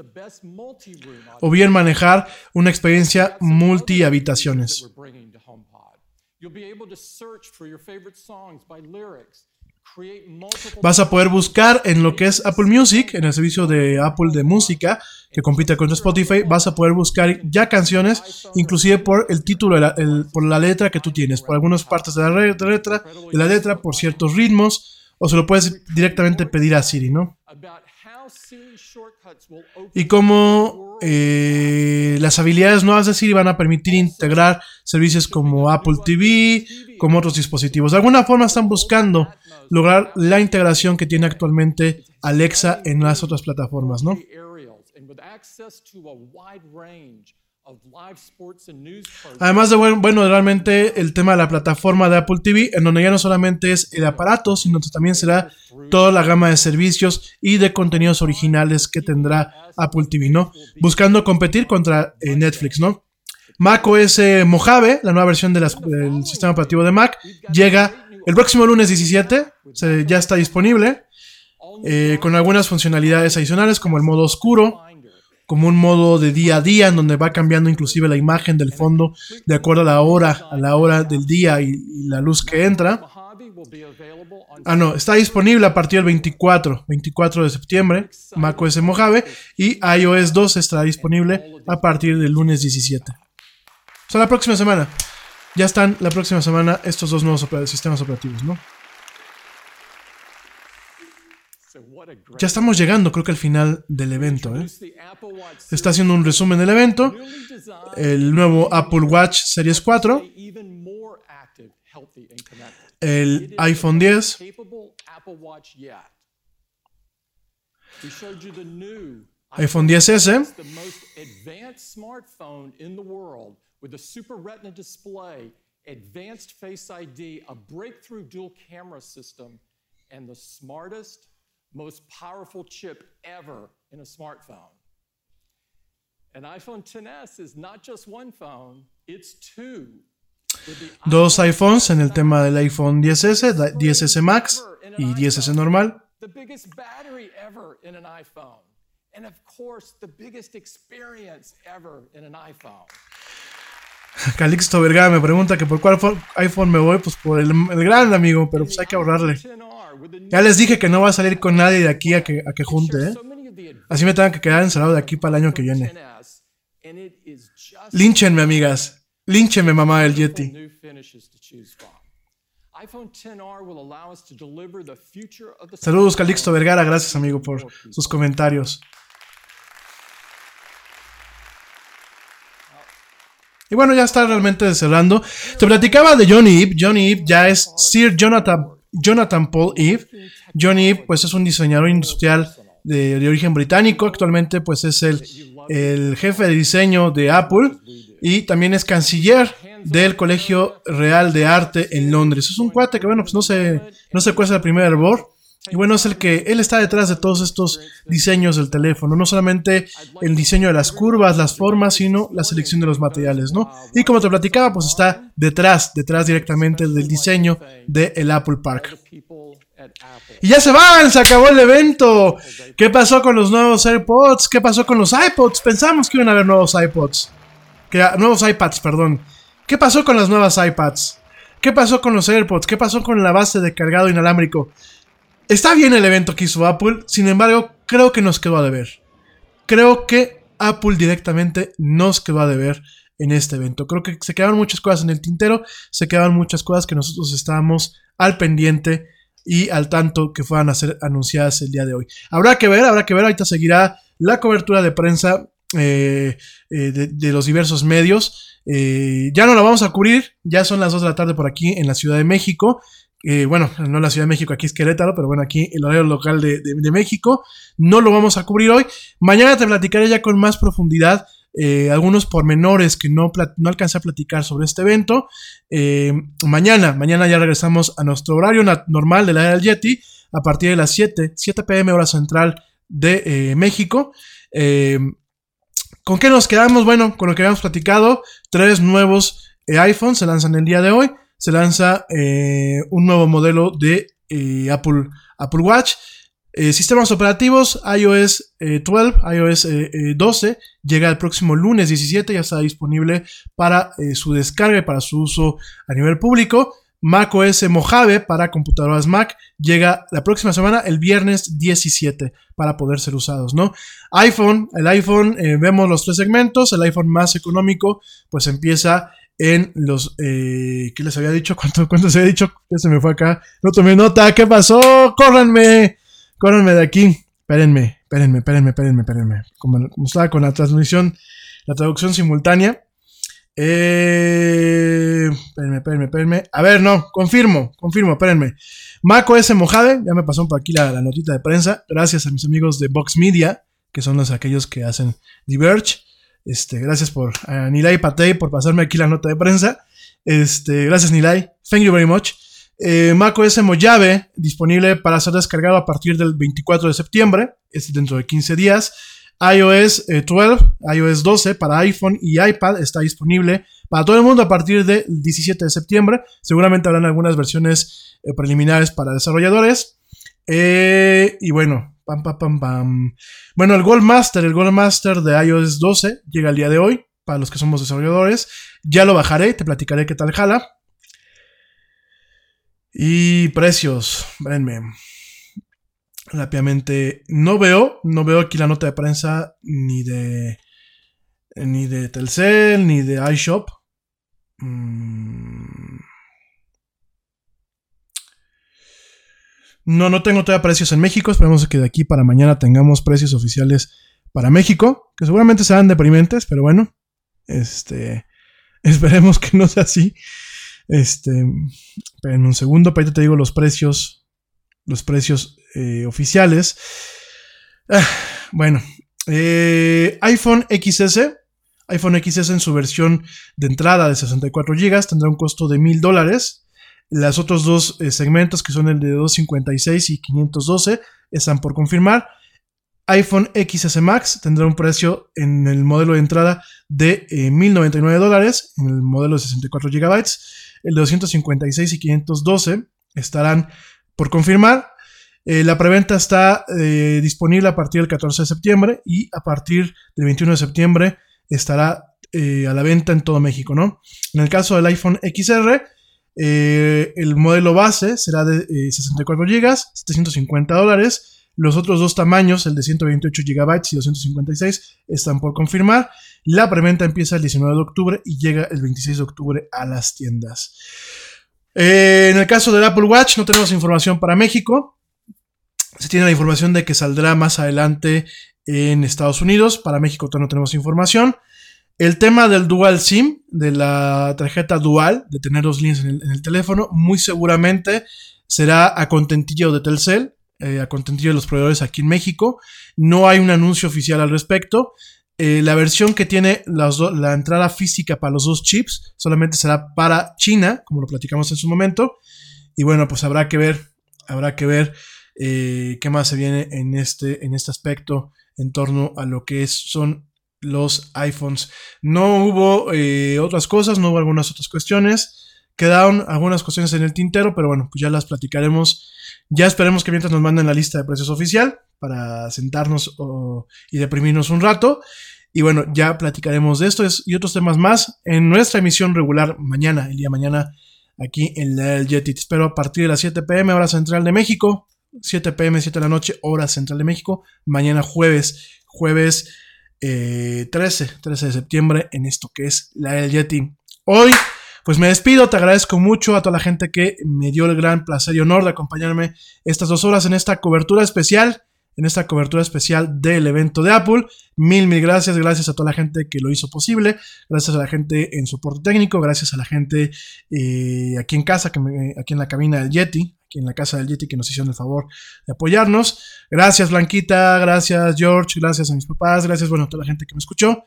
S1: O bien manejar una experiencia multi habitaciones. Vas a poder buscar en lo que es Apple Music, en el servicio de Apple de música que compite con Spotify, vas a poder buscar ya canciones, inclusive por el título, por la letra que tú tienes, por algunas partes de la letra, de la letra, por ciertos ritmos, o se lo puedes directamente pedir a Siri, ¿no? Y cómo eh, las habilidades nuevas de Siri van a permitir integrar servicios como Apple TV, como otros dispositivos. De alguna forma están buscando lograr la integración que tiene actualmente Alexa en las otras plataformas, ¿no? Además de, bueno, realmente el tema de la plataforma de Apple TV, en donde ya no solamente es el aparato, sino que también será toda la gama de servicios y de contenidos originales que tendrá Apple TV, ¿no? Buscando competir contra eh, Netflix, ¿no? Mac OS Mojave, la nueva versión del sistema operativo de Mac, llega el próximo lunes 17, ya está disponible, eh, con algunas funcionalidades adicionales como el modo oscuro, como un modo de día a día en donde va cambiando inclusive la imagen del fondo de acuerdo a la hora, a la hora del día y, la luz que entra. Ah, no, está disponible a partir del 24, 24 de septiembre, macOS Mojave, y iOS 2 estará disponible a partir del lunes 17. O sea, la próxima semana. Ya están la próxima semana estos dos nuevos sistemas operativos, ¿no? Ya estamos llegando, creo que al final del evento. ¿eh? Está haciendo un resumen del evento. El nuevo Apple Watch Series 4. El iPhone 10. iPhone 10S. with a Super Retina display, advanced Face ID, a breakthrough dual camera system, and the smartest most powerful chip ever in a smartphone. An iPhone XS is not just one phone, it's two. Dos iPhones en el tema del iPhone 10S, 10S Max y 10S normal. The biggest battery ever in an iPhone. And of course, the biggest experience ever in an iPhone. Calixto Vergara me pregunta que por cuál iPhone me voy, pues por el, gran amigo, pero pues hay que ahorrarle. Ya les dije que no va a salir con nadie de aquí a que, a que junte, ¿eh? Así me tengan que quedar encerrado de aquí para el año que viene. Línchenme, amigas. Línchenme, mamá del Yeti. Saludos, Calixto Vergara. Gracias, amigo, por sus comentarios. Y bueno, ya está realmente cerrando. Te platicaba de Johnny Eve. Johnny Eve ya es Sir Jonathan Jonathan Paul Eve. Johnny Eve, pues es un diseñador industrial de, origen británico. Actualmente, pues es el, el, jefe de diseño de Apple y también es canciller del Colegio Real de Arte en Londres. Es un cuate que, bueno, pues no se, no se cuesta el primer hervor. Y bueno, es el que él está detrás de todos estos diseños del teléfono, no solamente el diseño de las curvas, las formas, sino la selección de los materiales, ¿no? Y como te platicaba, pues está detrás, detrás directamente del diseño del Apple Park. Y ya se van, se acabó el evento. ¿Qué pasó con los nuevos AirPods? ¿Qué pasó con los iPods? Pensamos que iban a haber nuevos iPods. Que, nuevos iPads, perdón. ¿Qué pasó con las nuevas iPads? ¿Qué pasó con los AirPods? ¿Qué pasó con la base de cargado inalámbrico? Está bien el evento que hizo Apple, sin embargo, creo que nos quedó a deber. Creo que Apple directamente nos quedó a deber en este evento. Creo que se quedaron muchas cosas en el tintero, se quedaron muchas cosas que nosotros estábamos al pendiente y al tanto que fueran a ser anunciadas el día de hoy. Habrá que ver, habrá que ver, ahorita seguirá la cobertura de prensa eh, eh, de, los diversos medios. Eh, ya no la vamos a cubrir, ya son las 2 de la tarde por aquí en la Ciudad de México. Bueno, no la Ciudad de México, aquí es Querétaro, pero bueno, aquí el horario local de, México. No lo vamos a cubrir hoy. Mañana te platicaré ya con más profundidad eh, algunos pormenores que no, no alcancé a platicar sobre este evento. Eh, mañana, mañana ya regresamos a nuestro horario normal de la era del Yeti a partir de las 7, 7 pm hora central de eh, México. ¿Con qué nos quedamos? Bueno, con lo que habíamos platicado, tres nuevos iPhones se lanzan el día de hoy. Se lanza un nuevo modelo de Apple, Apple Watch. Eh, sistemas operativos, iOS 12, eh, iOS 12, eh, llega el próximo lunes 17, ya está disponible para su descarga y para su uso a nivel público. macOS Mojave para computadoras Mac llega la próxima semana, el viernes 17, para poder ser usados, ¿no? iPhone, el iPhone, vemos los tres segmentos, el iPhone más económico, pues empieza en los... ¿Qué les había dicho? ¿Cuánto, ¿Cuánto se había dicho? Ya se me fue acá. No tomé nota. ¿Qué pasó? ¡Córranme! Córranme de aquí. Espérenme, espérenme, espérenme, espérenme, espérenme. Como, estaba con la transmisión, la traducción simultánea. Eh, espérenme, espérenme, espérenme. A ver, no, confirmo, confirmo, espérenme. macOS Mojave, ya me pasó por aquí la, notita de prensa. Gracias a mis amigos de Vox Media, que son los aquellos que hacen Diverge. Este, gracias por a Nilay Patey por pasarme aquí la nota de prensa. Este, gracias Nilay. Thank you very much. Eh, macOS Mojave, disponible para ser descargado a partir del 24 de septiembre, es dentro de 15 días. iOS 12, eh, iOS 12 para iPhone y iPad está disponible para todo el mundo a partir del 17 de septiembre. Seguramente habrán algunas versiones eh, preliminares para desarrolladores. Y bueno, pam, pam, pam, pam. Bueno, el Goldmaster, el Goldmaster de iOS 12 llega el día de hoy para los que somos desarrolladores. Ya lo bajaré, te platicaré qué tal jala. Y precios, espérenme. Rápidamente, no veo, no veo aquí la nota de prensa ni de ni de Telcel, ni de iShop. Mm. No, no tengo todavía precios en México. Esperemos que de aquí para mañana tengamos precios oficiales para México, que seguramente serán deprimentes, pero bueno, este, esperemos que no sea así. Este, en un segundo, para te digo los precios, los precios eh, oficiales. Ah, bueno, eh, iPhone XS, iPhone XS en su versión de entrada de 64 GB tendrá un costo de $1,000 dólares. Los otros dos eh, segmentos, que son el de 256 y 512, están por confirmar iPhone XS Max tendrá un precio en el modelo de entrada de 1.099 dólares, en el modelo de 64 GB. El de 256 y 512 estarán por confirmar. Eh, la preventa está eh, disponible a partir del 14 de septiembre y a partir del 21 de septiembre estará eh, a la venta en todo México, ¿no? En el caso del iPhone XR, el modelo base será de 64 GB, 750 dólares los otros dos tamaños, el de 128 GB y 256, están por confirmar. La preventa empieza el 19 de octubre y llega el 26 de octubre a las tiendas. Eh, en el caso del Apple Watch no tenemos información para México. Se tiene la información de que saldrá más adelante en Estados Unidos. Para México todavía no tenemos información. El tema del dual SIM, de la tarjeta dual, de tener dos líneas en el, teléfono, muy seguramente será a contentillo de Telcel eh, a contentillo de los proveedores aquí en México. No hay un anuncio oficial al respecto. Eh, la versión que tiene la entrada física para los dos chips solamente será para China, como lo platicamos en su momento. Y bueno, pues habrá que ver, habrá que ver eh, qué más se viene en este, en este aspecto en torno a lo que son los iPhones. No hubo eh, otras cosas, no hubo algunas otras cuestiones. Quedaron algunas cuestiones en el tintero, pero bueno, pues ya las platicaremos. Ya esperemos que mientras nos manden la lista de precios oficial para sentarnos y deprimirnos un rato. Y bueno, ya platicaremos de esto y otros temas más en nuestra emisión regular mañana, el día mañana, aquí en la Te espero a partir de las 7 pm, hora central de México. 7 pm, 7 de la noche, hora central de México. Mañana jueves, jueves 13, eh, 13 de septiembre, en esto que es la del Yeti. Hoy pues me despido, te agradezco mucho a toda la gente que me dio el gran placer y honor de acompañarme estas dos horas en esta cobertura especial, en esta cobertura especial del evento de Apple. Mil, mil gracias, gracias a toda la gente que lo hizo posible, gracias a la gente en soporte técnico, gracias a la gente eh, aquí en casa, que aquí en la cabina del Yeti, en la casa del Yeti que nos hicieron el favor de apoyarnos. Gracias Blanquita, gracias George, gracias a mis papás, gracias bueno, a toda la gente que me escuchó.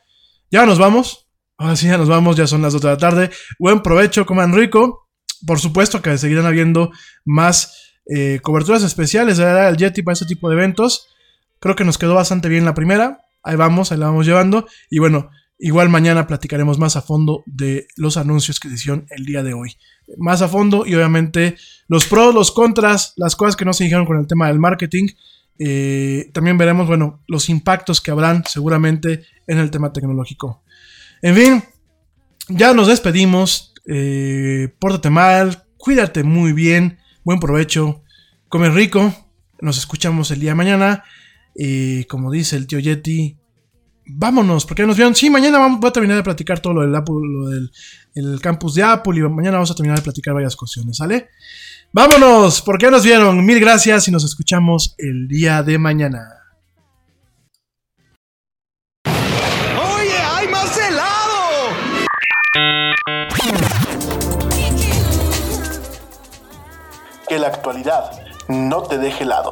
S1: Ya nos vamos, Ahora sí, ya nos vamos, ya son las 2 de la tarde. Buen provecho, coman rico. Por supuesto que seguirán habiendo más eh, coberturas especiales el Yeti para este tipo de eventos. Creo que nos quedó bastante bien la primera. Ahí vamos, ahí la vamos llevando. Y bueno, igual mañana platicaremos más a fondo de los anuncios que hicieron el día de hoy. Más a fondo y obviamente los pros, los contras, las cosas que no se dijeron con el tema del marketing. Eh, también veremos, bueno, los impactos que habrán seguramente en el tema tecnológico. En fin, ya nos despedimos. Eh, pórtate mal, cuídate muy bien, buen provecho, come rico. Nos escuchamos el día de mañana. Y como dice el tío Yeti, vámonos, porque nos vieron. Sí, mañana vamos, voy a terminar de platicar todo lo del Apple, lo del el campus de Apple. Y mañana vamos a terminar de platicar varias cuestiones, ¿sale? Vámonos, porque ya nos vieron. Mil gracias y nos escuchamos el día de mañana.
S9: Que la actualidad no te deje lado.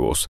S2: Айвус.